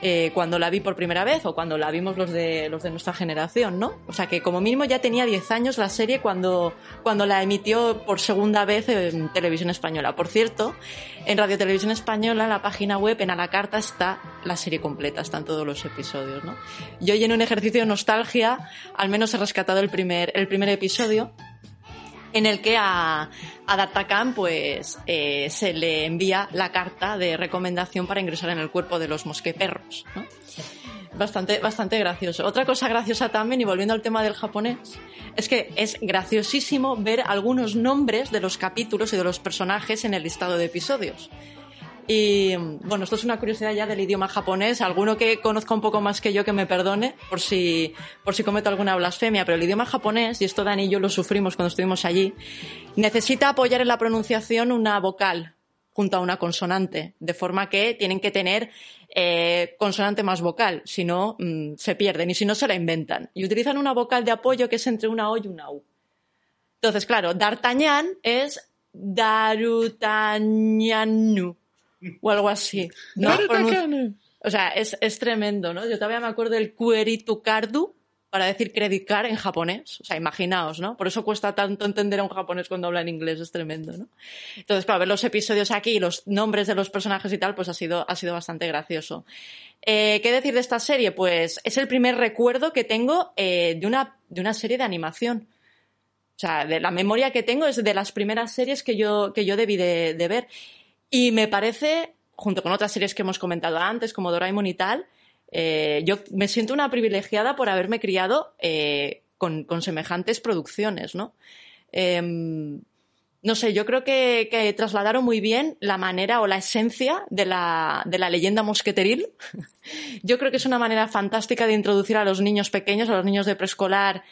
Speaker 3: eh, cuando la vi por primera vez o cuando la vimos los de, los de nuestra generación, ¿no? O sea que como mínimo ya tenía 10 años la serie cuando, cuando la emitió por segunda vez en televisión española. Por cierto, en Radio Televisión Española, en la página web, en a la carta, está la serie completa, están todos los episodios, ¿no? Yo hoy en un ejercicio de nostalgia, al menos he rescatado el primer, el primer episodio en el que a, a D'Artagnan pues eh, se le envía la carta de recomendación para ingresar en el cuerpo de los mosqueperros. Bastante, bastante gracioso. Otra cosa graciosa también, y volviendo al tema del japonés, es que es graciosísimo ver algunos nombres de los capítulos y de los personajes en el listado de episodios. Y bueno, esto es una curiosidad ya del idioma japonés. Alguno que conozca un poco más que yo que me perdone por si, por si cometo alguna blasfemia, pero el idioma japonés, y esto Dani y yo lo sufrimos cuando estuvimos allí, necesita apoyar en la pronunciación una vocal junto a una consonante, de forma que tienen que tener eh, consonante más vocal, si no mm, se pierden y si no se la inventan. Y utilizan una vocal de apoyo que es entre una O y una U. Entonces, claro, D'Artagnan es Darutañanu o algo así. ¿no? Pronun- O sea, es, es tremendo, ¿no? Yo todavía me acuerdo del Kueritu Kardu para decir credit card en japonés. O sea, imaginaos, ¿no? Por eso cuesta tanto entender a un japonés cuando habla en inglés, es tremendo, ¿no? Entonces, claro, ver los episodios aquí y los nombres de los personajes y tal, pues ha sido, ha sido bastante gracioso. Eh, ¿Qué decir de esta serie? Pues es el primer recuerdo que tengo eh, de, una, de una serie de animación. O sea, de la memoria que tengo es de las primeras series que yo, que yo debí de, de ver. Y me parece, junto con otras series que hemos comentado antes, como Doraemon y tal, eh, yo me siento una privilegiada por haberme criado eh, con, con semejantes producciones, ¿no? Em, no sé, yo creo que, trasladaron muy bien la manera o la esencia de la, de la leyenda mosqueteril. *laughs* yo creo que es una manera fantástica de introducir a los niños pequeños, a los niños de preescolar,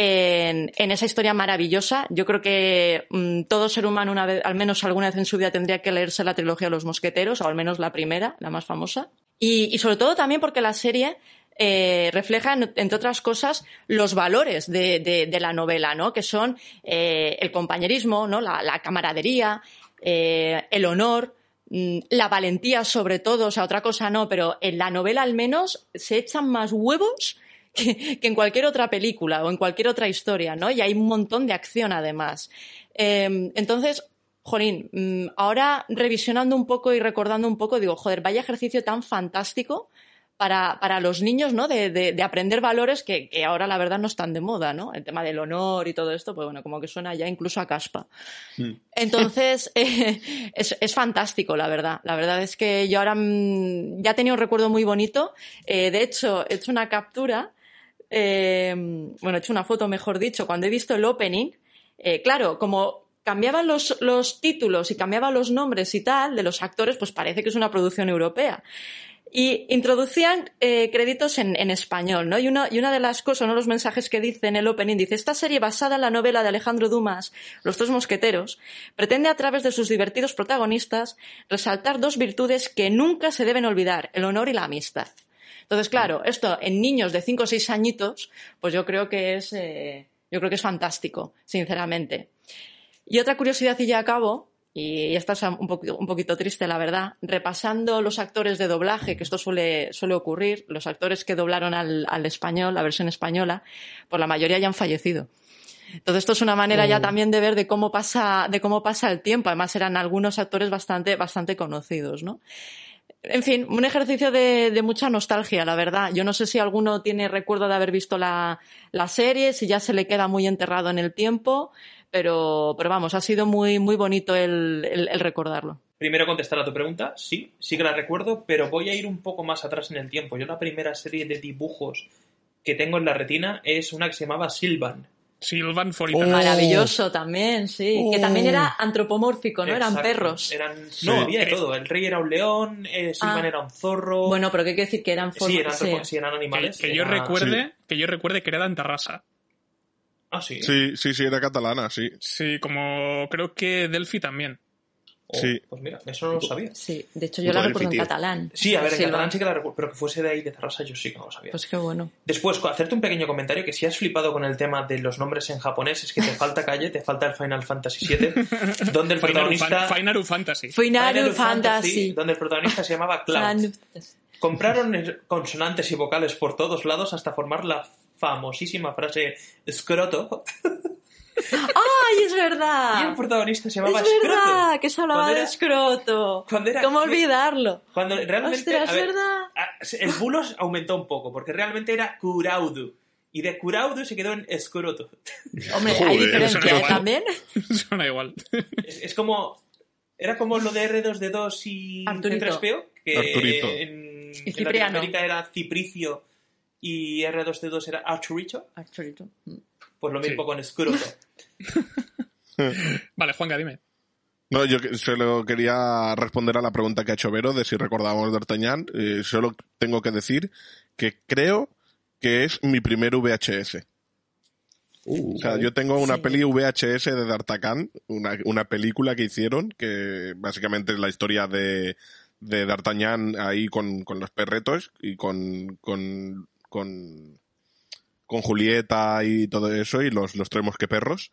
Speaker 3: en, esa historia maravillosa. Yo creo que mm, todo ser humano, una vez, al menos alguna vez en su vida, tendría que leerse la trilogía de los mosqueteros, o al menos la primera, la más famosa. Y, sobre todo también porque la serie eh, refleja, en- entre otras cosas, los valores de, la novela, ¿no? Que son eh, el compañerismo, ¿no? La, la camaradería, eh, el honor, mm, la valentía sobre todo, o sea, otra cosa no, pero en la novela al menos se echan más huevos *laughs* que, que en cualquier otra película o en cualquier otra historia, ¿no? Y hay un montón de acción además. Eh, entonces, Jolín, mm, ahora revisionando un poco y recordando un poco, digo, joder, vaya ejercicio tan fantástico para, para los niños, ¿no? De, de- de aprender valores que, que ahora la verdad no están de moda, ¿no? El tema del honor y todo esto, pues bueno, como que suena ya incluso a caspa. Entonces, *laughs* eh, es, es fantástico, la verdad. La verdad es que yo ahora mm, ya tenía un recuerdo muy bonito. Eh, de hecho, he hecho una captura, eh, bueno, he hecho una foto, mejor dicho, cuando he visto el opening. Eh, claro, como cambiaban los, los títulos y cambiaban los nombres y tal de los actores, pues parece que es una producción europea. Y introducían eh, créditos en, en español, ¿no? Y una, y una de las cosas, uno de los mensajes que dice en el opening, dice, esta serie basada en la novela de Alejandro Dumas, Los tres mosqueteros, pretende a través de sus divertidos protagonistas resaltar dos virtudes que nunca se deben olvidar, el honor y la amistad. Entonces, claro, esto en niños de 5 o 6 añitos, pues yo creo que es, eh, yo creo que es fantástico, sinceramente. Y otra curiosidad y ya acabo, y esta es un poquito, un poquito triste, la verdad, repasando los actores de doblaje, que esto suele, suele ocurrir, los actores que doblaron al, al español, la versión española, por la mayoría ya han fallecido. Entonces esto es una manera ya
Speaker 1: Oh.
Speaker 3: también de ver de cómo pasa, de cómo pasa el tiempo. Además eran algunos actores bastante, bastante conocidos, ¿no? En fin, un ejercicio de, mucha nostalgia, la verdad. Yo no sé si alguno tiene recuerdo de haber visto la, la serie, si ya se le queda muy enterrado en el tiempo, pero, pero vamos, ha sido muy, muy bonito el, el- el recordarlo.
Speaker 4: Primero contestar a tu pregunta, sí, sí que la recuerdo, pero voy a ir un poco más atrás en el tiempo. Yo la primera serie de dibujos que tengo en la retina es una que se llamaba Silvan.
Speaker 1: Silvan
Speaker 3: Oh. Maravilloso también, sí. Que también era antropomórfico, ¿no? Eran perros.
Speaker 4: Eran,
Speaker 1: Sí.
Speaker 4: no, había de todo. El rey era un león, eh, Silvan
Speaker 3: Ah.
Speaker 4: era un zorro.
Speaker 3: Bueno, pero ¿qué quiere decir que eran
Speaker 4: sí,
Speaker 3: formas?
Speaker 4: eran,
Speaker 3: sí.
Speaker 4: antropo- sí, eran animales.
Speaker 1: que yo
Speaker 4: era-
Speaker 1: recuerde, que yo recuerde que era de Antarrasa.
Speaker 4: Ah, sí.
Speaker 10: Sí, sí, sí, era catalana, sí.
Speaker 1: Sí, como creo que Delphi también.
Speaker 4: Oh,
Speaker 10: Sí.
Speaker 4: Pues mira, eso no lo sabía.
Speaker 3: Sí, de hecho yo la recuerdo en catalán.
Speaker 4: Sí, a ver, en catalán sí que la recuerdo, pero que fuese de ahí de Tarrasa yo sí que no lo sabía.
Speaker 3: Pues qué bueno.
Speaker 4: Después, hacerte un pequeño comentario que si has flipado con el tema de los nombres en japonés es que te falta calle, te falta el Final Fantasy VII, *laughs* donde el protagonista...
Speaker 1: Finaru Fantasy.
Speaker 4: Final
Speaker 3: Fantasy.
Speaker 4: donde el protagonista se llamaba Cloud. Compraron es- consonantes y vocales por todos lados hasta formar la famosísima frase escroto.
Speaker 3: ¡Ay, es verdad!
Speaker 4: Y el protagonista se llamaba
Speaker 3: es
Speaker 4: Escroto.
Speaker 3: verdad, que se hablaba
Speaker 4: Cuando
Speaker 3: de
Speaker 4: era-
Speaker 3: escroto.
Speaker 4: cuando era-
Speaker 3: ¿Cómo olvidarlo?
Speaker 4: Cuando realmente.
Speaker 3: Ostras,
Speaker 4: a ver,
Speaker 3: ¿verdad?
Speaker 4: a- el bulos aumentó un poco, porque realmente era Curaudu. Y de Curaudu se quedó en Escroto.
Speaker 3: Hombre, hay
Speaker 1: Joder,
Speaker 3: diferencia
Speaker 1: suena
Speaker 3: ¿eh?
Speaker 1: igual.
Speaker 3: también. *laughs*
Speaker 1: Suena igual.
Speaker 4: Es, es como. Era como lo de R2D2 y
Speaker 3: Arturito.
Speaker 4: C3PO, que
Speaker 10: Arturito.
Speaker 4: en,
Speaker 3: Y
Speaker 4: en. Latinoamérica era Cipricio y R2D2 era Arturito.
Speaker 3: Arturito.
Speaker 4: Pues lo mismo
Speaker 1: Sí.
Speaker 4: con Escroto. *laughs* *laughs*
Speaker 1: Vale, Juanca, dime.
Speaker 10: No, yo solo quería responder a la pregunta que ha hecho Vero de si recordábamos D'Artagnan. Eh, solo tengo que decir que creo que es mi primer VHS. o sea, yo tengo una
Speaker 3: sí.
Speaker 10: peli VHS de D'Artagnan, una, una película que hicieron, que básicamente es la historia de, de D'Artagnan ahí con, con los perretos y con, con, con, con Julieta y todo eso y los, los tres mosqueperros.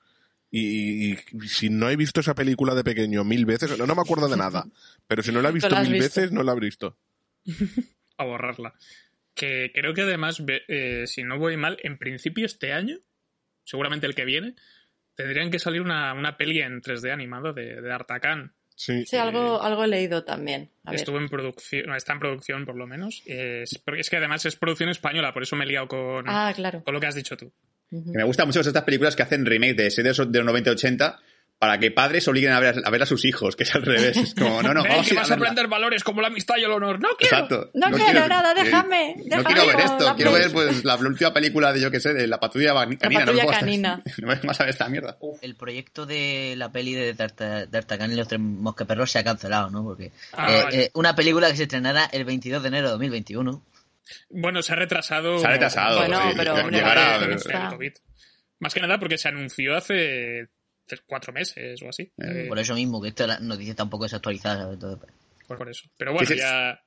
Speaker 10: Y, y si no he visto esa película de pequeño mil veces, no, no me acuerdo de nada, pero si no la he *laughs* visto
Speaker 3: la
Speaker 10: mil
Speaker 3: visto.
Speaker 10: veces, no la he visto.
Speaker 1: A borrarla. Que creo que además, eh, si no voy mal, en principio este año, seguramente el que viene, tendrían que salir una, una peli en 3D animado de, de Artacan.
Speaker 10: Sí.
Speaker 3: Sí, algo, algo he leído también. A ver.
Speaker 1: Estuvo en producción, está en producción por lo menos. Es, porque es que además es producción española, por eso me he liado con,
Speaker 3: Ah, claro.
Speaker 1: con lo que has dicho tú.
Speaker 7: Que me gustan mucho estas películas que hacen remake de series de los 90-80 para que padres obliguen a ver, a ver a sus hijos, que es al revés. Es como, no, no, *laughs* vamos
Speaker 1: que
Speaker 7: a ir
Speaker 1: vas a aprender valores como la amistad y el honor. ¡No quiero!
Speaker 7: Exacto.
Speaker 3: No quiero nada, déjame,
Speaker 7: No
Speaker 3: déjame
Speaker 7: quiero ver esto,
Speaker 3: la
Speaker 7: quiero ver pues la última película de yo que sé, de la patrulla canina.
Speaker 3: patrulla
Speaker 7: no,
Speaker 3: canina. *laughs*
Speaker 7: No me vas a ver esta mierda.
Speaker 9: El proyecto de la peli de D'Arta- D'Artagnan y los tres mosqueperros se ha cancelado, ¿no? Porque
Speaker 1: Ah,
Speaker 9: eh,
Speaker 1: vale.
Speaker 9: eh, una película que se estrenará el 22 de enero de 2021.
Speaker 1: Bueno, se ha retrasado.
Speaker 7: Se ha retrasado,
Speaker 3: Bueno,
Speaker 7: sí,
Speaker 3: pero,
Speaker 7: llegará,
Speaker 1: el COVID. Más que nada porque se anunció hace tres- cuatro meses o así. Eh,
Speaker 9: Por eso mismo, que esta noticia tampoco es actualizada. Todo.
Speaker 1: por, por eso. Pero bueno, ya,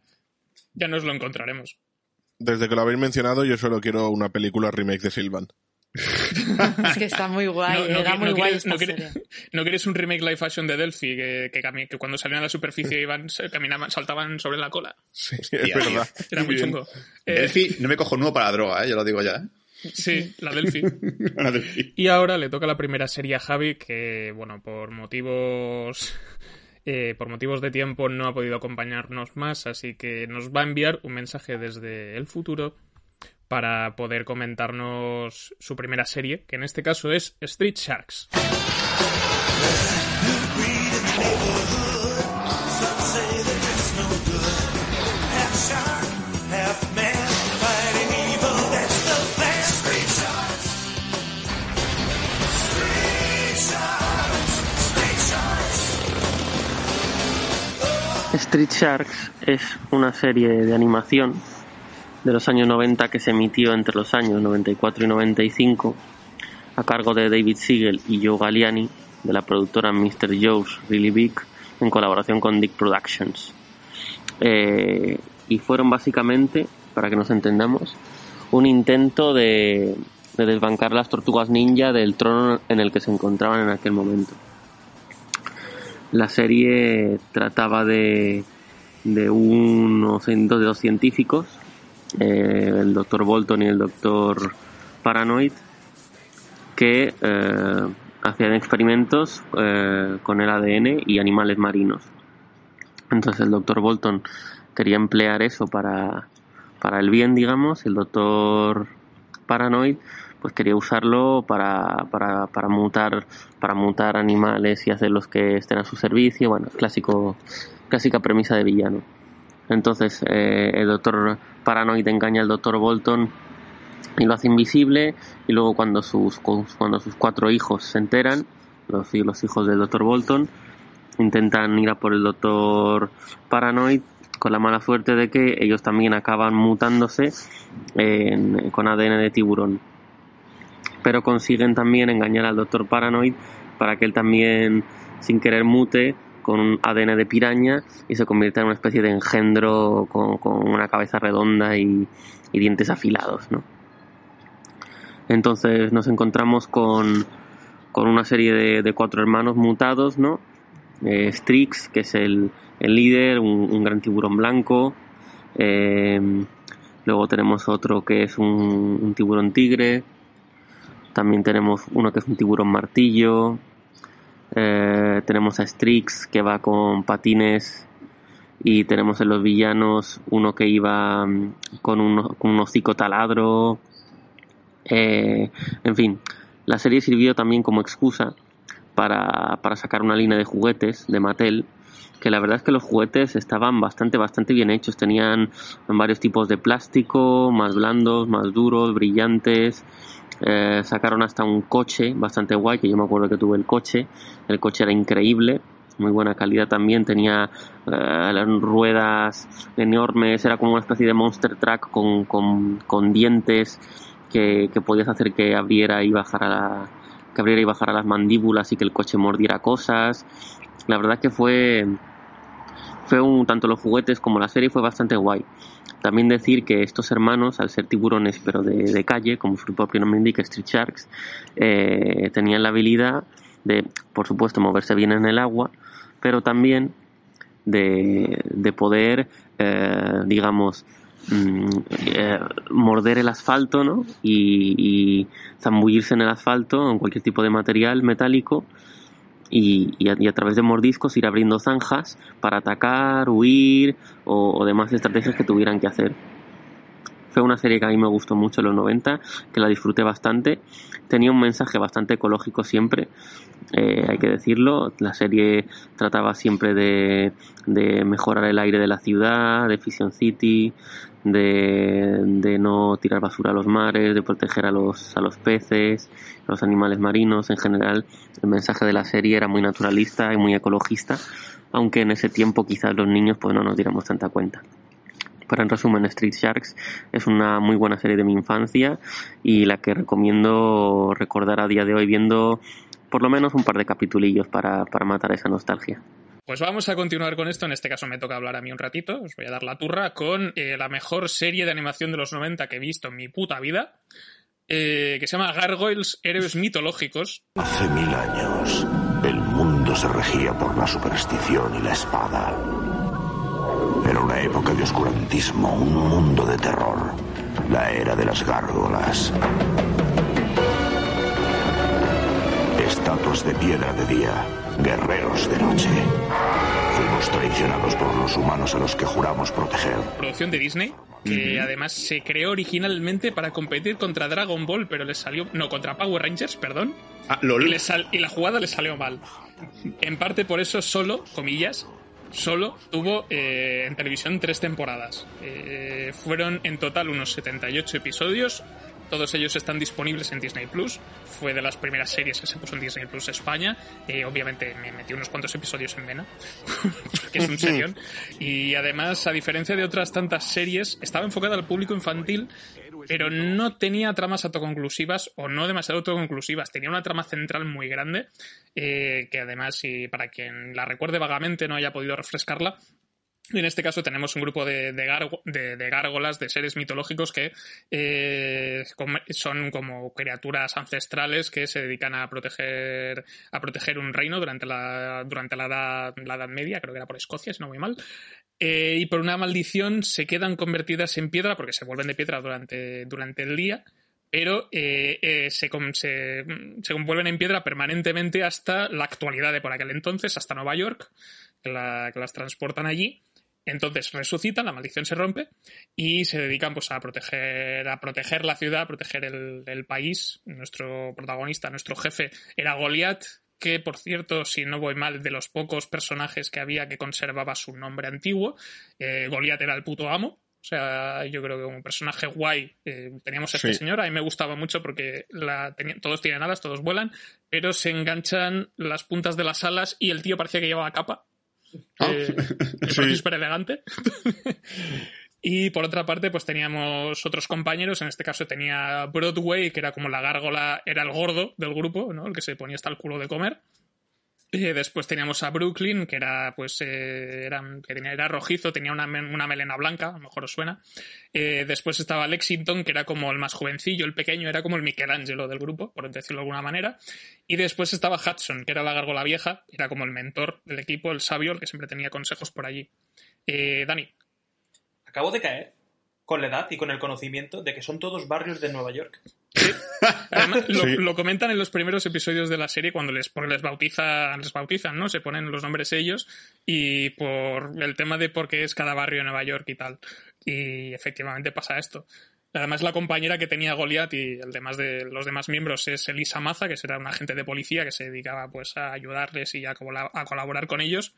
Speaker 1: ya nos lo encontraremos.
Speaker 10: Desde que lo habéis mencionado, yo solo quiero una película remake de Silvan.
Speaker 3: Es que está muy guay,
Speaker 1: No- no
Speaker 3: era
Speaker 1: qui-
Speaker 3: muy
Speaker 1: no
Speaker 3: guay
Speaker 1: quieres-
Speaker 3: esta
Speaker 1: no quieres-
Speaker 3: serie.
Speaker 1: ¿No quieres un remake live action de Delphi que, que, cami- que cuando salían a la superficie iban, se- caminaban, saltaban sobre la cola?
Speaker 10: Sí,
Speaker 7: Hostia,
Speaker 10: es verdad.
Speaker 1: Era muy chungo. Eh,
Speaker 7: Delphi no me cojo nuevo para la droga, ¿eh? yo lo digo ya. ¿eh?
Speaker 1: Sí, *laughs* la Delphi. Y ahora le toca la primera serie a Javi, que, bueno, por motivos. eh, por motivos de tiempo no ha podido acompañarnos más, así que nos va a enviar un mensaje desde el futuro para poder comentarnos su primera serie, que en este caso es Street Sharks.
Speaker 6: Street Sharks es una serie de animación de los años 90 que se emitió entre los años 94 y 95 a cargo de David Siegel y Joe Galliani de la productora Mr. Joe's Really Big en colaboración con Dick Productions. Eh, y fueron básicamente, para que nos entendamos, un intento de, de desbancar las tortugas ninja del trono en el que se encontraban en aquel momento. La serie trataba de, de unos de dos científicos, eh, el doctor Bolton y el doctor Paranoid, que eh, hacían experimentos eh, con el ADN y animales marinos. Entonces el doctor Bolton quería emplear eso para, para el bien, digamos, el doctor Paranoid pues quería usarlo para, para, para mutar para mutar animales y hacerlos que estén a su servicio. Bueno clásico clásica premisa de villano. Entonces el doctor Paranoid engaña al doctor Bolton y lo hace invisible y luego cuando sus cuando sus cuatro hijos se enteran los, hijos del doctor Bolton intentan ir a por el doctor Paranoid con la mala suerte de que ellos también acaban mutándose en- con ADN de tiburón. Pero consiguen también engañar al doctor Paranoid para que él también sin querer mute con un ADN de piraña y se convierta en una especie de engendro con, con una cabeza redonda y, y dientes afilados, ¿no? Entonces nos encontramos con, con una serie de, de cuatro hermanos mutados, ¿no? Eh, Strix, que es el, el líder, un, un gran tiburón blanco, Eh, luego tenemos otro que es un, un tiburón tigre. También tenemos uno que es un tiburón martillo. Eh, tenemos a Strix que va con patines. Y tenemos en los villanos uno que iba mm, con un, hocico taladro. Eh, en fin, la serie sirvió también como excusa para, para sacar una línea de juguetes de Mattel que la verdad es que los juguetes estaban bastante, bastante bien hechos. Tenían varios tipos de plástico, más blandos, más duros, brillantes. Eh, sacaron hasta un coche bastante guay, que yo me acuerdo que tuve el coche. El coche era increíble, muy buena calidad también. Tenía eh, ruedas enormes, era como una especie de monster truck con, dientes que, podías hacer que abriera y bajara la, que abriera y bajara las mandíbulas y que el coche mordiera cosas. La verdad que fue fue un, tanto los juguetes como la serie fue bastante guay. También decir que estos hermanos, al ser tiburones pero de, calle, como su propio nombre indica, Street Sharks, eh, tenían la habilidad de, por supuesto, moverse bien en el agua, pero también de, de poder, eh, digamos, mm, eh, morder el asfalto ¿no? y, y zambullirse en el asfalto, en cualquier tipo de material metálico, y, y, a, y, a, través de mordiscos ir abriendo zanjas para atacar, huir o, o, demás estrategias que tuvieran que hacer. Fue una serie que a mí me gustó mucho en los 90, que la disfruté bastante. Tenía un mensaje bastante ecológico siempre, eh, hay que decirlo. La serie trataba siempre de, mejorar el aire de la ciudad, de Fission City, de, de, no tirar basura a los mares, de proteger a los, a los peces, a los animales marinos. En general, el mensaje de la serie era muy naturalista y muy ecologista, aunque en ese tiempo quizás los niños pues no nos diéramos tanta cuenta. Pero en resumen, Street Sharks es una muy buena serie de mi infancia y la que recomiendo recordar a día de hoy viendo por lo menos un par de capitulillos para, para matar esa nostalgia.
Speaker 1: Pues vamos a continuar con esto. En este caso me toca hablar a mí un ratito. Os voy a dar la turra con eh, la mejor serie de animación de los 90 que he visto en mi puta vida. Eh, que se llama Gargoyles, Héroes Mitológicos.
Speaker 11: Hace mil años, el mundo se regía por la superstición y la espada. Una época de oscurantismo, un mundo de terror. La era de las gárgolas. Estatuas de piedra de día, guerreros de noche. Fuimos traicionados por los humanos a los que juramos proteger.
Speaker 1: Producción de Disney, que uh -huh. además se creó originalmente para competir contra Dragon Ball, pero le salió. No, contra Power Rangers, perdón.
Speaker 7: Ah, LOL.
Speaker 1: Y, sal, y la jugada le salió mal. En parte por eso solo, comillas, solo tuvo eh, en televisión tres temporadas. Eh, fueron en total unos 78 episodios. Todos ellos están disponibles en Disney Plus. Fue de las primeras series que se puso en Disney Plus España. Eh, obviamente me metí unos cuantos episodios en vena, *laughs* que es un serión. *laughs* Y además, a diferencia de otras tantas series, estaba enfocada al público infantil, pero no tenía tramas autoconclusivas o no demasiado autoconclusivas. Tenía una trama central muy grande, eh, que además, y para quien la recuerde vagamente, no haya podido refrescarla, en este caso tenemos un grupo de, de, gargo, de, gárgolas, de seres mitológicos que eh, son como criaturas ancestrales que se dedican a proteger, a proteger un reino durante la, durante la edad, la edad Media, creo que era por Escocia, si no voy mal. Eh, y por una maldición se quedan convertidas en piedra porque se vuelven de piedra durante, durante el día pero eh, eh, se, se, se, en piedra permanentemente hasta la actualidad de por aquel entonces, hasta Nueva York, que las transportan allí. Entonces resucitan, la maldición se rompe y se dedican pues a proteger, a proteger la ciudad, a proteger el, el país. Nuestro protagonista, nuestro jefe, era Goliath, que por cierto, si no voy mal, de los pocos personajes que había que conservaba su nombre antiguo, eh, Goliath era el puto amo. O sea, yo creo que como personaje guay eh, teníamos a este sí. señor. A mí me gustaba mucho porque la, todos tienen alas, todos vuelan, pero se enganchan las puntas de las alas y el tío parecía que llevaba capa. Oh. Eh, *laughs* sí. súper elegante. *laughs* y por otra parte, pues teníamos otros compañeros. En este caso tenía Broadway, que era como la gárgola, era el gordo del grupo, ¿no? El que se ponía hasta el culo de comer. Después teníamos a Brooklyn, que era, pues, eh, era, era rojizo, tenía una, una, melena blanca, a lo mejor os suena. Eh, después estaba Lexington, que era como el más jovencillo, el pequeño, era como el Michelangelo del grupo, por decirlo de alguna manera. Y después estaba Hudson, que era la gárgola vieja, era como el mentor del equipo, el sabio, el que siempre tenía consejos por allí. Eh, Dani.
Speaker 4: acabo de caer con la edad y con el conocimiento de que son todos barrios de Nueva York.
Speaker 1: Además, lo,
Speaker 10: Sí.
Speaker 1: lo comentan en los primeros episodios de la serie cuando les, porque les bautizan, les bautizan, ¿no? Se ponen los nombres ellos y por el tema de por qué es cada barrio de Nueva York y tal. Y efectivamente pasa esto. Además, la compañera que tenía Goliath y el demás de los demás miembros es Elisa Maza, que será una agente de policía que se dedicaba pues a ayudarles y a colaborar con ellos.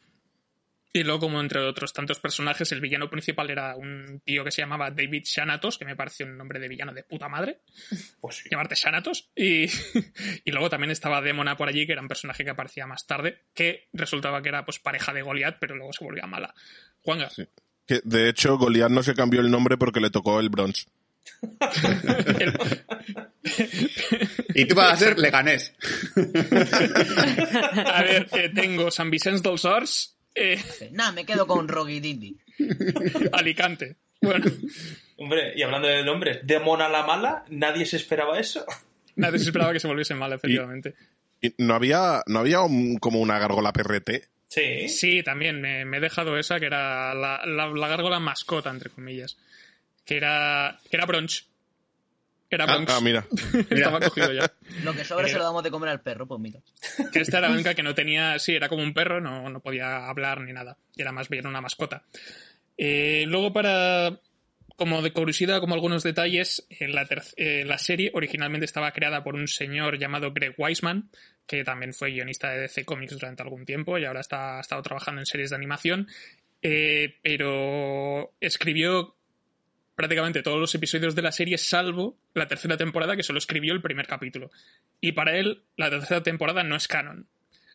Speaker 1: Y luego, como entre otros tantos personajes, el villano principal era un tío que se llamaba David Shanatos, que me parece un nombre de villano de puta madre
Speaker 4: Pues sí.
Speaker 1: llamarte Shanatos. Y, *laughs* y luego también estaba Demona por allí, que era un personaje que aparecía más tarde, que resultaba que era pues pareja de Goliath, pero luego se volvía mala. Juanga,
Speaker 10: Que, de hecho, Goliath no se cambió el nombre porque le tocó el Bronx.
Speaker 7: Y tú vas a ser *laughs* Leganés.
Speaker 1: a ver, eh, tengo San Vicente dels Horts, eh,
Speaker 9: Nah, me quedo con Rocky Didi. *laughs*
Speaker 1: Alicante. Bueno,
Speaker 4: Hombre, y hablando de nombres, de Mona la Mala, nadie se esperaba eso.
Speaker 1: nadie se esperaba que se volviese mala, *laughs* efectivamente.
Speaker 10: Y no había, no había un- como una gárgola PRT.
Speaker 4: Sí.
Speaker 1: Sí, también me, me he dejado esa, que era la, la, la gárgola mascota, entre comillas. Que era, que era Bronch. Era
Speaker 10: Ah,
Speaker 1: Bronx.
Speaker 10: ah, mira. *laughs*
Speaker 1: Estaba cogido ya.
Speaker 9: Lo que sobra
Speaker 1: Eh,
Speaker 9: se lo damos de comer al perro, pues mira.
Speaker 1: que esta era la única que no tenía, sí, era como un perro, no, no podía hablar ni nada. Y era más bien una mascota. Eh, luego para, como de curiosidad, como algunos detalles, eh, la, eh, la serie originalmente estaba creada por un señor llamado Greg Weisman, que también fue guionista de DC Comics durante algún tiempo y ahora está, ha estado trabajando en series de animación. Eh, pero escribió prácticamente todos los episodios de la serie, salvo la tercera temporada, que solo escribió el primer capítulo. Y para él, la tercera temporada no es canon,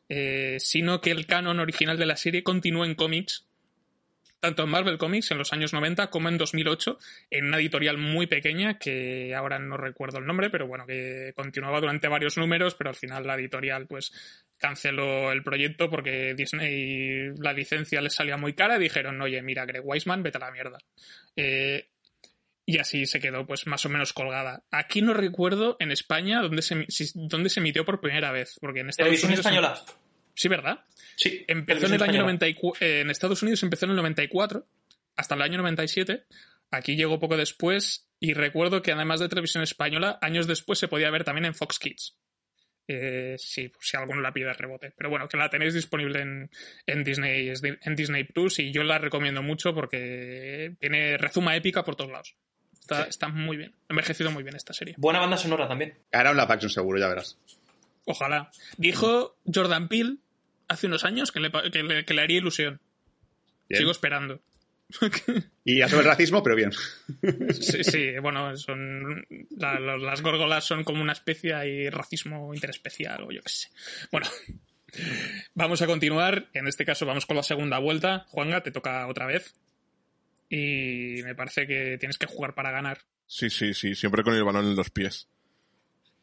Speaker 1: eh, sino que el canon original de la serie continúa en cómics, tanto en Marvel Comics en los años 90 como en 2008, en una editorial muy pequeña, que ahora no recuerdo el nombre, pero bueno, que continuaba durante varios números, pero al final la editorial pues canceló el proyecto porque Disney la licencia les salía muy cara y dijeron, oye, mira, Greg Weisman, vete a la mierda. Eh, y así se quedó pues más o menos colgada. Aquí no recuerdo en España dónde se, dónde se emitió por primera vez, porque en Estados
Speaker 4: Televisión
Speaker 1: Unidos...
Speaker 4: española.
Speaker 1: Sí, ¿verdad?
Speaker 4: Sí.
Speaker 1: Empezó en el año
Speaker 4: española.
Speaker 1: 94, eh, en Estados Unidos empezó en el 94 hasta el año 97. Aquí llegó poco después y recuerdo que además de televisión española, años después se podía ver también en Fox Kids. Eh, sí, pues si alguno la pide rebote. Pero bueno, que la tenéis disponible en, en Disney en Disney Plus y yo la recomiendo mucho porque tiene rezuma épica por todos lados. Está, está muy bien. Ha envejecido muy bien esta serie.
Speaker 4: Buena banda sonora también.
Speaker 7: Hará un Action seguro, ya verás.
Speaker 1: Ojalá. Dijo Jordan Peele hace unos años que le, que le- que le haría ilusión.
Speaker 7: Bien.
Speaker 1: Sigo esperando. *laughs*
Speaker 7: Y ya sobre el racismo, pero bien.
Speaker 1: Sí, sí, bueno, son la- la- las górgolas son como una especie y racismo interespecial o yo qué sé. Bueno, vamos a continuar. En este caso vamos con la segunda vuelta. Juanga, te toca otra vez. Y me parece que tienes que jugar para ganar.
Speaker 10: Sí, sí, sí, siempre con el balón en los pies.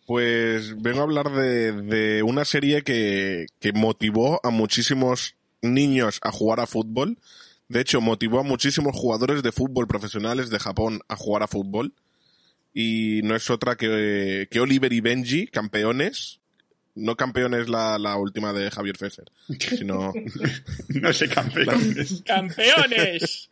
Speaker 10: Pues vengo a hablar de, de una serie que, que motivó a muchísimos niños a jugar a fútbol. De hecho, motivó a muchísimos jugadores de fútbol profesionales de Japón a jugar a fútbol. Y no es otra que, que Oliver y Benji, campeones. No campeones la, la última de Javier Fesser, sino... *laughs* *laughs*
Speaker 7: no sé, campeones.
Speaker 1: ¡Campeones!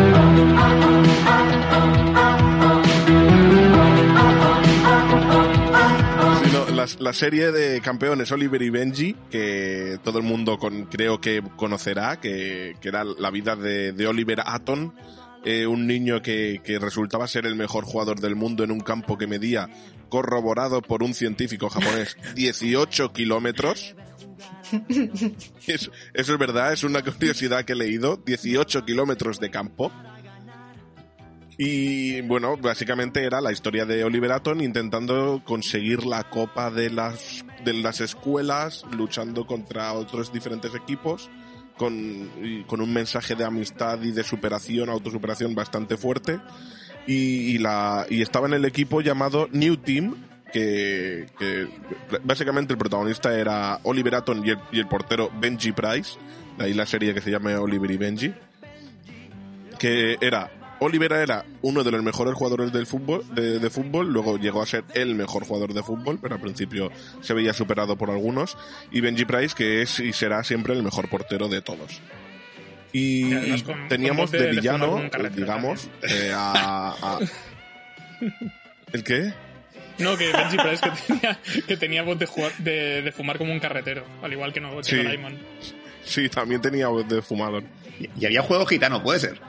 Speaker 10: la, la serie de campeones Oliver y Benji, que todo el mundo con, creo que conocerá, que, que era la vida de, de Oliver Aton, eh, un niño que, que resultaba ser el mejor jugador del mundo en un campo que medía, corroborado por un científico japonés, *laughs* 18 kilómetros. *laughs* Eso, eso es verdad, es una curiosidad que he leído, 18 kilómetros de campo. Y bueno, básicamente era la historia de Oliver Aton intentando conseguir la copa de las, de las escuelas, luchando contra otros diferentes equipos, con, con un mensaje de amistad y de superación, autosuperación bastante fuerte. Y, la, y estaba en el equipo llamado New Team, que, que básicamente el protagonista era Oliver Aton y el, y el portero Benji Price, de ahí la serie que se llama Oliver y Benji que era Olivera era uno de los mejores jugadores del fútbol, de, de fútbol, luego llegó a ser el mejor jugador de fútbol, pero al principio se veía superado por algunos, y Benji Price, que es y será siempre el mejor portero de todos. Y,
Speaker 1: con-
Speaker 10: teníamos
Speaker 1: con
Speaker 10: de, villano, digamos, eh, a, a- *laughs* ¿El qué?
Speaker 1: No, que Benji Price que tenía, que tenía voz de, jugar, de, de fumar como un carretero, al igual que no que
Speaker 10: Sí. *laughs* Sí, también tenía voz de fumador.
Speaker 7: Y había juego gitano, puede ser.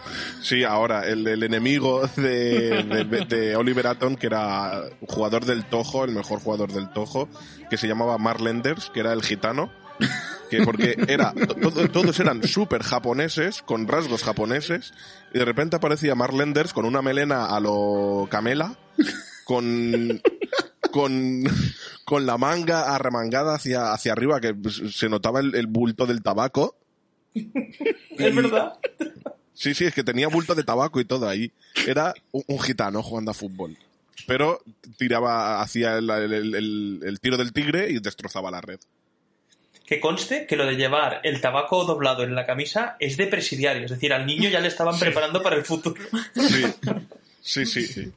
Speaker 10: Sí, ahora, el, el enemigo de, de, de Oliver Atom, que era jugador del Tojo, el mejor jugador del Tojo, que se llamaba Mark Lenders, que era el gitano. Que porque era, todo- todos eran súper japoneses, con rasgos japoneses, y de repente aparecía Mark Lenders con una melena a lo camela, con, con, *laughs* con la manga arremangada hacia, hacia arriba, que se notaba el, el bulto del tabaco. *laughs*
Speaker 4: Es verdad.
Speaker 10: Sí, sí, es que tenía bulto de tabaco y todo ahí. Era un, un gitano jugando a fútbol. Pero tiraba, hacía el, el- el- el tiro del tigre y destrozaba la red.
Speaker 4: Que conste que lo de llevar el tabaco doblado en la camisa es de presidiario. Es decir, al niño ya le estaban preparando para el futuro.
Speaker 10: Sí, sí, sí.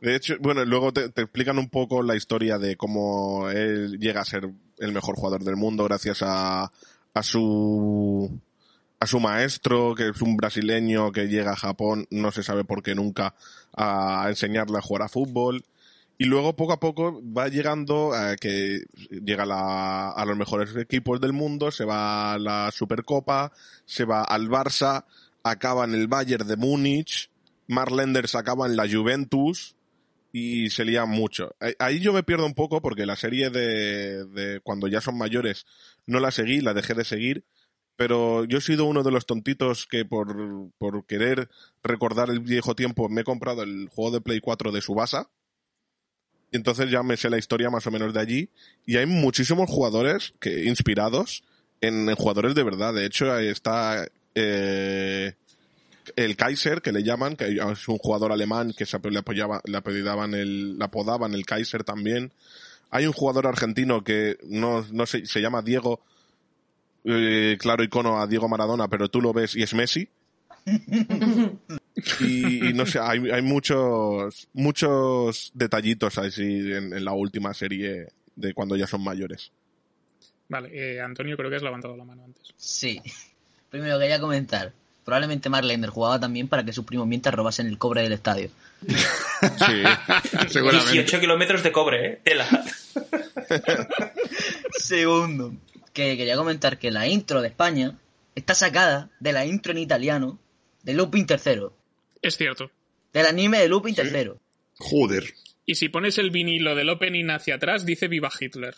Speaker 10: De hecho, bueno, luego te, explican un poco la historia de cómo él llega a ser el mejor jugador del mundo gracias a, su a su maestro, que es un brasileño que llega a Japón, no se sabe por qué nunca, a enseñarle a jugar a fútbol. Y luego poco a poco va llegando a que llega la- a los mejores equipos del mundo, se va a la Supercopa, se va al Barça, acaba en el Bayern de Múnich, Mark Lenders acaba en la Juventus y se lía mucho. Ahí- Ahí yo me pierdo un poco porque la serie de, de cuando ya son mayores no la seguí, la dejé de seguir, pero yo he sido uno de los tontitos que por, por querer recordar el viejo tiempo me he comprado el juego de Play 4 de Subasa. Y entonces ya me sé la historia más o menos de allí. Y hay muchísimos jugadores que, inspirados en, en jugadores de verdad. De hecho, ahí está eh, el Kaiser, que le llaman, que es un jugador alemán que se, le, apoyaba, le, apellidaban el, le apodaban el Kaiser también. Hay un jugador argentino que no, no sé, se llama Diego, eh, claro icono a Diego Maradona, pero tú lo ves y es Messi. *laughs* Y, y no sé, hay, hay muchos, muchos detallitos así en, en la última serie de cuando ya son mayores.
Speaker 1: Vale, eh, Antonio creo que has levantado la mano antes.
Speaker 9: Sí. Primero quería comentar. Probablemente Mark Lender jugaba también para que sus primos mientras robasen el cobre del estadio.
Speaker 10: Sí, *laughs*
Speaker 4: 18 kilómetros de cobre, ¿eh? Tela. *laughs*
Speaker 9: Segundo, que quería comentar que la intro de España está sacada de la intro en italiano de Lupin III.
Speaker 1: Es cierto.
Speaker 9: Del anime de Lupin III.
Speaker 7: Joder.
Speaker 1: Y si pones el vinilo del opening hacia atrás, dice Viva Hitler.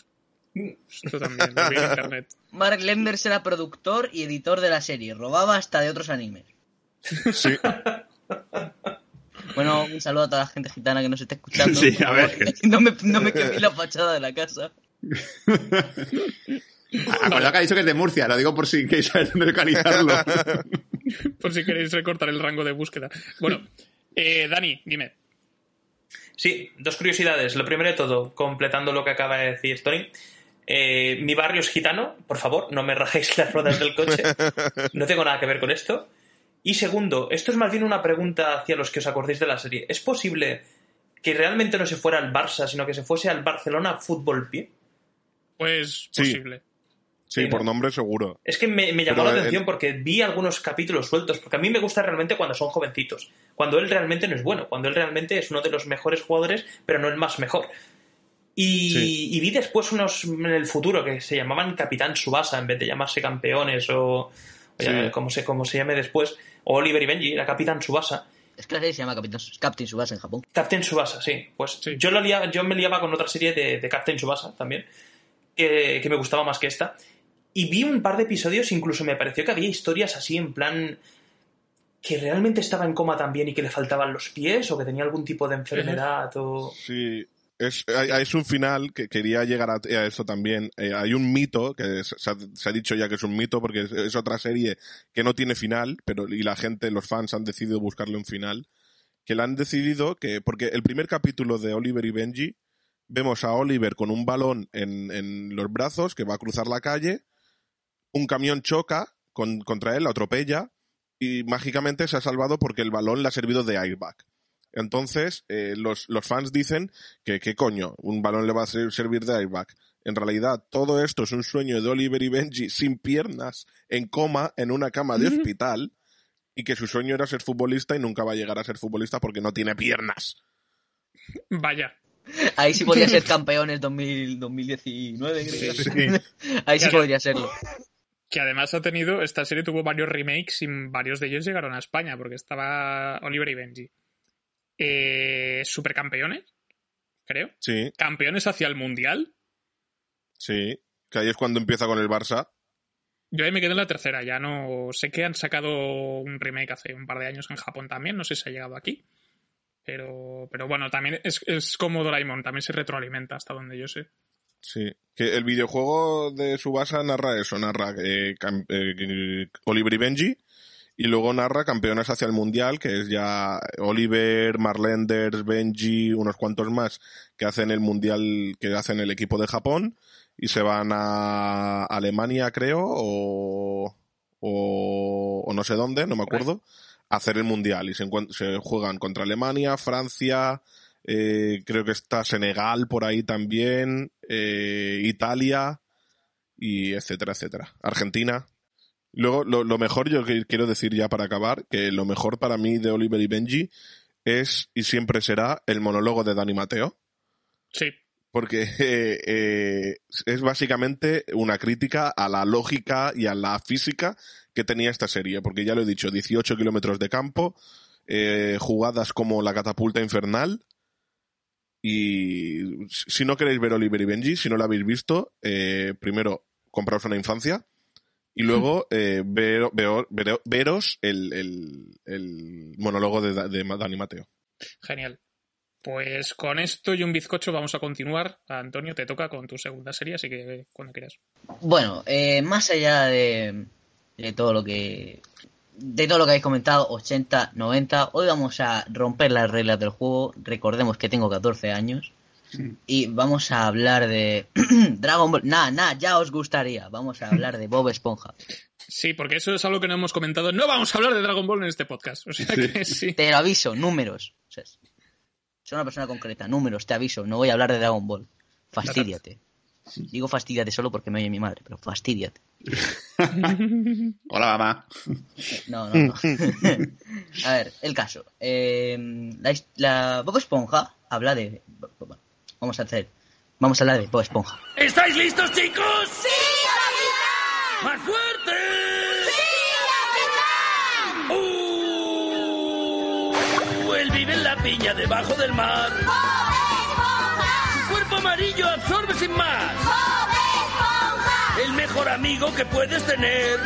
Speaker 1: Esto también, lo vi en internet. *laughs*
Speaker 9: Mark Lenders era productor y editor de la serie. Robaba hasta de otros animes.
Speaker 10: Sí. *laughs*
Speaker 9: Bueno, un saludo a toda la gente gitana que nos está escuchando.
Speaker 7: Sí, a ver. *laughs*
Speaker 9: No me, no me quemé la fachada de la casa.
Speaker 7: Acordad que ha dicho que es de Murcia, lo digo por si queréis saber dónde localizarlo.
Speaker 1: Por si queréis recortar el rango de búsqueda. Bueno, eh, Dani, dime.
Speaker 4: Sí, dos curiosidades. Lo primero de todo, completando lo que acaba de decir Tony. Eh, mi barrio es gitano, por favor, no me rajéis las ruedas del coche. *laughs* No tengo nada que ver con esto. Y segundo, esto es más bien una pregunta hacia los que os acordéis de la serie. ¿Es posible que realmente no se fuera al Barça, sino que se fuese al Barcelona Fútbol Pie?
Speaker 1: Pues
Speaker 10: Sí.
Speaker 1: posible.
Speaker 10: Sí, por nombre seguro.
Speaker 4: Es que me, me llamó
Speaker 10: Pero
Speaker 4: la
Speaker 10: el-
Speaker 4: atención porque vi algunos capítulos sueltos, porque a mí me gusta realmente cuando son jovencitos, cuando él realmente no es bueno, cuando él realmente es uno de los mejores jugadores, pero no el más mejor. Y,
Speaker 10: Sí.
Speaker 4: y vi después unos en el futuro que se llamaban Capitán Subasa en vez de llamarse campeones o, o
Speaker 10: Sí.
Speaker 4: ya- como, se, como se llame después, o Oliver y Benji, era Capitán Subasa.
Speaker 9: Es que la serie se llama Capitán, Captain Subasa en Japón.
Speaker 4: Captain Subasa, sí. Pues
Speaker 1: Sí.
Speaker 4: Yo, lo lia- yo me liaba con otra serie de, de Captain Subasa también, que, que me gustaba más que esta. Y vi un par de episodios, incluso me pareció que había historias así en plan que realmente estaba en coma también y que le faltaban los pies o que tenía algún tipo de enfermedad o...
Speaker 10: Sí, es, es un final que quería llegar a, eso también. Eh, hay un mito, que se, se ha, dicho ya que es un mito porque es, otra serie que no tiene final, pero y la gente, los fans han decidido buscarle un final, que la han decidido que, porque el primer capítulo de Oliver y Benji, vemos a Oliver con un balón en, en los brazos que va a cruzar la calle, un camión choca con- contra él, lo atropella, y mágicamente se ha salvado porque el balón le ha servido de airbag. Entonces, eh, los, los fans dicen que, ¿qué coño? Un balón le va a ser- servir de airbag. En realidad, todo esto es un sueño de Oliver y Benji sin piernas, en coma, en una cama de *laughs* hospital, y que su sueño era ser futbolista y nunca va a llegar a ser futbolista porque no tiene piernas.
Speaker 1: Vaya.
Speaker 9: Ahí sí podría *laughs* ser campeones 2000, 2019, creo.
Speaker 1: Sí. *laughs*
Speaker 9: Ahí sí podría serlo.
Speaker 1: Que además ha tenido, esta serie tuvo varios remakes y varios de ellos llegaron a España, porque estaba Oliver y Benji. Eh, supercampeones, creo.
Speaker 10: Sí,
Speaker 1: Campeones hacia el Mundial.
Speaker 10: sí. Que ahí es cuando empieza con el Barça.
Speaker 1: Yo ahí me quedé en la tercera, ya no sé que han sacado un remake hace un par de años en Japón también, no sé si ha llegado aquí. Pero, pero bueno, también es, es como Doraemon, también se retroalimenta hasta donde yo sé.
Speaker 10: Sí, que el videojuego de Subasa narra eso, narra eh, eh, Oliver y Benji y luego narra campeones hacia el mundial, que es ya Oliver, Marlenders, Benji, unos cuantos más que hacen el mundial, que hacen el equipo de Japón y se van a Alemania, creo, o, o, o no sé dónde, no me acuerdo, a hacer el mundial y se, se juegan contra Alemania, Francia, eh, creo que está Senegal por ahí también, eh, Italia y etcétera, etcétera. Argentina. Luego, lo, lo mejor, yo quiero decir ya para acabar, que lo mejor para mí de Oliver y Benji es y siempre será el monólogo de Dani Mateo.
Speaker 1: Sí.
Speaker 10: Porque *laughs* eh, eh, es básicamente una crítica a la lógica y a la física que tenía esta serie. Porque ya lo he dicho, 18 kilómetros de campo, eh, jugadas como la catapulta infernal. Y si no queréis ver Oliver y Benji, si no lo habéis visto, eh, primero compraos una infancia y luego eh, veo- veo- vero- veros el, el- el monólogo de, de Dani Mateo.
Speaker 1: Genial. Pues con esto y un bizcocho vamos a continuar. Antonio, te toca con tu segunda serie, así que cuando quieras.
Speaker 9: Bueno, eh, más allá de, de todo lo que de todo lo que habéis comentado, 80, 90, hoy vamos a romper las reglas del juego. Recordemos que tengo 14 años y vamos a hablar de *clears throat* Dragon Ball. Nah, nah, ya os gustaría. Vamos a hablar de Bob Esponja.
Speaker 1: Sí, porque eso es algo que no hemos comentado. No vamos a hablar de Dragon Ball en este podcast. O sea que sí.
Speaker 9: Te lo aviso, números. O sea, soy una persona concreta, números, te aviso. No voy a hablar de Dragon Ball. Fastídiate. Digo fastídiate solo porque me oye mi madre, pero fastídiate. *laughs*
Speaker 7: Hola, mamá.
Speaker 9: No, no, no. *laughs* a ver, el caso. Eh, la Bob Esponja habla de. Vamos a hacer. Vamos a hablar de Bob Esponja.
Speaker 14: ¿Estáis listos, chicos? ¡Sí, ¡Más fuerte! ¡Sí, ¡Uh! Él vive en la piña debajo del mar. Su cuerpo amarillo absorbe sin más. El mejor amigo que puedes tener.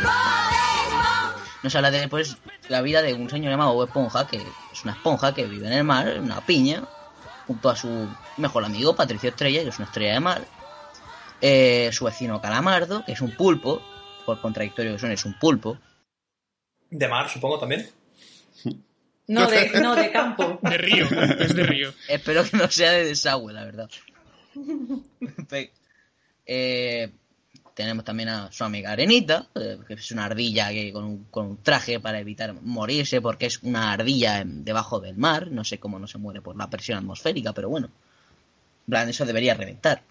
Speaker 9: Nos habla de pues la vida de un señor llamado Bob Esponja, que es una esponja que vive en el mar, en una piña, junto a su mejor amigo Patricio Estrella, que es una estrella de mar. Eh, su vecino Calamardo, que es un pulpo, por contradictorio que suene, es un pulpo.
Speaker 4: De mar, supongo también.
Speaker 3: No, de, *laughs* no, de campo.
Speaker 1: De río, es de río.
Speaker 9: Espero que no sea de desagüe, la verdad. Eh, tenemos también a su amiga Arenita, eh, que es una ardilla que con, un, con un traje para evitar morirse, porque es una ardilla debajo del mar. No sé cómo no se muere por la presión atmosférica, pero bueno. Plan, eso debería reventar.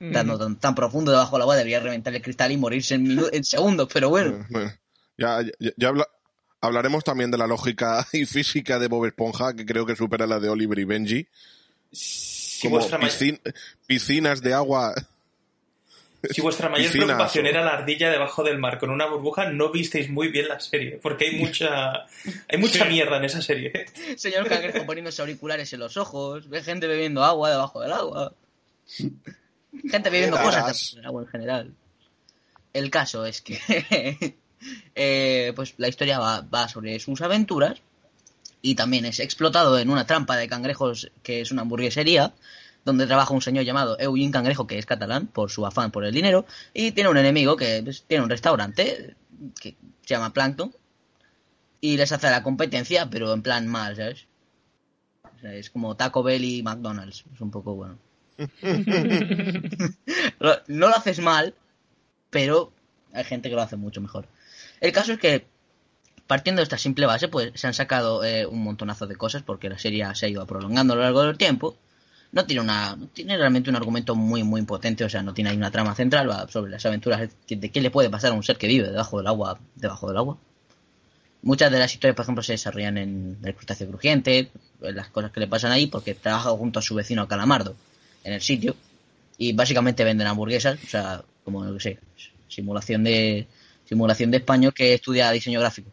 Speaker 10: Mm.
Speaker 9: Estando tan, tan profundo debajo del agua, debería reventar el cristal y morirse en, en segundos, pero bueno.
Speaker 10: Bueno, ya, ya, ya habla- hablaremos también de la lógica *laughs* y física de Bob Esponja, que creo que supera la de Oliver y Benji. Como
Speaker 4: ma-
Speaker 10: piscin- piscinas de agua.
Speaker 4: Si vuestra mayor preocupación
Speaker 10: o-
Speaker 4: era la ardilla debajo del mar con una burbuja, no visteis muy bien la serie, porque hay mucha hay mucha
Speaker 9: Sí.
Speaker 4: mierda en esa serie.
Speaker 9: Señor cangrejo *laughs* poniéndose auriculares en los ojos, ve gente bebiendo agua debajo del agua. Gente bebiendo cosas debajo del agua en general. El caso es que *laughs* eh, pues la historia va, va sobre sus aventuras y también es explotado en una trampa de cangrejos que es una hamburguesería donde trabaja un señor llamado Eugene Cangrejo que es catalán por su afán por el dinero y tiene un enemigo que pues, tiene un restaurante que se llama Plankton y les hace la competencia pero en plan mal, ¿sabes? O sea, es como Taco Bell y McDonald's, es un poco bueno. *laughs* No lo haces mal, pero hay gente que lo hace mucho mejor. El caso es que partiendo de esta simple base, pues se han sacado eh, un montonazo de cosas porque la serie se ha ido prolongando a lo largo del tiempo. No tiene una, no tiene realmente un argumento muy muy potente, o sea, no tiene ahí una trama central va sobre las aventuras de, qué le puede pasar a un ser que vive debajo del agua, debajo del agua. Muchas de las historias, por ejemplo, se desarrollan en el crustáceo crujiente, en las cosas que le pasan ahí, porque trabaja junto a su vecino Calamardo en el sitio y básicamente venden hamburguesas, o sea, como no sé, simulación de simulación de español que estudia diseño gráfico.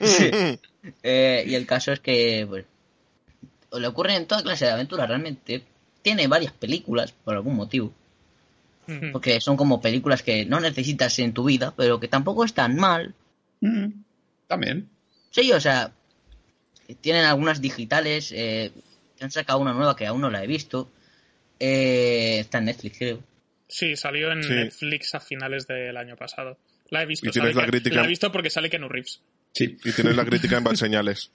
Speaker 9: Sí. *laughs* Eh, y el caso es que pues, le ocurren en toda clase de aventuras realmente. Tiene varias películas por algún motivo. Porque son como películas que no necesitas en tu vida, pero que tampoco están mal.
Speaker 7: También.
Speaker 9: Sí, o sea, tienen algunas digitales. Eh, han sacado una nueva que aún no la he visto. Eh, está en Netflix, creo.
Speaker 1: Sí, salió en
Speaker 10: Sí.
Speaker 1: Netflix a finales del año pasado. La he visto,
Speaker 10: Y tienes
Speaker 1: sabe
Speaker 10: la
Speaker 1: que-
Speaker 10: crítica-
Speaker 1: la he visto porque sale Keanu Reeves.
Speaker 7: Sí.
Speaker 10: Y tienes la crítica en Bad Señales.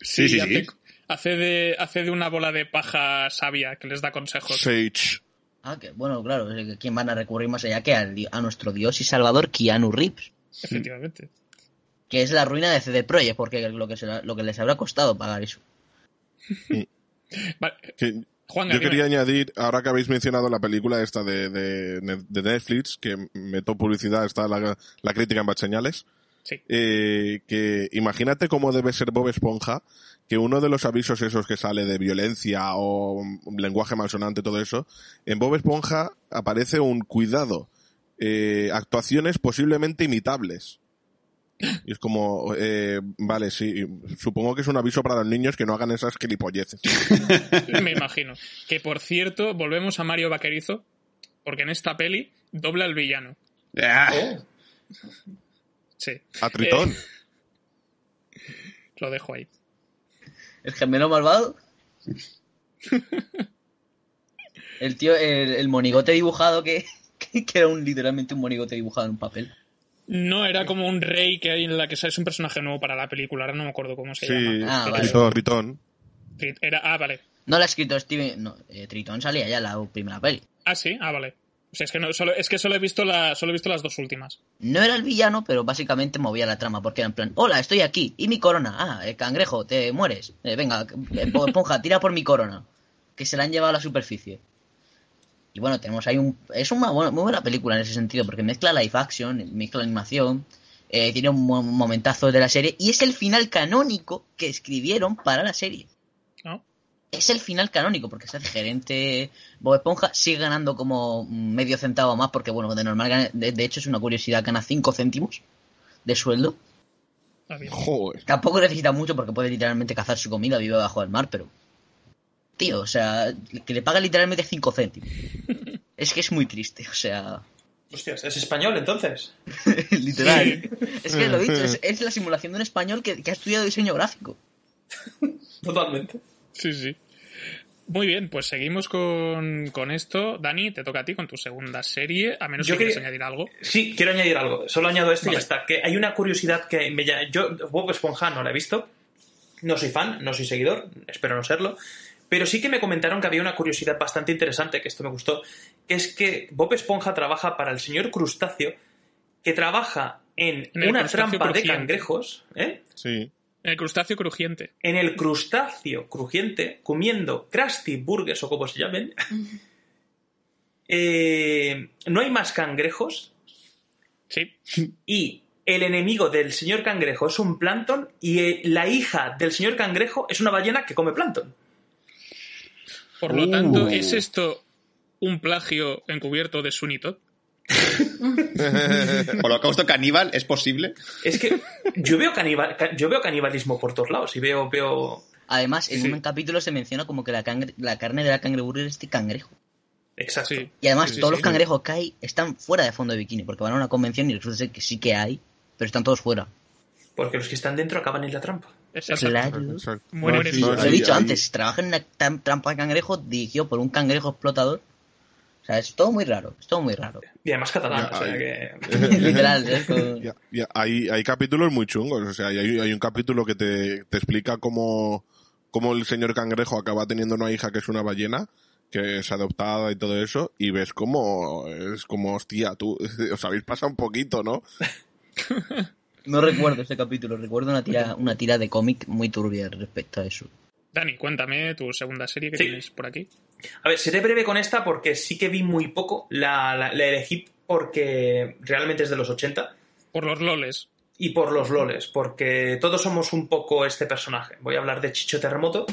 Speaker 7: Sí, sí,
Speaker 1: hace,
Speaker 7: sí.
Speaker 1: Hace de, hace de una bola de paja sabia que les da consejos.
Speaker 10: Sage.
Speaker 9: Ah, que bueno, claro, ¿quién van a recurrir más allá que di- a nuestro dios y salvador Keanu Reeves?
Speaker 1: Efectivamente.
Speaker 9: Que es la ruina de CD Projekt, porque lo que, se lo que les habrá costado pagar eso. *laughs*
Speaker 1: Vale,
Speaker 10: Que-
Speaker 1: Juan,
Speaker 10: yo quería añadir, ahora que habéis mencionado la película esta de, de, de Netflix, que meto publicidad, está la, la crítica en Bad Señales,
Speaker 1: Sí.
Speaker 10: eh, que imagínate cómo debe ser Bob Esponja, que uno de los avisos esos que sale de violencia o lenguaje malsonante, todo eso, en Bob Esponja aparece un cuidado, eh, actuaciones posiblemente imitables. Y es como, eh, vale, sí, supongo que es un aviso para los niños que no hagan esas gilipolleces. *laughs*
Speaker 1: Me imagino. Que por cierto, volvemos a Mario Vaquerizo, porque en esta peli dobla al villano.
Speaker 7: Ah,
Speaker 1: Sí.
Speaker 10: A Tritón.
Speaker 1: Eh, lo dejo ahí.
Speaker 9: ¿El gemelo malvado? *laughs* El tío, el, el monigote dibujado que, que, que era un literalmente un monigote dibujado en un papel.
Speaker 1: No, era como un rey que hay en la que es un personaje nuevo para la película, ahora no me acuerdo cómo se
Speaker 10: Sí,
Speaker 1: llama.
Speaker 9: Ah, vale.
Speaker 10: Tritón, Tritón.
Speaker 1: Trit- Era, ah, vale.
Speaker 9: No la ha escrito Steven, no, eh, Tritón salía ya en la primera peli.
Speaker 1: Ah, sí, ah, vale. O sea, es que, no, solo, es que solo, he visto la, solo he visto las dos últimas.
Speaker 9: No era el villano, pero básicamente movía la trama, porque era en plan, hola, estoy aquí, y mi corona, ah, eh, cangrejo, te mueres, Eh, venga, eh, Esponja, tira por mi corona, que se la han llevado a la superficie. Y bueno, tenemos ahí un... Es una buena- muy buena película en ese sentido, porque mezcla live action, mezcla animación, eh, tiene un mo- momentazo de la serie, y es el final canónico que escribieron para la serie. Es el final canónico, porque se hace gerente Bob Esponja, sigue ganando como medio centavo más, porque bueno, de normal, gana- de, de hecho es una curiosidad, gana 5 céntimos de sueldo.
Speaker 10: Joder.
Speaker 9: Tampoco necesita mucho porque puede literalmente cazar su comida, vive bajo el mar, pero... Tío, o sea, que le paga literalmente 5 céntimos. *laughs* Es que es muy triste, o sea...
Speaker 4: Hostias, ¿es español entonces? *laughs*
Speaker 9: Literal. Es que lo he dicho, es, es la simulación de un español que, que ha estudiado diseño gráfico. *laughs*
Speaker 4: Totalmente.
Speaker 1: Sí, sí. Muy bien, pues seguimos con, con esto. Dani, te toca a ti con tu segunda serie, a menos
Speaker 4: Yo
Speaker 1: que
Speaker 4: quería-
Speaker 1: añadir algo.
Speaker 4: Sí, quiero añadir algo. Solo añado esto y ya está. Que hay una curiosidad que me llama. Yo, Bob Esponja no la he visto. No soy fan, no soy seguidor, espero no serlo. Pero sí que me comentaron que había una curiosidad bastante interesante, que esto me gustó, que es que Bob Esponja trabaja para el señor crustáceo, que trabaja en, una trampa de cangrejos, ¿eh?
Speaker 10: Sí.
Speaker 1: El crustáceo crujiente.
Speaker 4: en el crustáceo crujiente, comiendo Krusty Burgers o como se llamen. *laughs* Eh, no hay más cangrejos
Speaker 1: Sí.
Speaker 4: y el enemigo del señor cangrejo es un plancton y eh, la hija del señor cangrejo es una ballena que come plancton.
Speaker 1: Por lo
Speaker 7: Uh.
Speaker 1: tanto, ¿es esto un plagio encubierto de Sunny Todd? *laughs*
Speaker 7: Holocausto caníbal, ¿es posible?
Speaker 4: Es que yo veo, canibal, ca- yo veo canibalismo por todos lados y veo... veo...
Speaker 9: Además, en
Speaker 1: Sí.
Speaker 9: un capítulo se menciona como que la, cangre- la carne de la cangreburger es de cangrejo.
Speaker 4: Exacto.
Speaker 1: Sí.
Speaker 9: Y además,
Speaker 1: Sí, sí,
Speaker 9: todos
Speaker 1: sí.
Speaker 9: los cangrejos que hay están fuera de fondo de bikini, porque van a una convención y resulta que sí que hay, pero están todos fuera.
Speaker 4: Porque los que están dentro acaban en la trampa.
Speaker 1: Exacto.
Speaker 9: Claro.
Speaker 10: Exacto.
Speaker 1: Mueren
Speaker 9: Lo he dicho
Speaker 10: ahí-
Speaker 9: antes, trabaja en una trampa de cangrejo dirigido por un cangrejo explotador. O sea, es todo muy raro, es todo muy raro.
Speaker 4: Y además catalán,
Speaker 10: Ya,
Speaker 4: o sea que... *laughs*
Speaker 9: Literal, ¿eh? Con-
Speaker 10: Ya, ya, hay, hay capítulos muy chungos. O sea, hay, hay un capítulo que te, te explica cómo, cómo el señor cangrejo acaba teniendo una hija que es una ballena, que es adoptada y todo eso, y ves cómo es como, hostia, tú, *laughs* os habéis pasado un poquito, ¿no? *laughs*
Speaker 9: No recuerdo ese capítulo, recuerdo una tira, una tira de cómic muy turbia respecto a eso.
Speaker 1: Dani, cuéntame tu segunda serie que
Speaker 4: Sí.
Speaker 1: tienes por aquí.
Speaker 4: A ver, seré breve con esta porque sí que vi muy poco. La, la- la elegí porque realmente es de los 80.
Speaker 1: Por los loles.
Speaker 4: Y por los loles, porque todos somos un poco este personaje. Voy a hablar de Chicho Terremoto.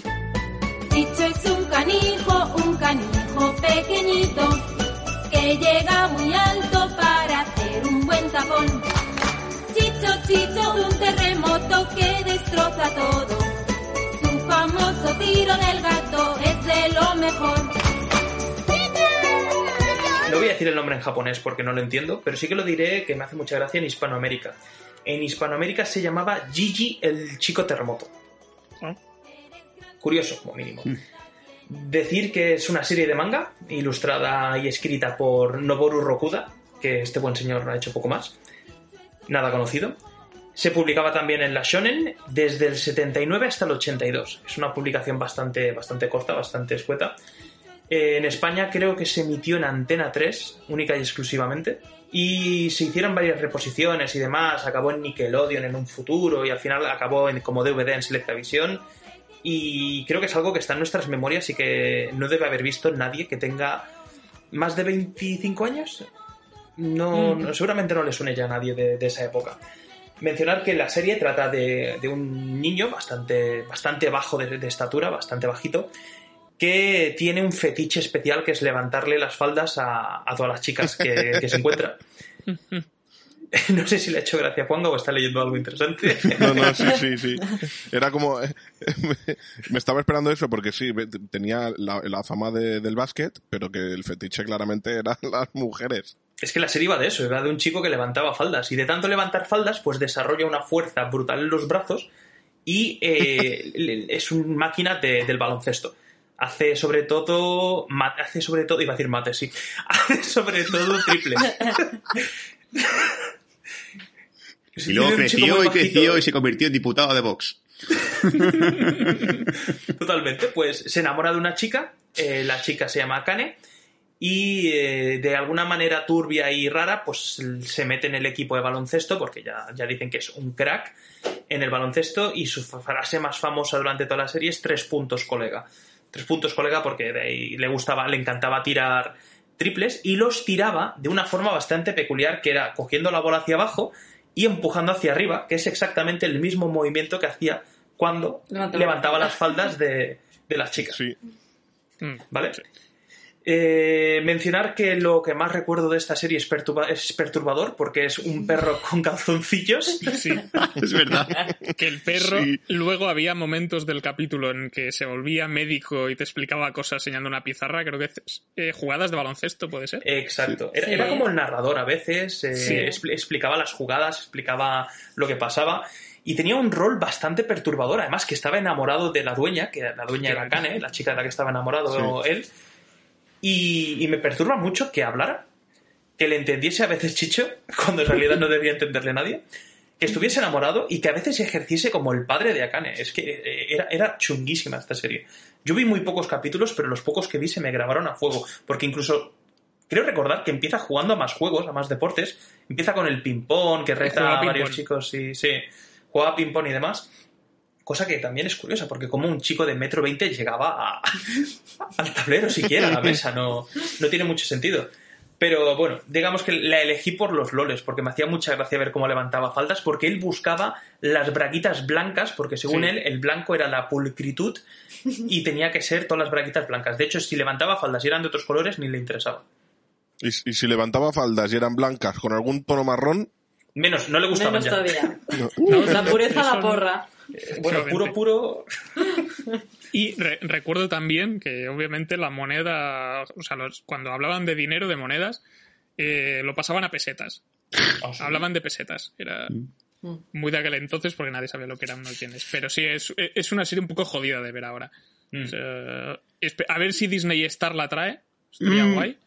Speaker 15: Chicho es un canijo, un canijo pequeñito que llega muy alto para hacer un buen tapón. Chicho, Chicho, un terremoto que destroza todo. Su famoso tiro del gato es de lo mejor.
Speaker 4: No voy a decir el nombre en japonés porque no lo entiendo, pero sí que lo diré que me hace mucha gracia en Hispanoamérica. En Hispanoamérica se llamaba Gigi el Chico Terremoto.
Speaker 1: Ah.
Speaker 4: Curioso, como mínimo. Decir que es una serie de manga, ilustrada y escrita por Noboru Rokuda, que este buen señor ha hecho poco más. Nada conocido. Se publicaba también en la Shonen desde el 79 hasta el 82. Es una publicación bastante, bastante corta, bastante escueta. Eh, en España creo que se emitió en Antena 3, única y exclusivamente. Y se hicieron varias reposiciones y demás. Acabó en Nickelodeon en un futuro y al final acabó en- como DVD en Selectavisión. Y creo que es algo que está en nuestras memorias y que no debe haber visto nadie que tenga más de 25 años. No,
Speaker 1: Mm.
Speaker 4: no- seguramente no le suene ya a nadie de, de esa época. Mencionar que la serie trata de, un niño bastante, bastante bajo de, estatura, bastante bajito, que tiene un fetiche especial que es levantarle las faldas a, todas las chicas que, se encuentra. *laughs* No sé si le ha hecho gracia a Juanga o está leyendo algo interesante. *laughs*
Speaker 10: No, no, sí, sí, sí. Era como... eh, *laughs* me, estaba esperando eso porque sí, tenía la, fama de- del básquet, pero que el fetiche claramente eran las mujeres.
Speaker 4: Es que la serie iba de eso, iba de un chico que levantaba faldas. Y de tanto levantar faldas, pues desarrolla una fuerza brutal en los brazos y eh, *laughs* es una máquina de- del baloncesto. Hace sobre todo. Hace sobre todo. Iba a decir mate, sí. *laughs* Hace sobre todo triples. *laughs*
Speaker 7: Y luego
Speaker 4: un
Speaker 7: creció y creció y se convirtió en diputado de Vox.
Speaker 4: Totalmente. Pues se enamora de una chica, eh, la chica se llama Kane, y eh, de alguna manera turbia y rara, pues se mete en el equipo de baloncesto, porque ya, ya dicen que es un crack en el baloncesto, y su frase más famosa durante toda la serie es tres puntos, colega. Tres puntos, colega, porque de ahí le gustaba, le encantaba tirar triples, y los tiraba de una forma bastante peculiar, que era cogiendo la bola hacia abajo y empujando hacia arriba, que es exactamente el mismo movimiento que hacía cuando
Speaker 3: Levantaba.
Speaker 4: levantaba las faldas de, de las chicas.
Speaker 1: Mm.
Speaker 4: ¿Vale? Eh, mencionar que lo que más recuerdo de esta serie es, perturba- es perturbador porque es un perro *laughs* con calzoncillos.
Speaker 1: Sí. *laughs*
Speaker 7: Es verdad.
Speaker 1: Que el perro,
Speaker 10: Sí.
Speaker 1: luego había momentos del capítulo en que se volvía médico y te explicaba cosas enseñando una pizarra, creo que eh, jugadas de baloncesto, ¿puede ser?
Speaker 4: Exacto. Era,
Speaker 3: Sí.
Speaker 4: era como el narrador a veces, eh,
Speaker 1: Sí.
Speaker 4: expl- explicaba las jugadas, explicaba lo que pasaba. Y tenía un rol bastante perturbador, además que estaba enamorado de la dueña, que la dueña era Kane, la chica de la que estaba enamorado él. Y, y me perturba mucho que hablara, que le entendiese a veces Chicho, *laughs* cuando en realidad no debía entenderle nadie, que estuviese enamorado y que a veces ejerciese como el padre de Akane. Es que eh, era, era chunguísima esta serie. Yo vi muy pocos capítulos, pero los pocos que vi se me grabaron a fuego, porque incluso creo recordar que empieza jugando a más juegos, a más deportes. Empieza con el ping-pong, que reta a varios chicos y sí, juega ping-pong y demás. Cosa que también es curiosa, porque como un chico de metro veinte llegaba a- *laughs* al tablero siquiera, a la mesa, no, no tiene mucho sentido. Pero bueno, digamos que la elegí por los loles, porque me hacía mucha gracia ver cómo levantaba faldas, porque él buscaba las braguitas blancas, porque según
Speaker 1: Sí.
Speaker 4: él, el blanco era la pulcritud y tenía que ser todas las braguitas blancas. De hecho, si levantaba faldas y eran de otros colores, ni le interesaba.
Speaker 10: Y, y si levantaba faldas y eran blancas con algún tono marrón,
Speaker 4: Menos, no le gustaban
Speaker 3: Menos
Speaker 4: ya.
Speaker 3: todavía. *laughs*
Speaker 1: No,
Speaker 3: La pureza
Speaker 1: eso
Speaker 3: la
Speaker 1: no.
Speaker 3: porra.
Speaker 4: Bueno, puro, puro.
Speaker 1: Y re- recuerdo también que obviamente la moneda, o sea, los- cuando hablaban de dinero, de monedas, eh, lo pasaban a pesetas. Hablaban de pesetas. Era muy de aquel entonces porque nadie sabía lo que eran unos yenes. Pero sí, es, es una serie un poco jodida de ver ahora.
Speaker 4: Mm.
Speaker 1: O sea, espe- a ver si Disney Star la trae. Estaría
Speaker 7: Mm.
Speaker 1: guay.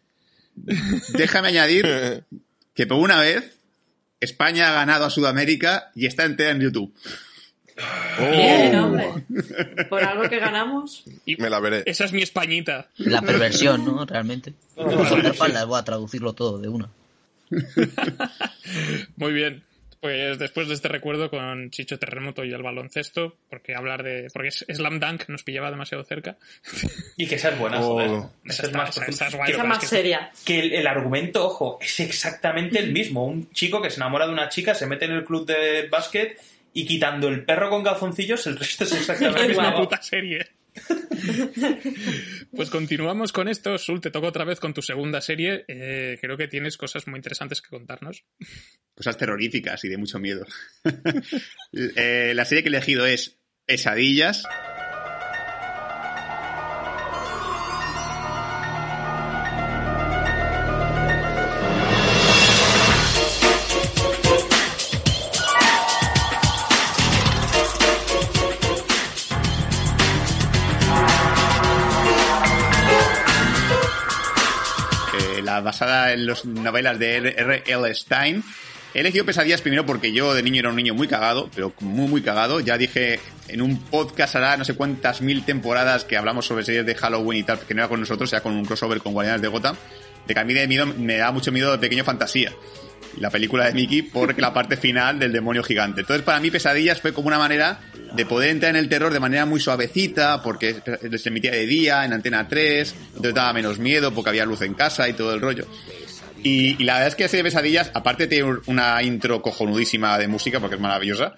Speaker 7: Déjame añadir *laughs* que por una vez España ha ganado a Sudamérica y está entera en YouTube.
Speaker 3: Bien,
Speaker 10: ¡Oh!
Speaker 3: hombre. Por algo que ganamos.
Speaker 10: me la veré.
Speaker 1: Esa es mi Españita.
Speaker 9: La perversión, ¿no? Realmente. Faldas voy a traducirlo todo de una. *laughs*
Speaker 1: Muy bien. Pues después de este recuerdo con Chicho Terremoto y el baloncesto, porque hablar de. porque es Slam Dunk nos pillaba demasiado cerca.
Speaker 4: Y que esa es buena,
Speaker 10: Oh.
Speaker 4: joder.
Speaker 1: Esa
Speaker 4: Esa es más
Speaker 1: esa- es guay,
Speaker 3: Esa más
Speaker 1: es que-
Speaker 3: seria.
Speaker 4: que el, el argumento, ojo, es exactamente el mismo. Un chico que se enamora de una chica, se mete en el club de básquet y quitando el perro con calzoncillos, el resto es exactamente *laughs*
Speaker 1: Es una
Speaker 4: igual.
Speaker 1: puta serie. *laughs* pues continuamos con esto. Sul, te toca otra vez con tu segunda serie. Eh, creo que tienes cosas muy interesantes que contarnos.
Speaker 7: Cosas terroríficas y de mucho miedo. *laughs* Eh, la serie que he elegido es Pesadillas. En las novelas de R. L. Stein. He elegido Pesadillas primero porque yo de niño era un niño muy cagado, pero muy, muy cagado. Ya dije en un podcast hará no sé cuántas mil temporadas que hablamos sobre series de Halloween y tal, que no era con nosotros, era con un crossover con Guardianes de Gotham, de que a mí de miedo me da mucho miedo de pequeño fantasía. La película de Mickey porque la parte final del demonio gigante. Entonces para mí Pesadillas fue como una manera de poder entrar en el terror de manera muy suavecita, porque se emitía de día en Antena 3, entonces daba menos miedo porque había luz en casa y todo el rollo. Y, la verdad es que ese de pesadillas, aparte tiene una intro cojonudísima de música porque es maravillosa.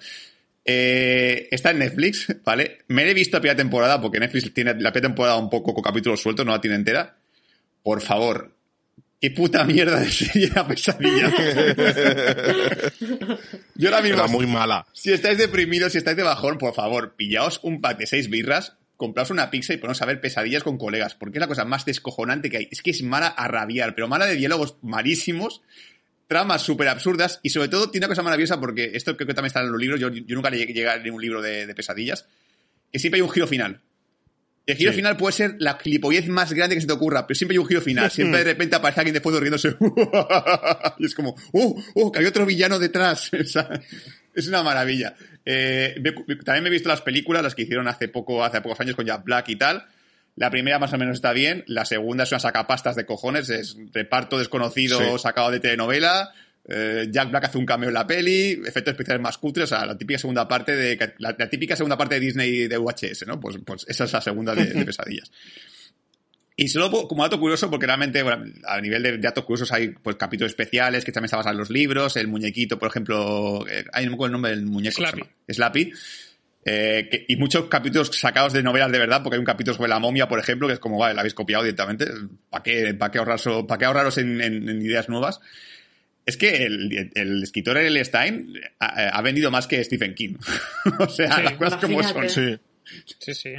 Speaker 7: eh, está en Netflix, ¿vale? Me he visto la primera temporada porque Netflix tiene la primera temporada un poco con capítulos sueltos, no la tiene entera. Por favor, qué puta mierda de serie la pesadilla. *laughs* Yo ahora mismo,
Speaker 10: Era muy mala.
Speaker 7: si estáis deprimidos, si estáis de bajón, por favor, pillaos un pack de seis birras, compraos una pizza y poneros a ver pesadillas con colegas, porque es la cosa más descojonante que hay. Es que es mala a rabiar, pero mala de diálogos malísimos, tramas súper absurdas y sobre todo tiene una cosa maravillosa porque esto creo que también está en los libros, yo, yo nunca llegué llegué a leer un libro de, de pesadillas, que siempre hay un giro final. El giro
Speaker 10: Sí.
Speaker 7: final puede ser la gilipollez más grande que se te ocurra, pero siempre hay un giro final. Siempre de repente aparece alguien de fondo riéndose. *laughs* y es como, ¡oh! ¡oh! Que hay otro villano detrás. *laughs* Es una maravilla. Eh, también me he visto las películas, las que hicieron hace poco, hace pocos años con Jack Black y tal. La primera más o menos está bien. La segunda es una sacapastas de cojones. Es reparto desconocido
Speaker 10: Sí.
Speaker 7: sacado de telenovela. Eh, Jack Black hace un cameo en la peli, efectos especiales más cutres, o sea, la típica segunda parte de la, la típica segunda parte de Disney de VHS, ¿no? Pues, pues esa es la segunda de, de *laughs* pesadillas. Y solo como dato curioso, porque realmente bueno, a nivel de datos curiosos hay pues capítulos especiales que también se basan en los libros, el muñequito, por ejemplo, eh, ay, no me acuerdo el nombre del muñeco.
Speaker 1: Slappy.
Speaker 7: Slappy. Eh, que- y muchos capítulos sacados de novelas de verdad, porque hay un capítulo sobre la momia, por ejemplo, que es como, vale, la habéis copiado directamente. ¿Para qué, para qué, ahorraros, para qué ahorraros en, en- en ideas nuevas? Es que el, el escritor L. Stein ha, ha vendido más que Stephen King. *laughs* o sea,
Speaker 1: Sí,
Speaker 7: las cosas como son.
Speaker 10: Sí.
Speaker 1: Sí, sí.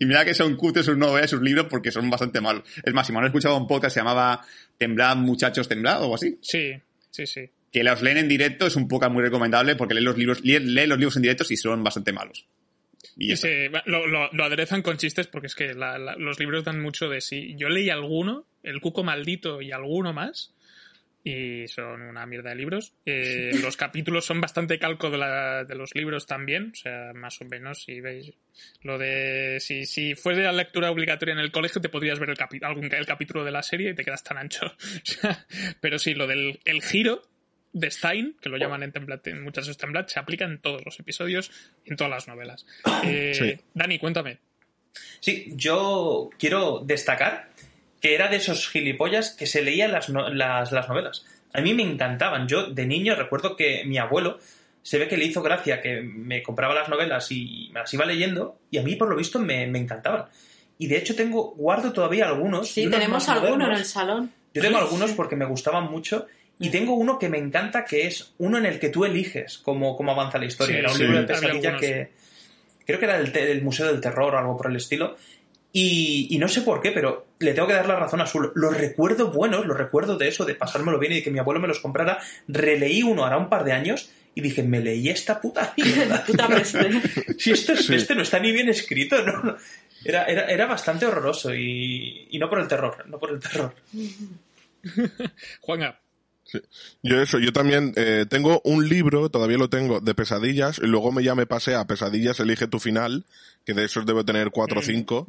Speaker 7: Y mira que son cutres sus novelas, sus libros, porque son bastante malos. Es más, si me han escuchado un podcast se llamaba Temblad, muchachos, temblad, o algo así.
Speaker 1: Sí, sí, sí.
Speaker 7: Que los leen en directo es un podcast muy recomendable porque lee los libros, lee, lee los libros en directo y son bastante malos. Y,
Speaker 1: Y se, lo, lo- lo aderezan con chistes porque es que la- la- los libros dan mucho de sí. Yo leí alguno, El Cuco Maldito y alguno más, y son una mierda de libros. Eh, *laughs* los capítulos son bastante calco de, la- de los libros también, o sea, más o menos, si veis. Lo de. Si, si fuese la lectura obligatoria en el colegio, te podrías ver el, capi- algún, el capítulo de la serie y te quedas tan ancho. *laughs* Pero sí, lo del el giro de Stein, que lo llaman en, Temblat, en muchas Temblat, se aplica en todos los episodios en todas las novelas. *coughs* Eh,
Speaker 10: Sí.
Speaker 1: Dani, cuéntame.
Speaker 4: Sí, yo quiero destacar que era de esos gilipollas que se leían las, no- las, las novelas. A mí me encantaban. Yo, de niño, recuerdo que mi abuelo se ve que le hizo gracia que me compraba las novelas y me las iba leyendo, y a mí, por lo visto, me, me encantaban. Y de hecho, tengo, guardo todavía algunos.
Speaker 3: Sí, tenemos alguno en el salón.
Speaker 4: Yo tengo algunos porque me gustaban mucho. Y tengo uno que me encanta, que es uno en el que tú eliges cómo, cómo avanza la historia.
Speaker 1: Sí,
Speaker 4: era un
Speaker 10: sí.
Speaker 4: libro de pesadilla que. Creo que era del, Museo del Terror o algo por el estilo. Y, y no sé por qué, pero le tengo que dar la razón a Azul. Los recuerdo buenos, los recuerdo de eso, de pasármelo bien y de que mi abuelo me los comprara. Releí uno hará un par de años y dije, me leí esta puta mierda. *laughs*
Speaker 3: Puta *laughs*
Speaker 4: si esto es
Speaker 10: Sí.
Speaker 4: este no está ni bien escrito, ¿no? Era, era, era bastante horroroso y, y no por el terror, no por el terror. *laughs*
Speaker 1: Juanga.
Speaker 10: Yo eso, yo también eh, tengo un libro, todavía lo tengo, de pesadillas, y luego me ya me pasé a Pesadillas, elige tu final, que de esos debo tener cuatro o cinco.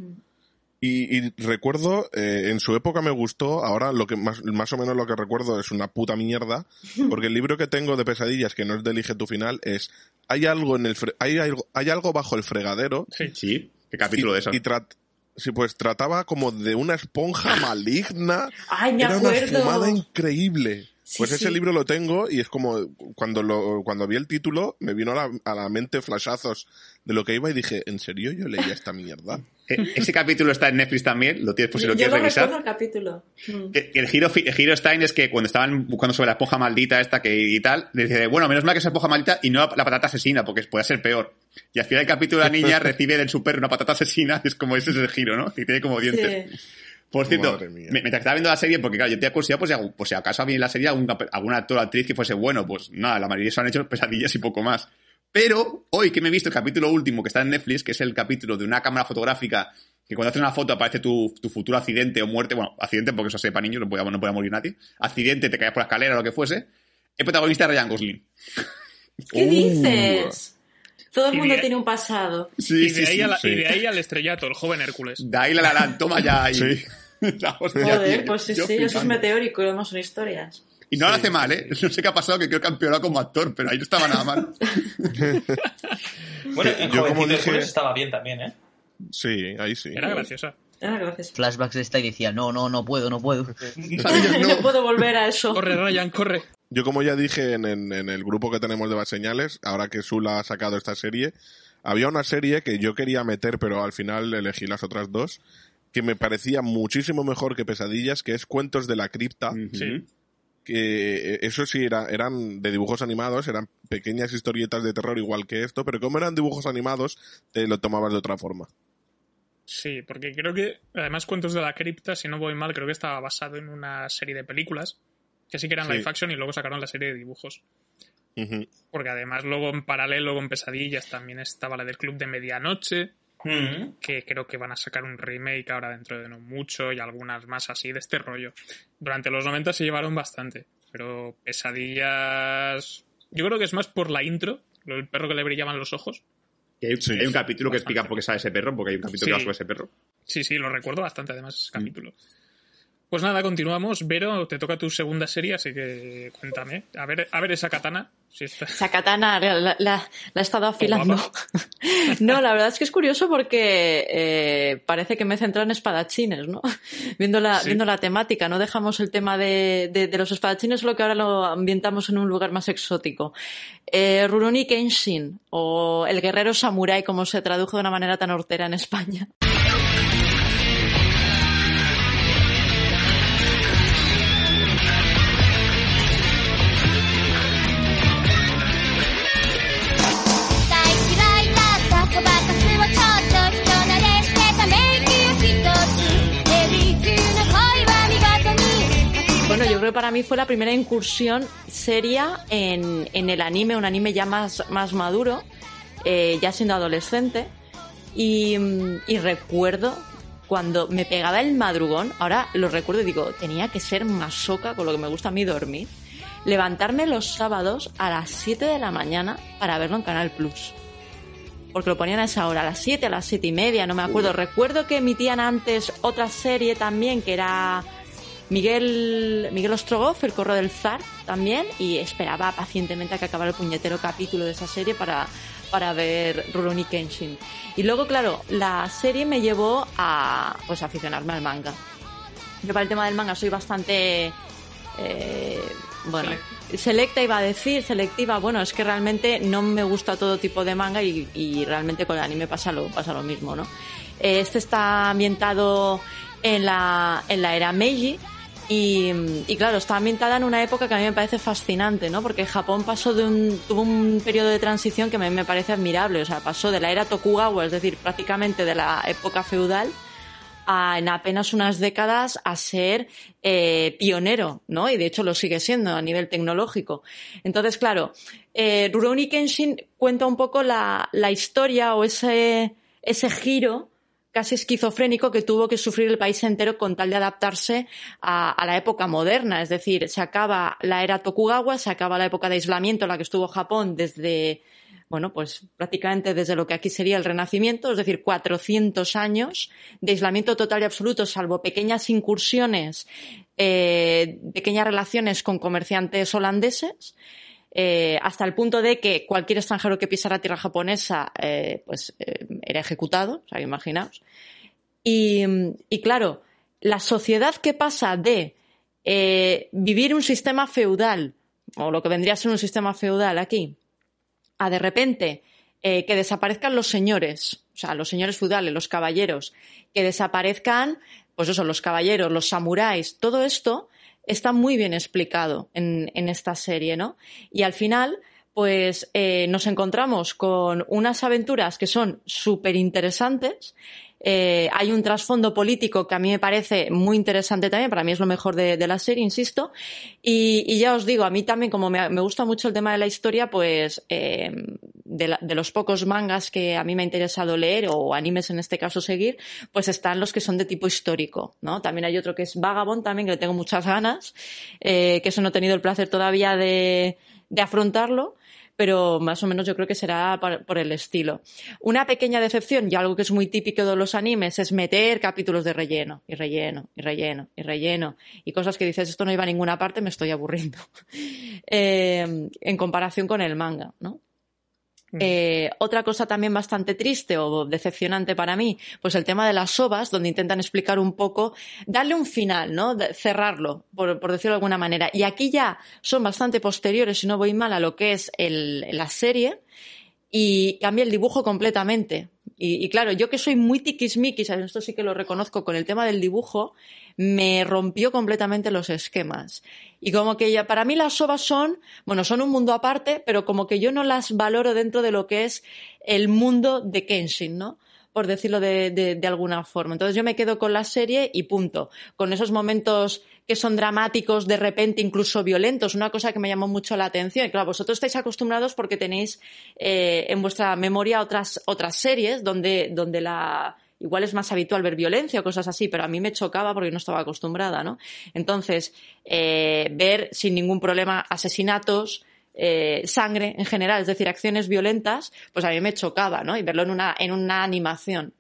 Speaker 10: Y, y recuerdo, eh, en su época me gustó, ahora lo que más, más o menos lo que recuerdo es una puta mierda, *laughs* porque el libro que tengo de pesadillas, que no es de Elige tu final, es, hay algo en el, fre- hay algo, hay algo bajo el fregadero.
Speaker 1: Sí.
Speaker 7: Sí, qué capítulo
Speaker 10: y,
Speaker 7: de eso.
Speaker 10: Y trat- sí, pues trataba como de una esponja maligna.
Speaker 3: Ay, me
Speaker 10: Era una
Speaker 3: acuerdo.
Speaker 10: fumada increíble.
Speaker 3: Sí,
Speaker 10: Pues ese
Speaker 3: sí.
Speaker 10: libro lo tengo y es como cuando lo cuando vi el título me vino a la, a la mente flashazos de lo que iba y dije, ¿en serio yo leía esta mierda? *laughs*
Speaker 7: Eh, Ese capítulo está en Netflix también, lo tienes por si lo
Speaker 3: Yo
Speaker 7: quieres
Speaker 3: lo
Speaker 7: revisar.
Speaker 3: el capítulo. Mm.
Speaker 7: El giro, el giro está en es que cuando estaban buscando sobre la esponja maldita esta que y tal, le dice, bueno, menos mal que es la esponja maldita y no la, la patata asesina, porque puede ser peor. Y al final del capítulo la niña *laughs* recibe del super una patata asesina, y es como ese es el giro, ¿no? Y tiene como dientes.
Speaker 3: Sí.
Speaker 7: Por cierto, me- mientras estaba viendo la serie, porque claro, yo tenía curiosidad, pues, si, algún- pues si acaso había en la serie algún, cap- algún actor o actriz que fuese bueno, pues nada, la mayoría se han hecho pesadillas y poco más. Pero hoy que me he visto el capítulo último que está en Netflix, que es el capítulo de una cámara fotográfica que cuando haces una foto aparece tu, tu futuro accidente o muerte, bueno, accidente porque eso sepa niños, no puede, no puede morir nadie, accidente, te caes por la escalera o lo que fuese, el protagonista es Ryan Gosling.
Speaker 3: ¿Qué
Speaker 10: Uh.
Speaker 3: dices? Todo el mundo
Speaker 1: de-
Speaker 3: tiene un pasado.
Speaker 7: Sí,
Speaker 1: y, de ahí a la- y de ahí al estrellato, el joven Hércules.
Speaker 7: De ahí la la la, toma ya ahí.
Speaker 10: Sí. *laughs*
Speaker 7: La hostia,
Speaker 3: Joder,
Speaker 7: tío.
Speaker 3: pues sí,
Speaker 7: Yo
Speaker 3: sí, eso es meteórico, no son historias.
Speaker 7: Y no lo hace mal, ¿eh? *laughs* No sé qué ha pasado, que creo que han empeorado como actor, pero ahí no estaba nada mal. *laughs*
Speaker 4: Bueno, en
Speaker 10: Yo como dije-
Speaker 4: estaba bien también, ¿eh?
Speaker 10: Sí, ahí sí.
Speaker 1: Era graciosa.
Speaker 3: Ah, gracias.
Speaker 9: Flashbacks de esta y decía, no, no, no puedo, no puedo.
Speaker 3: no puedo volver a eso.
Speaker 1: Corre, Ryan, corre.
Speaker 10: Yo como ya dije en, en- en el grupo que tenemos de Señales, ahora que Sula ha sacado esta serie, había una serie que yo quería meter, pero al final elegí las otras dos, que me parecía muchísimo mejor que Pesadillas, que es Cuentos de la Cripta.
Speaker 1: Sí.
Speaker 10: que eh, eso sí era, eran de dibujos animados, eran pequeñas historietas de terror igual que esto, pero como eran dibujos animados, te lo tomabas de otra forma.
Speaker 1: Sí, porque creo que, además, Cuentos de la Cripta, si no voy mal, creo que estaba basado en una serie de películas, que sí que eran
Speaker 10: Sí.
Speaker 1: live action y luego sacaron la serie de dibujos. Porque además luego en paralelo con Pesadillas también estaba la del Club de Medianoche,
Speaker 4: Mm.
Speaker 1: que creo que van a sacar un remake ahora dentro de no mucho y algunas más así de este rollo. Durante los 90 se llevaron bastante, pero Pesadillas... Yo creo que es más por la intro, del perro que le brillaban los ojos.
Speaker 7: Que hay,
Speaker 10: Sí.
Speaker 7: hay un capítulo que explica por qué sale ese perro, porque hay un capítulo
Speaker 1: Sí.
Speaker 7: que va sobre ese perro.
Speaker 1: Sí, sí, lo recuerdo bastante además ese capítulo. Pues nada, continuamos. Vero, te toca tu segunda serie, así que cuéntame. A ver, a ver esa katana. Si está...
Speaker 3: Esa katana la, la- la he estado afilando. *laughs* No, la verdad es que es curioso porque eh, parece que me he centrado en espadachines, ¿no? *laughs* Viendo la,
Speaker 1: Sí.
Speaker 3: viendo la temática, no dejamos el tema de, de- de los espadachines, solo que ahora lo ambientamos en un lugar más exótico. Eh, Rurouni Kenshin, o el guerrero samurái, como se tradujo de una manera tan hortera en España. Yo para mí fue la primera incursión seria en, en el anime, un anime ya más, más maduro, eh, ya siendo adolescente. Y, mm, y recuerdo cuando me pegaba el madrugón, ahora lo recuerdo y digo, tenía que ser masoca con lo que me gusta a mí dormir, levantarme los sábados a las 7 de la mañana para verlo en Canal Plus. Porque lo ponían a esa hora, a las 7, a las 7 y media, no me acuerdo. Recuerdo que emitían antes otra serie también que era Miguel, Miguel Ostrogoff, El Corro del Zar, también, y esperaba pacientemente a que acabara el puñetero capítulo de esa serie para, para ver Rurouni Kenshin. Y luego, claro, la serie me llevó a pues, aficionarme al manga. Yo para el tema del manga soy bastante... eh, bueno, selecta iba a decir, selectiva, bueno, es que realmente no me gusta todo tipo de manga y, y realmente con el anime pasa lo, pasa lo mismo, ¿no? Este está ambientado en la, en la era Meiji y, y claro, está ambientada en una época que a mí me parece fascinante, ¿no? Porque Japón pasó de un, tuvo un periodo de transición que a mí me parece admirable, o sea, pasó de la era Tokugawa, es decir, prácticamente de la época feudal, a, en apenas unas décadas a ser eh, pionero, ¿no? Y de hecho lo sigue siendo a nivel tecnológico. Entonces, claro, eh, Rurouni Kenshin cuenta un poco la, la historia o ese, ese giro casi esquizofrénico que tuvo que sufrir el país entero con tal de adaptarse a, la época moderna. Es decir, se acaba la era Tokugawa, se acaba la época de aislamiento en la que estuvo Japón desde bueno, pues prácticamente desde lo que aquí sería el Renacimiento, es decir, 400 años de aislamiento total y absoluto, salvo pequeñas incursiones, eh, pequeñas relaciones con comerciantes holandeses, eh, hasta el punto de que cualquier extranjero que pisara tierra japonesa, eh, pues eh, era ejecutado, o sea, imaginaos. Y, y claro, la sociedad que pasa de vivir un sistema feudal, o lo que vendría a ser un sistema feudal aquí, a de repente que desaparezcan los señores, o sea, los señores feudales, los caballeros, que desaparezcan, pues eso, los caballeros, los samuráis, todo esto está muy bien explicado en, en esta serie, ¿no? Y al final, pues eh, nos encontramos con unas aventuras que son súper interesantes. Eh, hay un trasfondo político que a mí me parece muy interesante también, para mí es lo mejor de, de la serie, insisto. Y, y, ya os digo, a mí también, como me, me, gusta mucho el tema de la historia, pues eh, de, la, de, los pocos mangas que a mí me ha interesado leer, o animes en este caso seguir, pues están los que son de tipo histórico, ¿no? También hay otro que es Vagabond, también, que le tengo muchas ganas, eh, que eso no he tenido el placer todavía de, de afrontarlo pero más o menos yo creo que será por el estilo. Una pequeña decepción y algo que es muy típico de los animes es meter capítulos de relleno y relleno y relleno y relleno y cosas que dices esto no iba a ninguna parte, me estoy aburriendo. *laughs* eh, en comparación con el manga, ¿no? Eh, otra cosa también bastante triste o decepcionante para mí, pues el tema de las ovas, donde intentan explicar un poco, darle un final, ¿no? Cerrarlo, por, por, decirlo de alguna manera. Y aquí ya son bastante posteriores, si no voy mal, a lo que es el, la serie y cambia el dibujo completamente. Y, claro, yo que soy muy tiquismiquis, esto sí que lo reconozco con el tema del dibujo, me rompió completamente los esquemas. Y como que ya, para mí las ovas son, bueno, son un mundo aparte, pero como que yo no las valoro dentro de lo que es el mundo de Kenshin, ¿no? por decirlo de, de, de, alguna forma. Entonces yo me quedo con la serie y punto. Con esos momentos que son dramáticos, de repente incluso violentos, una cosa que me llamó mucho la atención. Y claro, vosotros estáis acostumbrados porque tenéis eh, en vuestra memoria otras, otras series donde, donde la, igual es más habitual ver violencia o cosas así, pero a mí me chocaba porque no estaba acostumbrada, ¿no? Entonces, eh, ver sin ningún problema asesinatos, eh, sangre en general, es decir, acciones violentas, pues a mí me chocaba, ¿no? Y verlo en una, en una animación.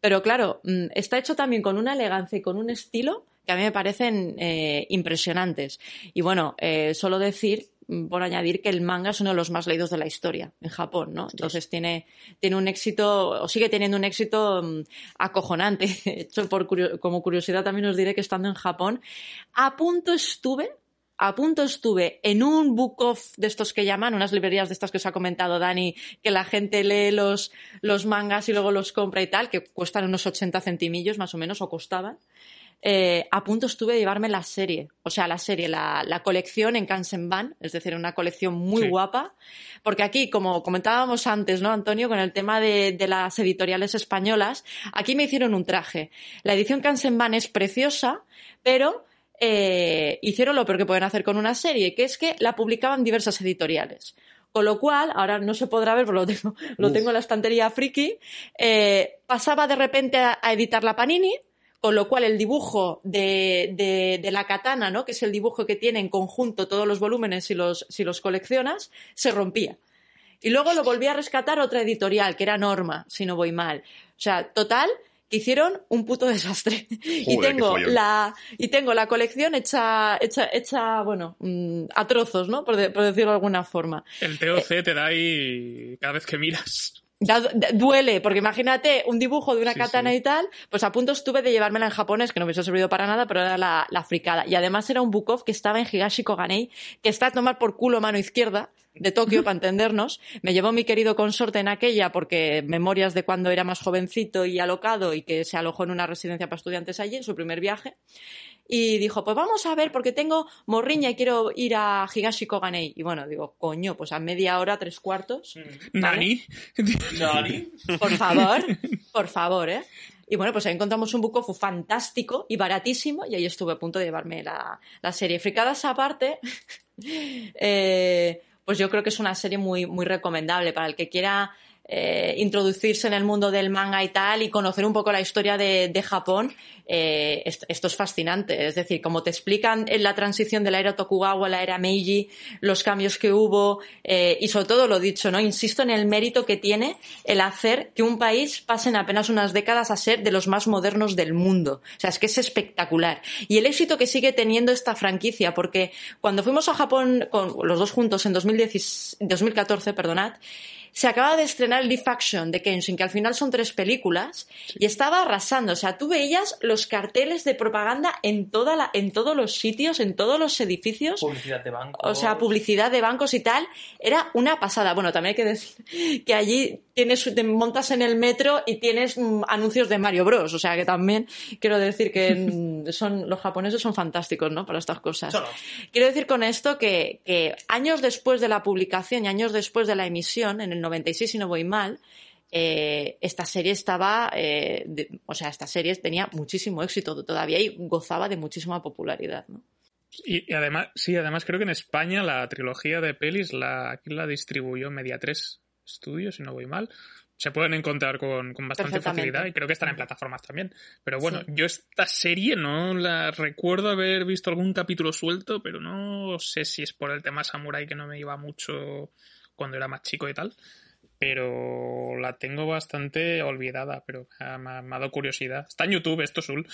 Speaker 3: Pero claro, mm, está hecho también con una elegancia y con un estilo que a mí me parecen eh, impresionantes. Y bueno, eh, solo decir, mm, por añadir, que el manga es uno de los más leídos de la historia en Japón, ¿no? Entonces tiene, tiene un éxito, o sigue teniendo un éxito um, acojonante. *laughs* De hecho, por curio como curiosidad también os diré que estando en Japón, a punto estuve a punto estuve en un book off de estos que llaman, unas librerías de estas que os ha comentado Dani, que la gente lee los, los mangas y luego los compra y tal, que cuestan unos 80 centimillos más o menos, o costaban. Eh, a punto estuve de llevarme la serie, o sea, la serie, la, la colección en Kansenban, es decir, una colección muy sí. guapa, porque aquí, como comentábamos antes, ¿no, Antonio, con el tema de, de, las editoriales españolas, aquí me hicieron un traje. La edición Kansenban es preciosa, pero eh, hicieron lo peor que pueden hacer con una serie, que es que la publicaban diversas editoriales. Con lo cual, ahora no se podrá ver, porque lo tengo, lo tengo en la estantería friki, eh, pasaba de repente a, a, editar la Panini, con lo cual el dibujo de, de, de, la katana, ¿no? que es el dibujo que tiene en conjunto todos los volúmenes si los, si los coleccionas, se rompía. Y luego lo volví a rescatar otra editorial, que era Norma, si no voy mal. O sea, total, que hicieron un puto desastre. *laughs* Joder, y tengo la y tengo la colección hecha hecha hecha bueno mmm, a trozos, ¿no? Por, de, por, decirlo de alguna forma.
Speaker 1: El TOC eh, te da ahí cada vez que miras.
Speaker 3: Da, duele, porque imagínate un dibujo de una sí, katana sí. y tal, pues a punto estuve de llevármela en japonés, que no me hubiese servido para nada, pero era la, la fricada. Y además era un off que estaba en Higashi Koganei, que está a tomar por culo mano izquierda, de Tokio, *laughs* para entendernos. Me llevó mi querido consorte en aquella, porque memorias de cuando era más jovencito y alocado, y que se alojó en una residencia para estudiantes allí, en su primer viaje y dijo, pues vamos a ver, porque tengo morriña y quiero ir a Higashi Koganei. Y bueno, digo, coño, pues a media hora, tres cuartos.
Speaker 1: ¿Nani?
Speaker 4: ¿Nani?
Speaker 3: Por favor, por favor, ¿eh? Y bueno, pues ahí encontramos un bucofu fantástico y baratísimo y ahí estuve a punto de llevarme la, la serie. Fricadas aparte, *laughs* eh, pues yo creo que es una serie muy, muy recomendable para el que quiera eh, introducirse en el mundo del manga y tal y conocer un poco la historia de, de Japón, eh, esto, es fascinante. Es decir, como te explican en la transición de la era Tokugawa a la era Meiji, los cambios que hubo eh, y sobre todo lo dicho, ¿no? Insisto en el mérito que tiene el hacer que un país pase en apenas unas décadas a ser de los más modernos del mundo. O sea, es que es espectacular. Y el éxito que sigue teniendo esta franquicia, porque cuando fuimos a Japón con los dos juntos en 2010 2014, perdonad, se acaba de estrenar Live Action de Kenshin, que al final son tres películas, y estaba arrasando. O sea, tú veías los carteles de propaganda en, toda la, en todos los sitios, en todos los edificios.
Speaker 4: Publicidad de banco.
Speaker 3: O sea, publicidad de bancos y tal. Era una pasada. Bueno, también hay que decir que allí tienes, te montas en el metro y tienes mm, anuncios de Mario Bros. O sea, que también quiero decir que *laughs* mm, son, los japoneses son fantásticos, ¿no? Para estas cosas.
Speaker 4: Solo.
Speaker 3: Quiero decir con esto que, que años después de la publicación y años después de la emisión, en el 96 si no voy mal, eh, esta serie estaba, eh, de- o sea, esta serie tenía muchísimo éxito todavía y gozaba de muchísima popularidad, ¿no?
Speaker 1: Y, y además, sí, además creo que en España la trilogía de pelis la, aquí la distribuyó Media 3 Studios, si no voy mal. Se pueden encontrar con, con bastante facilidad y creo que están en plataformas también. Pero bueno,
Speaker 3: Sí.
Speaker 1: yo esta serie no la recuerdo haber visto algún capítulo suelto, pero no sé si es por el tema samurai que no me iba mucho cuando era más chico y tal. Pero la tengo bastante olvidada, pero me ha, me ha dado curiosidad. Está en YouTube, esto Sul.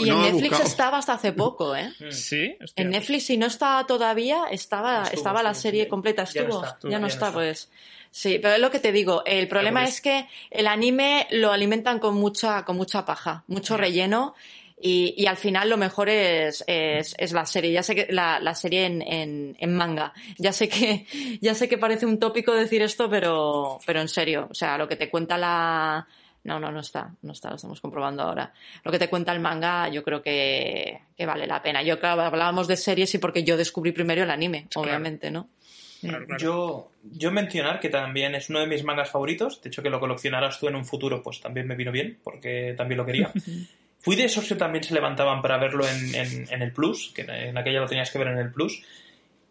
Speaker 3: y en Netflix estaba hasta hace poco, ¿eh? *laughs*
Speaker 1: Sí, hostia,
Speaker 3: En Netflix, si no está todavía, estaba,
Speaker 1: Estuvo,
Speaker 3: estaba la serie
Speaker 1: sí.
Speaker 3: completa.
Speaker 1: Ya no
Speaker 3: Estuvo,
Speaker 1: está, estuvo,
Speaker 3: ya no
Speaker 1: ya no
Speaker 3: está,
Speaker 1: está.
Speaker 3: pues. Sí, pero es lo que te digo. El problema es que el anime lo alimentan con mucha, con mucha paja, mucho relleno. Y, y al final lo mejor es, es, es la serie. Ya sé que la, la serie en, en, en manga. Ya sé que, *laughs* ya sé que parece un tópico decir esto, pero, pero en serio. O sea, lo que te cuenta la, no, no, no está, no está, lo estamos comprobando ahora. Lo que te cuenta el manga, yo creo que, que vale la pena. Yo, claro, hablábamos de series y porque yo descubrí primero el anime, obviamente, ¿no?
Speaker 4: Yo, yo mencionar que también es uno de mis mangas favoritos. De hecho, que lo coleccionaras tú en un futuro, pues también me vino bien, porque también lo quería. *laughs* Fui de esos que también se levantaban para verlo en, el Plus, que en aquella lo tenías que ver en el Plus.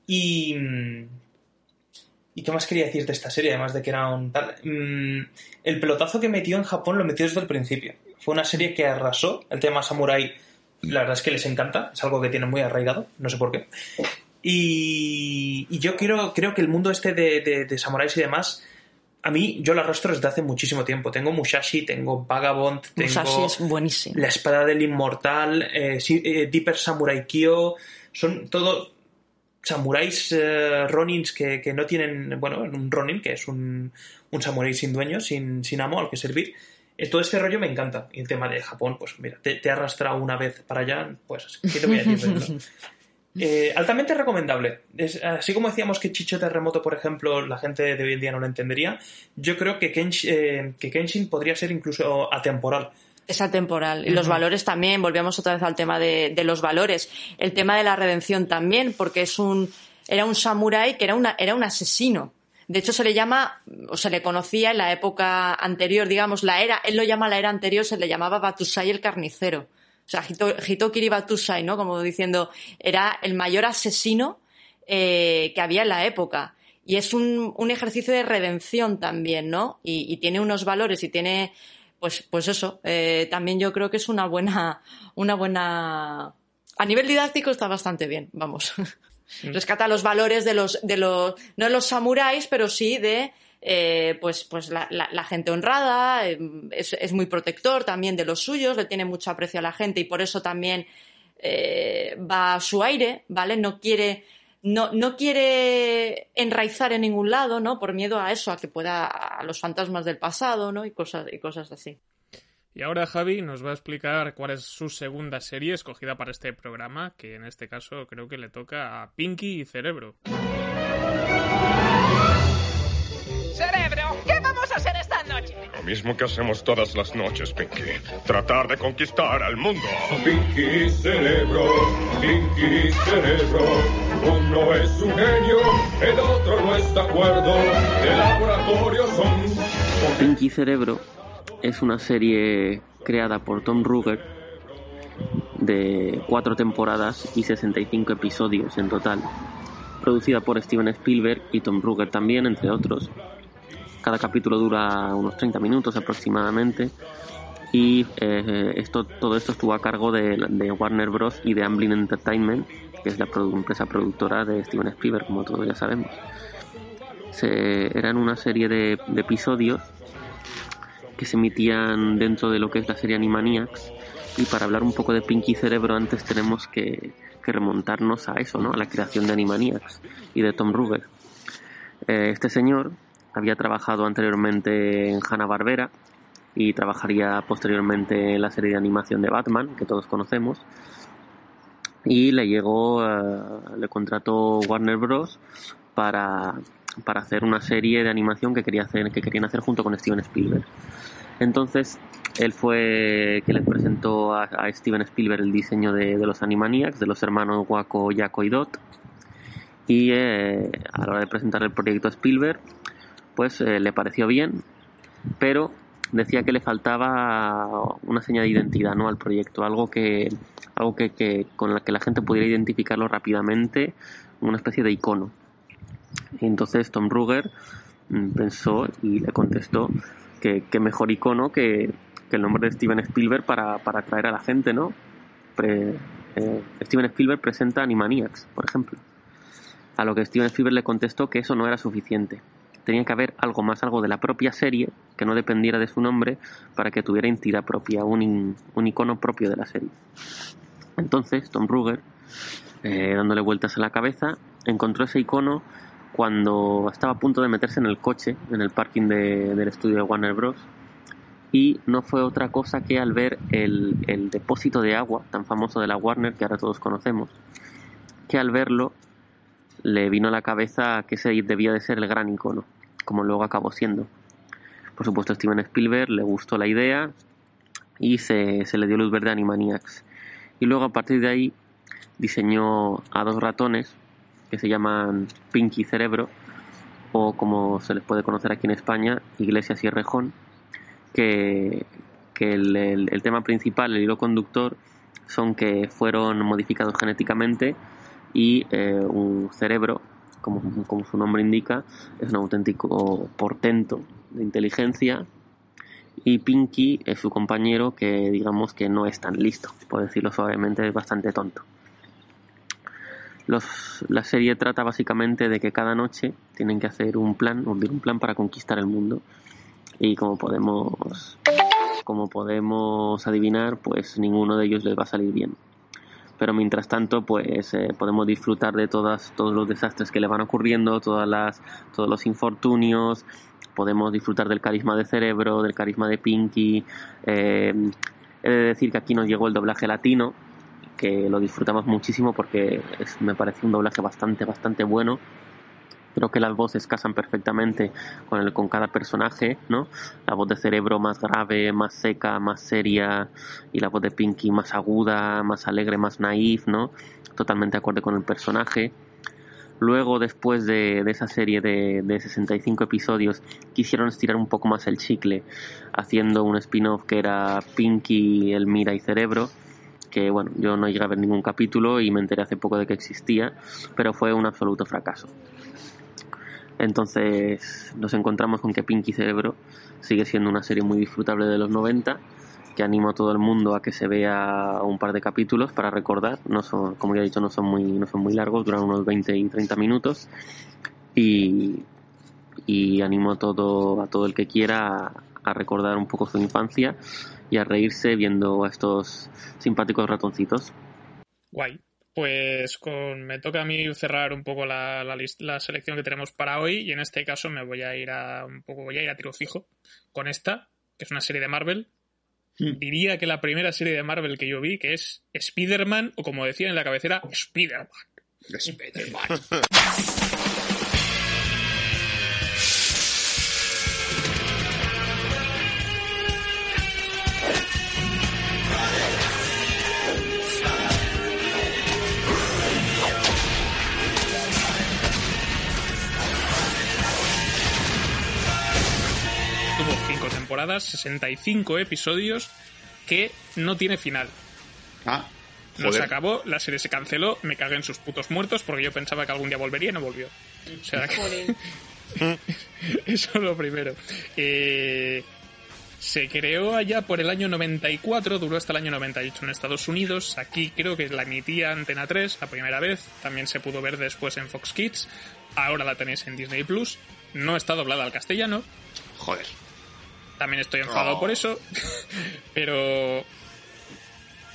Speaker 4: Y. ¿Y qué más quería decir de esta serie? Además de que era un tal. Mm, el pelotazo que metió en Japón lo metió desde el principio. Fue una serie que arrasó. El tema Samurai, la verdad es que les encanta. Es algo que tienen muy arraigado. No sé por qué. Y, y yo quiero, creo que el mundo este de, de, de samuráis y demás, a mí yo lo arrastro desde hace muchísimo tiempo. Tengo Mushashi, tengo Vagabond, tengo
Speaker 3: Musashi es buenísimo.
Speaker 4: La Espada del Inmortal, eh, eh, Deeper Samurai Kyo, son todo samuráis eh, ronins que, que no tienen, bueno, un ronin, que es un, un samurái sin dueño, sin, sin amo al que servir. Eh, todo este rollo me encanta. Y el tema de Japón, pues mira, te, te he arrastrado una vez para allá, pues, ¿qué te voy a decir? *laughs* Eh, altamente recomendable. Es- así como decíamos que Chicho Terremoto, por ejemplo, la gente de hoy en día no lo entendería, yo creo que, Kensh- eh, que Kenshin podría ser incluso atemporal.
Speaker 3: Es atemporal. Y los valores también, volvíamos otra vez al tema de, de los valores. El tema de la redención también, porque es un, era un samurái que era, una, era un asesino. De hecho, se le llama, o se le conocía en la época anterior, digamos, la era, él lo llama la era anterior, se le llamaba Batusai el carnicero. O sea, Hito- Hitokiri Batusai, ¿no? Como diciendo, era el mayor asesino eh, que había en la época. Y es un, un ejercicio de redención también, ¿no? Y, y tiene unos valores y tiene, pues, pues eso. eh, también yo creo que es una buena, una buena. A nivel didáctico está bastante bien, vamos. Rescata los valores de los, de los, no de los samuráis, pero sí de, eh, pues, pues la, gente honrada, eh, es, muy protector también de los suyos, le tiene mucho aprecio a la gente y por eso también eh, va a su aire, ¿vale? No quiere, no, no quiere enraizar en ningún lado, ¿no? Por miedo a eso, a que pueda, a los fantasmas del pasado, ¿no? Y cosas, y cosas así.
Speaker 1: Y ahora Javi nos va a explicar cuál es su segunda serie escogida para este programa, que en este caso creo que le toca a Pinky y. Cerebro,
Speaker 16: mismo que hacemos todas las noches, Pinky. Tratar de conquistar al mundo.
Speaker 17: Pinky Cerebro, Pinky Cerebro. Uno es un genio, el otro no está de acuerdo. De laboratorio son.
Speaker 6: Pinky Cerebro es una serie creada por Tom Ruger de cuatro temporadas y 65 episodios en total, producida por Steven Spielberg y Tom Ruger también, entre otros, cada capítulo dura unos 30 minutos aproximadamente y eh, esto todo esto estuvo a cargo de, de Warner Bros. y de Amblin Entertainment, que es la empresa productora de Steven Spielberg, como todos ya sabemos. Se, eran una serie de, de episodios que se emitían dentro de lo que es la serie Animaniacs y para hablar un poco de Pinky Cerebro antes tenemos que, que remontarnos a eso, ¿no? a la creación de Animaniacs y de Tom Ruger. Eh, este señor había trabajado anteriormente en Hanna-Barbera y trabajaría posteriormente en la serie de animación de Batman, que todos conocemos. Y le llegó, eh, le contrató Warner Bros. para, para hacer una serie de animación que, quería hacer, que querían hacer junto con Steven Spielberg. Entonces, él fue que le presentó a, Steven Spielberg el diseño de, los Animaniacs, de los hermanos Waco, Jaco y Dot. Y eh, a la hora de presentar el proyecto Spielberg, pues le pareció bien, pero decía que le faltaba una señal de identidad ¿no? al proyecto, algo que algo que, con la que la gente pudiera identificarlo rápidamente, una especie de icono. Y entonces Tom Ruger mm, pensó y le contestó que, que mejor icono que, el nombre de Steven Spielberg para, para atraer a la gente, ¿no? Eh, Steven Spielberg presenta Animaniacs, por ejemplo. A lo que Steven Spielberg le contestó que eso no era suficiente. Tenía que haber algo más, algo de la propia serie, que no dependiera de su nombre, para que tuviera entidad propia, un, icono propio de la serie. Entonces, Tom Ruger, eh, dándole vueltas a la cabeza, encontró ese icono cuando estaba a punto de meterse en el coche, en el parking de- del estudio de Warner Bros. Y no fue otra cosa que al ver el depósito de agua tan famoso de la Warner, que ahora todos conocemos, que al verlo le vino a la cabeza que ese debía de ser el gran icono, como luego acabó siendo. Por supuesto, Steven Spielberg le gustó la idea y se, se le dio luz verde a Animaniacs. Y luego a partir de ahí diseñó a dos ratones que se llaman Pinky Cerebro, o como se les puede conocer aquí en España, Iglesias y Rejón, que, que el tema principal, el hilo conductor, son que fueron modificados genéticamente y eh, un cerebro, como, como su nombre indica, es un auténtico portento de inteligencia y Pinky es su compañero que digamos que no es tan listo, por decirlo suavemente, es bastante tonto. Los, la serie trata básicamente de que cada noche tienen que hacer un plan, un plan para conquistar el mundo y como podemos como podemos adivinar, pues ninguno de ellos les va a salir bien. Pero mientras tanto, pues eh, podemos disfrutar de todas, todos los desastres que le van ocurriendo, todas las, todos los infortunios, podemos disfrutar del carisma de Cerebro, del carisma de Pinky. eh, he de decir que aquí nos llegó el doblaje latino, que lo disfrutamos muchísimo porque es- me parece un doblaje bastante, bastante bueno. Creo que las voces casan perfectamente con, el, con cada personaje, ¿no? La voz de Cerebro más grave, más seca, más seria, y la voz de Pinky más aguda, más alegre, más naif, ¿no? Totalmente acorde con el personaje. Luego, después de, de esa serie de, de 65 episodios, quisieron estirar un poco más el chicle, haciendo un spin-off que era Pinky, Elmira y Cerebro, que bueno, yo no llegué a ver ningún capítulo y me enteré hace poco de que existía, pero fue un absoluto fracaso. Entonces nos encontramos con que Pinky Cerebro sigue siendo una serie muy disfrutable de los 90, que animo a todo el mundo a que se vea un par de capítulos para recordar. No son, como ya he dicho, no son muy, no son muy largos, duran unos 20 y 30 minutos. Y, animo a todo, a todo el que quiera a, a recordar un poco su infancia y a reírse viendo a estos simpáticos ratoncitos.
Speaker 1: Guay. Pues con, me toca a mí cerrar un poco la, la, selección que tenemos para hoy y en este caso me voy a ir a un poco voy a ir a tiro fijo con esta que es una serie de Marvel. Diría que la primera serie de Marvel que yo vi que es Spider-Man o como decía en la cabecera Spider-Man. Spider-Man. *laughs* temporadas, 65 episodios que no tiene final.
Speaker 7: Ah,
Speaker 1: No se acabó, la serie se canceló, me cagué en sus putos muertos porque yo pensaba que algún día volvería y no volvió. O sea que *laughs* Eso es lo primero. Eh, se creó allá por el año 94, duró hasta el año 98 en Estados Unidos. Aquí creo que la emitía Antena 3 la primera vez. También se pudo ver después en Fox Kids. Ahora la tenéis en Disney Plus. No está doblada al castellano.
Speaker 7: Joder.
Speaker 1: También estoy enfadado
Speaker 7: Oh.
Speaker 1: por eso. *laughs* Pero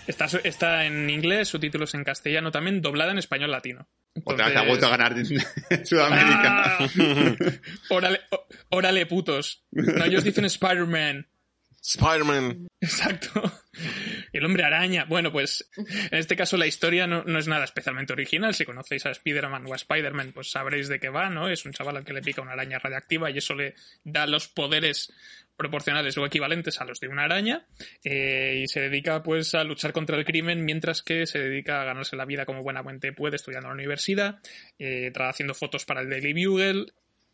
Speaker 1: está, está en inglés, subtítulos en castellano también, doblada en español latino.
Speaker 7: Otra vez ha
Speaker 1: Entonces-
Speaker 7: vuelto a ganar *laughs* Sudamérica.
Speaker 1: Ah. *laughs* órale, putos. No, ellos dicen Spider-Man.
Speaker 10: Spider-Man.
Speaker 1: Exacto. El hombre araña. Bueno, pues en este caso la historia no, no es nada especialmente original. Si conocéis a Spider-Man o a Spider-Man, pues sabréis de qué va, ¿no? Es un chaval al que le pica una araña radiactiva y eso le da los poderes proporcionales o equivalentes a los de una araña eh, y se dedica pues a luchar contra el crimen mientras que se dedica a ganarse la vida como buenamente puede estudiando en la universidad, eh, haciendo fotos para el Daily Bugle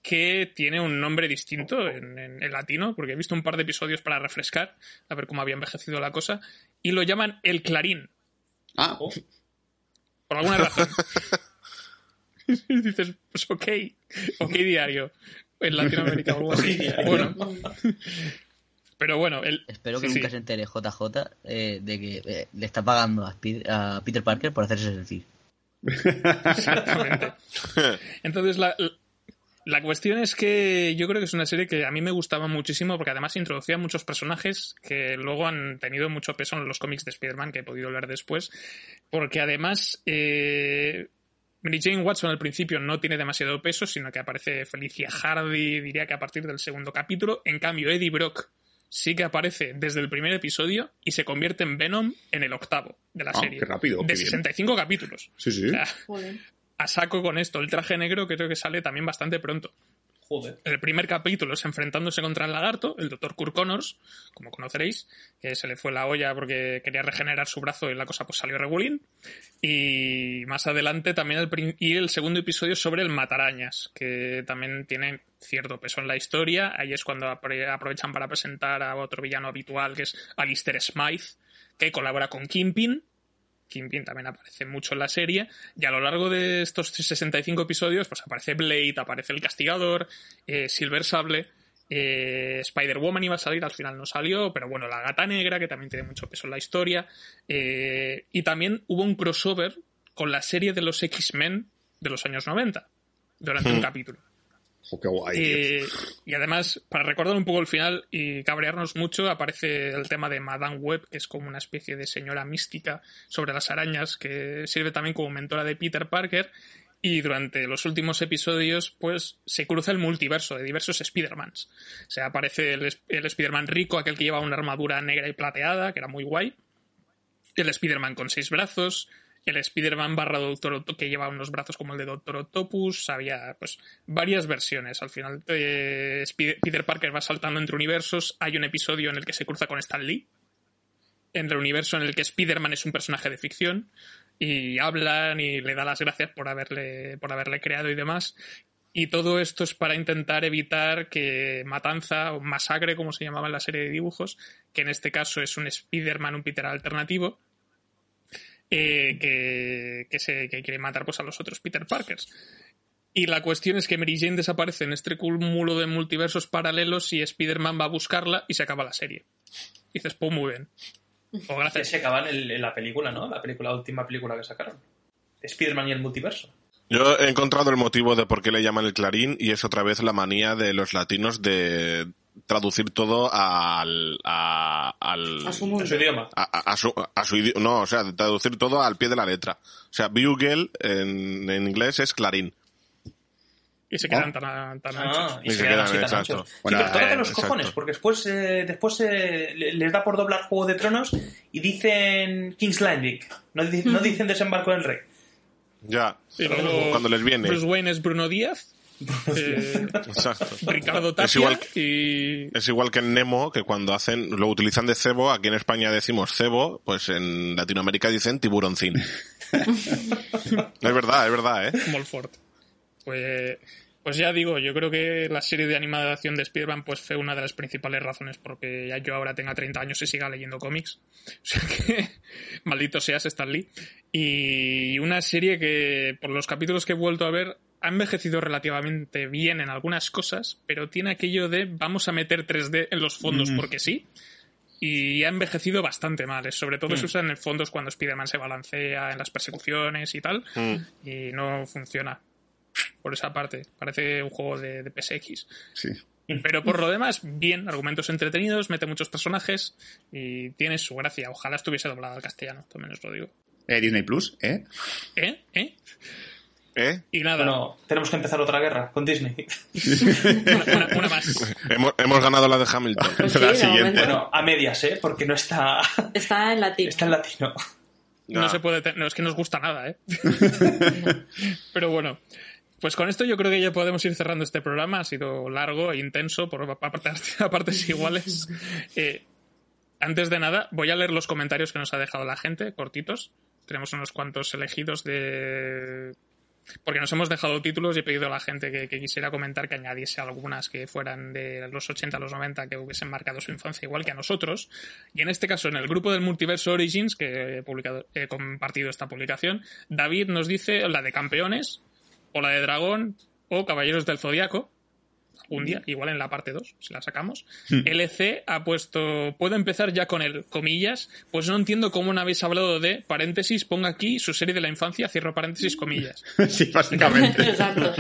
Speaker 1: que tiene un nombre distinto en, en- en latino, porque he visto un par de episodios para refrescar, a ver cómo había envejecido la cosa, y lo llaman El Clarín.
Speaker 7: Ah.
Speaker 1: Por alguna razón. y *laughs* dices, pues ok, ok diario, en Latinoamérica o algo así. Bueno. Pero bueno, el...
Speaker 9: Espero que
Speaker 1: sí,
Speaker 9: nunca
Speaker 1: sí.
Speaker 9: se entere JJ eh, de que eh, le está pagando a, Peter Parker por hacerse sentir.
Speaker 1: Exactamente. *laughs* Entonces, la, la cuestión es que yo creo que es una serie que a mí me gustaba muchísimo porque además introducía muchos personajes que luego han tenido mucho peso en los cómics de Spider-Man que he podido leer después. Porque además, eh, Mary Jane Watson al principio no tiene demasiado peso, sino que aparece Felicia Hardy, diría que a partir del segundo capítulo. En cambio, Eddie Brock sí que aparece desde el primer episodio y se convierte en Venom en el octavo de la
Speaker 7: Ah,
Speaker 1: serie.
Speaker 7: qué rápido,
Speaker 1: De
Speaker 7: qué bien.
Speaker 1: 65 capítulos.
Speaker 7: Sí, sí.
Speaker 1: O sea, a saco con esto. El traje negro creo que sale también bastante pronto.
Speaker 4: Joder.
Speaker 1: El primer capítulo es enfrentándose contra el lagarto, el doctor Kurt Connors, como conoceréis, que se le fue la olla porque quería regenerar su brazo y la cosa pues salió regulín. Y más adelante también el, y el segundo episodio sobre el matarañas, que también tiene cierto peso en la historia. Ahí es cuando aprovechan para presentar a otro villano habitual, que es Alistair Smythe, que colabora con Kingpin. Kingpin también aparece mucho en la serie. Y a lo largo de estos 65 episodios, pues aparece Blade, aparece el Castigador, eh, Silver Sable, eh, Spider-Woman iba a salir, al final no salió, pero bueno, la Gata Negra, que también tiene mucho peso en la historia. eh, y también hubo un crossover con la serie de los X-Men de los años 90, durante un
Speaker 7: Hmm.
Speaker 1: capítulo. Eh, y además, para recordar un poco el final y cabrearnos mucho, aparece el tema de Madame Web, que es como una especie de señora mística sobre las arañas, que sirve también como mentora de Peter Parker. Y durante los últimos episodios, pues se cruza el multiverso de diversos Spider-Mans. O sea, aparece el, el Spider-Man rico, aquel que lleva una armadura negra y plateada, que era muy guay. El Spider-Man con seis brazos. El Spider-Man barra Doctor Octo- que lleva unos brazos como el de Doctor Octopus. Había, pues, varias versiones. Al final, eh, Peter Parker va saltando entre universos. Hay un episodio en el que se cruza con Stan Lee. En el universo en el que Spider-Man es un personaje de ficción. Y hablan y le da las gracias por haberle, por haberle creado y demás. Y todo esto es para intentar evitar que Matanza o Masacre, como se llamaba en la serie de dibujos, que en este caso es un Spider-Man, un Peter alternativo, eh, que, que, se, que quiere matar pues, a los otros Peter Parkers. Y la cuestión es que Mary Jane desaparece en este cúmulo de multiversos paralelos y Spider-Man va a buscarla y se acaba la serie. Y dices, pues muy bien. O *laughs* gracias.
Speaker 4: Se acaban en, en la película, ¿no? La película, la última película que sacaron. Spider-Man y el multiverso.
Speaker 10: Yo he encontrado el motivo de por qué le llaman el clarín y es otra vez la manía de los latinos de traducir todo al a, al
Speaker 3: A su mundo.
Speaker 4: A su idioma.
Speaker 10: a, a- a su, a su idi- no o sea de traducir todo al pie de la letra o sea bugle en, en inglés es clarín
Speaker 1: Y se quedan tan, tan
Speaker 4: Ah,
Speaker 1: anchos.
Speaker 4: y se quedan así tan
Speaker 10: exacto.
Speaker 4: anchos. Sí,
Speaker 10: Bueno,
Speaker 4: pero tócate
Speaker 10: eh,
Speaker 4: los
Speaker 10: exacto.
Speaker 4: cojones, porque después, eh, después eh, le- les da por doblar Juego de Tronos y dicen King's Landing. No, di- no *laughs* dicen Desembarco del Rey.
Speaker 10: ya
Speaker 1: Y luego
Speaker 10: cuando les viene
Speaker 1: Bruce Wayne es Bruno Díaz. Eh, *laughs*
Speaker 10: exacto *laughs*
Speaker 1: Ricardo Tapia
Speaker 10: Es igual
Speaker 1: y
Speaker 10: es igual que en Nemo que cuando hacen lo utilizan de cebo aquí en España decimos cebo pues en Latinoamérica dicen tiburoncín *laughs* es verdad es verdad eh
Speaker 1: Molford. Pues, pues ya digo, yo creo que la serie de animación de Spider-Man pues fue una de las principales razones porque ya yo ahora tenga 30 años y siga leyendo cómics. O sea que maldito seas Stan Lee. Y una serie que por los capítulos que he vuelto a ver ha envejecido relativamente bien en algunas cosas, pero tiene aquello de vamos a meter 3D en los fondos
Speaker 7: Mm.
Speaker 1: porque sí. Y ha envejecido bastante mal. Sobre todo
Speaker 7: Mm.
Speaker 1: se usa en fondos cuando Spider-Man se balancea en las persecuciones y tal.
Speaker 10: Mm.
Speaker 1: Y no funciona. Por esa parte. Parece un juego de, de PSX.
Speaker 7: Sí.
Speaker 1: Pero por lo demás, bien, argumentos entretenidos, mete muchos personajes y tiene su gracia. Ojalá estuviese doblado al castellano, también os lo digo.
Speaker 7: Eh, Disney Plus, ¿eh?
Speaker 1: ¿Eh? ¿Eh?
Speaker 10: ¿Eh?
Speaker 1: Y nada.
Speaker 4: Bueno, tenemos que empezar otra guerra con Disney. *laughs*
Speaker 1: una, una más.
Speaker 10: Hemos, hemos ganado la de Hamilton.
Speaker 3: Pues sí, La siguiente.
Speaker 4: Bueno, a medias, ¿eh? Porque no está,
Speaker 3: Está en latín.
Speaker 4: está en latino.
Speaker 1: No se puede. te- No, es que nos gusta nada, ¿eh? *laughs* Pero bueno. Pues con esto yo creo que ya podemos ir cerrando este programa. Ha sido largo e intenso por a partes, *laughs* a partes iguales. Eh, antes de nada, voy a leer los comentarios que nos ha dejado la gente, cortitos. Tenemos unos cuantos elegidos de. Porque nos hemos dejado títulos y he pedido a la gente que, que quisiera comentar que añadiese algunas que fueran de los 80 a los 90 que hubiesen marcado su infancia igual que a nosotros. Y en este caso, en el grupo del Multiverso Origins, que he, publicado, he compartido esta publicación, David nos dice la de campeones, o la de dragón, o caballeros del zodiaco. Un día, igual en la parte 2, si la sacamos. LC ha puesto, puedo empezar ya con el comillas, pues no entiendo cómo no habéis hablado de, paréntesis, ponga aquí su serie de la infancia, cierro paréntesis, comillas. *laughs*
Speaker 7: sí, básicamente. *laughs*
Speaker 3: Exacto.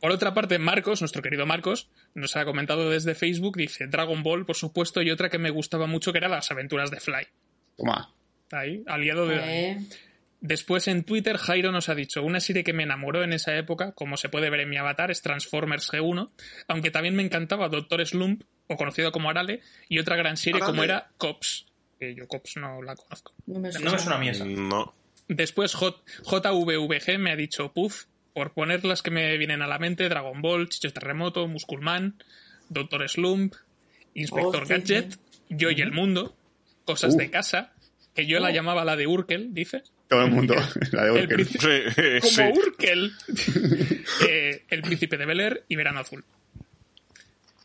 Speaker 1: Por otra parte, Marcos, nuestro querido Marcos, nos ha comentado desde Facebook, dice Dragon Ball, por supuesto, y otra que me gustaba mucho que era las aventuras de Fly.
Speaker 7: Toma.
Speaker 1: Ahí, aliado de.
Speaker 3: Eh,
Speaker 1: Después en Twitter Jairo nos ha dicho, una serie que me enamoró en esa época, como se puede ver en mi avatar, es Transformers G1, aunque también me encantaba Doctor Slump, o conocido como Arale, y otra gran serie
Speaker 10: Arale.
Speaker 1: como era Cops, que yo Cops no la conozco.
Speaker 3: no me
Speaker 4: No me suena a mí esa.
Speaker 10: No.
Speaker 1: Después J- JVVG me ha dicho Puff, por poner las que me vienen a la mente, Dragon Ball, Chicho Terremoto, Musculman, Doctor Slump, Inspector Gadget, Yo y el Mundo, Cosas
Speaker 7: Uh.
Speaker 1: de Casa, que yo la llamaba la de Urkel, dice.
Speaker 7: Todo el mundo. *laughs* La de
Speaker 1: El
Speaker 7: Urkel.
Speaker 1: príncipe-
Speaker 10: Sí,
Speaker 1: como
Speaker 10: sí.
Speaker 1: Urkel. *laughs* Eh, el príncipe de Bel Air y Verano Azul.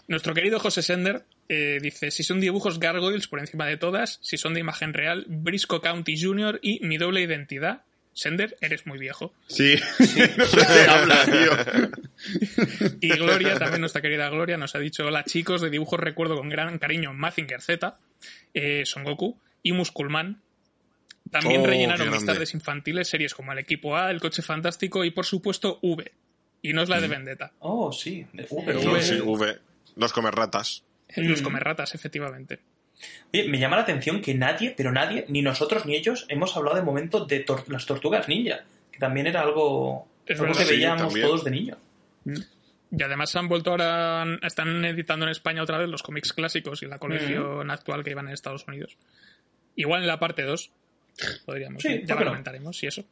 Speaker 1: Nuestro querido José Sender eh, dice: Si son dibujos Gargoyles por encima de todas, si son de imagen real, Brisco County Jr. y mi doble identidad. Sender, eres muy viejo.
Speaker 7: Sí. no *laughs* habla, tío.
Speaker 1: Y Gloria, también nuestra querida Gloria, nos ha dicho: Hola chicos, de dibujos recuerdo con gran cariño Mazinger Z, eh, Son Goku y Musculman. También
Speaker 10: Oh,
Speaker 1: rellenaron mis tardes infantiles series como El Equipo A, El Coche Fantástico y por supuesto V. Y no es la de Vendetta.
Speaker 4: Oh, sí. De.
Speaker 1: Pero
Speaker 10: No,
Speaker 1: V-
Speaker 10: sí, V. Los comerratas.
Speaker 1: Los
Speaker 4: Mm.
Speaker 1: comerratas, efectivamente.
Speaker 4: Oye, me llama la atención que nadie, pero nadie, ni nosotros ni ellos, hemos hablado de momento de tor- las tortugas ninja, que también era algo,
Speaker 1: Es
Speaker 4: algo que
Speaker 10: Sí,
Speaker 4: veíamos
Speaker 10: también.
Speaker 4: todos de niño.
Speaker 1: Y además han vuelto ahora, están editando en España otra vez los cómics clásicos y la colección actual que iban en Estados Unidos. Igual en la parte 2 podríamos,
Speaker 4: Sí,
Speaker 1: ya
Speaker 4: ¿por
Speaker 1: la
Speaker 4: qué no?
Speaker 1: comentaremos y eso.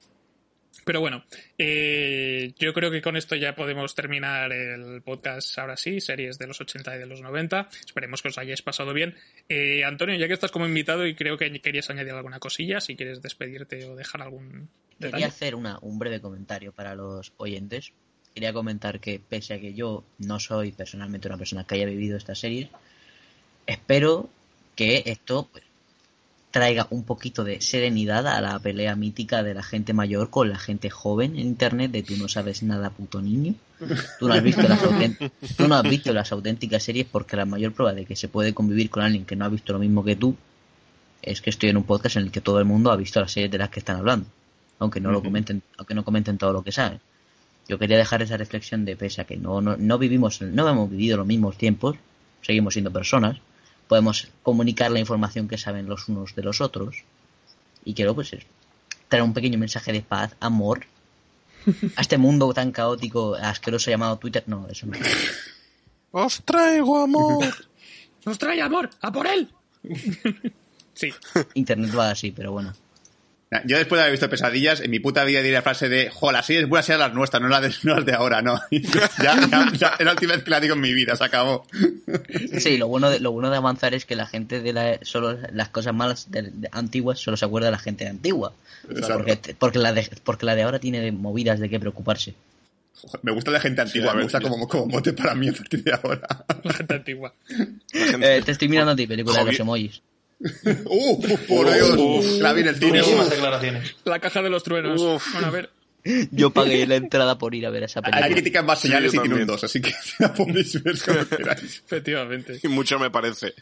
Speaker 1: Pero bueno, eh, yo creo que con esto ya podemos terminar el podcast ahora sí, series de los 80 y de los 90. Esperemos que os hayáis pasado bien. Eh, Antonio, ya que estás como invitado y creo que querías añadir alguna cosilla, si quieres despedirte o dejar algún detalle.
Speaker 9: Quería hacer una, un breve comentario para los oyentes. Quería comentar que pese a que yo no soy personalmente una persona que haya vivido esta serie, espero que esto pues, traiga un poquito de serenidad a la pelea mítica de la gente mayor con la gente joven en internet de tú no sabes nada puto niño. Tú no has visto las, tú no has visto las auténticas series porque la mayor prueba de que se puede convivir con alguien que no ha visto lo mismo que tú es que estoy en un podcast en el que todo el mundo ha visto las series de las que están hablando, aunque no lo comenten, aunque no comenten todo lo que saben. Yo quería dejar esa reflexión de pese a que no, no, no vivimos, no hemos vivido los mismos tiempos, seguimos siendo personas, podemos comunicar la información que saben los unos de los otros y quiero pues es- traer un pequeño mensaje de paz, amor a este mundo tan caótico, asqueroso llamado Twitter. No, eso no.
Speaker 10: ¡Os traigo amor! *laughs*
Speaker 1: ¡Nos trae amor! ¡A por él! sí.
Speaker 9: Internet va así, pero bueno.
Speaker 7: Yo después de haber visto pesadillas, en mi puta vida diría la frase de, jo, las series buenas sean las nuestras, no las de, no las de ahora, no. *laughs* ya, ya, ya, es la última vez que la digo en mi vida, se acabó. *laughs*
Speaker 9: Sí, lo bueno de, lo bueno de avanzar es que la gente de la, solo las cosas malas de, de antiguas solo se acuerda de la gente de antigua. Porque, porque, la de, porque la de ahora tiene movidas de qué preocuparse.
Speaker 7: Me gusta la gente antigua, me gusta como, como mote para mí a partir de ahora. *laughs*
Speaker 1: La gente antigua.
Speaker 9: Eh, te estoy mirando a ti, película de los emojis. *laughs*
Speaker 7: ¡Uh! Por Dios, la vi en el cine.
Speaker 4: Durísimas declaraciones.
Speaker 1: La caja de los truenos.
Speaker 10: Uf.
Speaker 1: Bueno, a ver.
Speaker 9: Yo pagué la entrada por ir a ver esa película.
Speaker 7: Hay críticas más señales y tiene un
Speaker 10: también.
Speaker 7: 2, así que *laughs* la podéis ver como *laughs* queráis.
Speaker 1: Efectivamente.
Speaker 10: Y mucho me parece.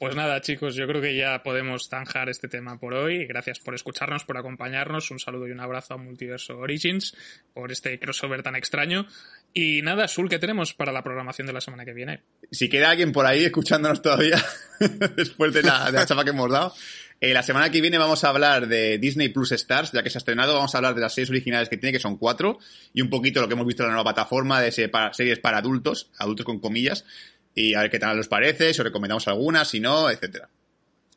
Speaker 1: Pues nada, chicos, yo creo que ya podemos zanjar este tema por hoy. Gracias por escucharnos, por acompañarnos. Un saludo y un abrazo a Multiverso Origins por este crossover tan extraño. Y nada, Sul, ¿qué tenemos para la programación de la semana que viene?
Speaker 7: Si queda alguien por ahí escuchándonos todavía, *laughs* después de la, chapa que hemos dado, eh, la semana que viene vamos a hablar de Disney Plus Stars, ya que se ha estrenado, vamos a hablar de las series originales que tiene, que son cuatro, y un poquito lo que hemos visto en la nueva plataforma de para- series para adultos, adultos con comillas, y a ver qué tal os parece, si os recomendamos alguna, si no, etcétera.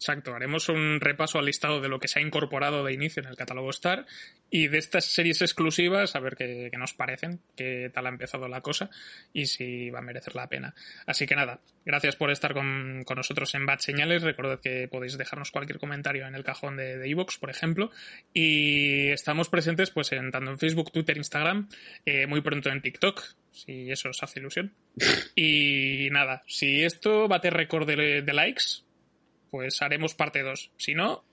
Speaker 1: Exacto, haremos un repaso al listado de lo que se ha incorporado de inicio en el catálogo Star y de estas series exclusivas, a ver qué, qué nos parecen, qué tal ha empezado la cosa y si va a merecer la pena. Así que nada, gracias por estar con, con nosotros en Bad Señales. Recordad que podéis dejarnos cualquier comentario en el cajón de de iVoox, por ejemplo. Y estamos presentes pues en, tanto en Facebook, Twitter, Instagram, eh, muy pronto en TikTok, si eso os hace ilusión. *laughs* Y nada, si esto bate récord de, de likes, pues haremos parte 2. Si no,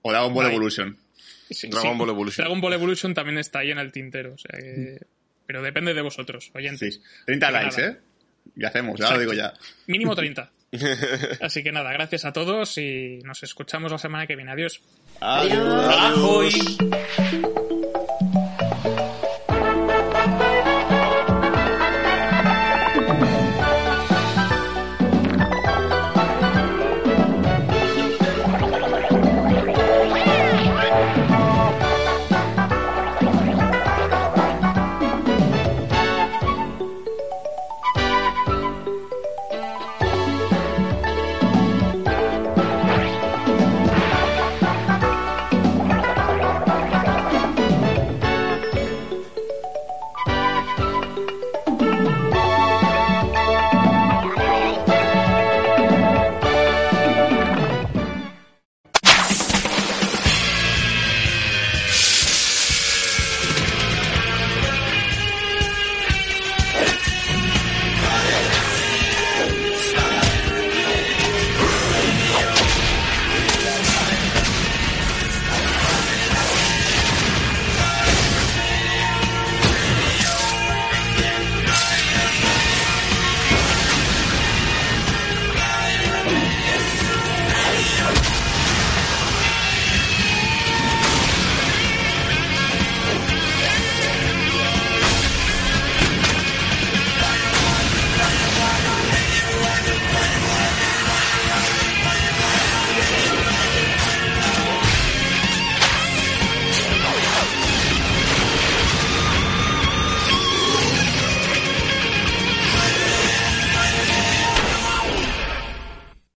Speaker 7: O Dragon Ball
Speaker 1: Bye.
Speaker 7: Evolution. *laughs*
Speaker 1: sí,
Speaker 10: Dragon
Speaker 1: sí.
Speaker 10: Ball Evolution.
Speaker 1: Dragon Ball Evolution también está ahí en el tintero. o sea que- Pero depende de vosotros, oyentes.
Speaker 7: Sí. 30
Speaker 1: Que
Speaker 7: likes,
Speaker 1: nada.
Speaker 7: ¿eh? Y hacemos, ya lo digo ya.
Speaker 1: Mínimo 30. *laughs* Así que nada, gracias a todos y nos escuchamos la semana que viene. Adiós.
Speaker 7: Adiós.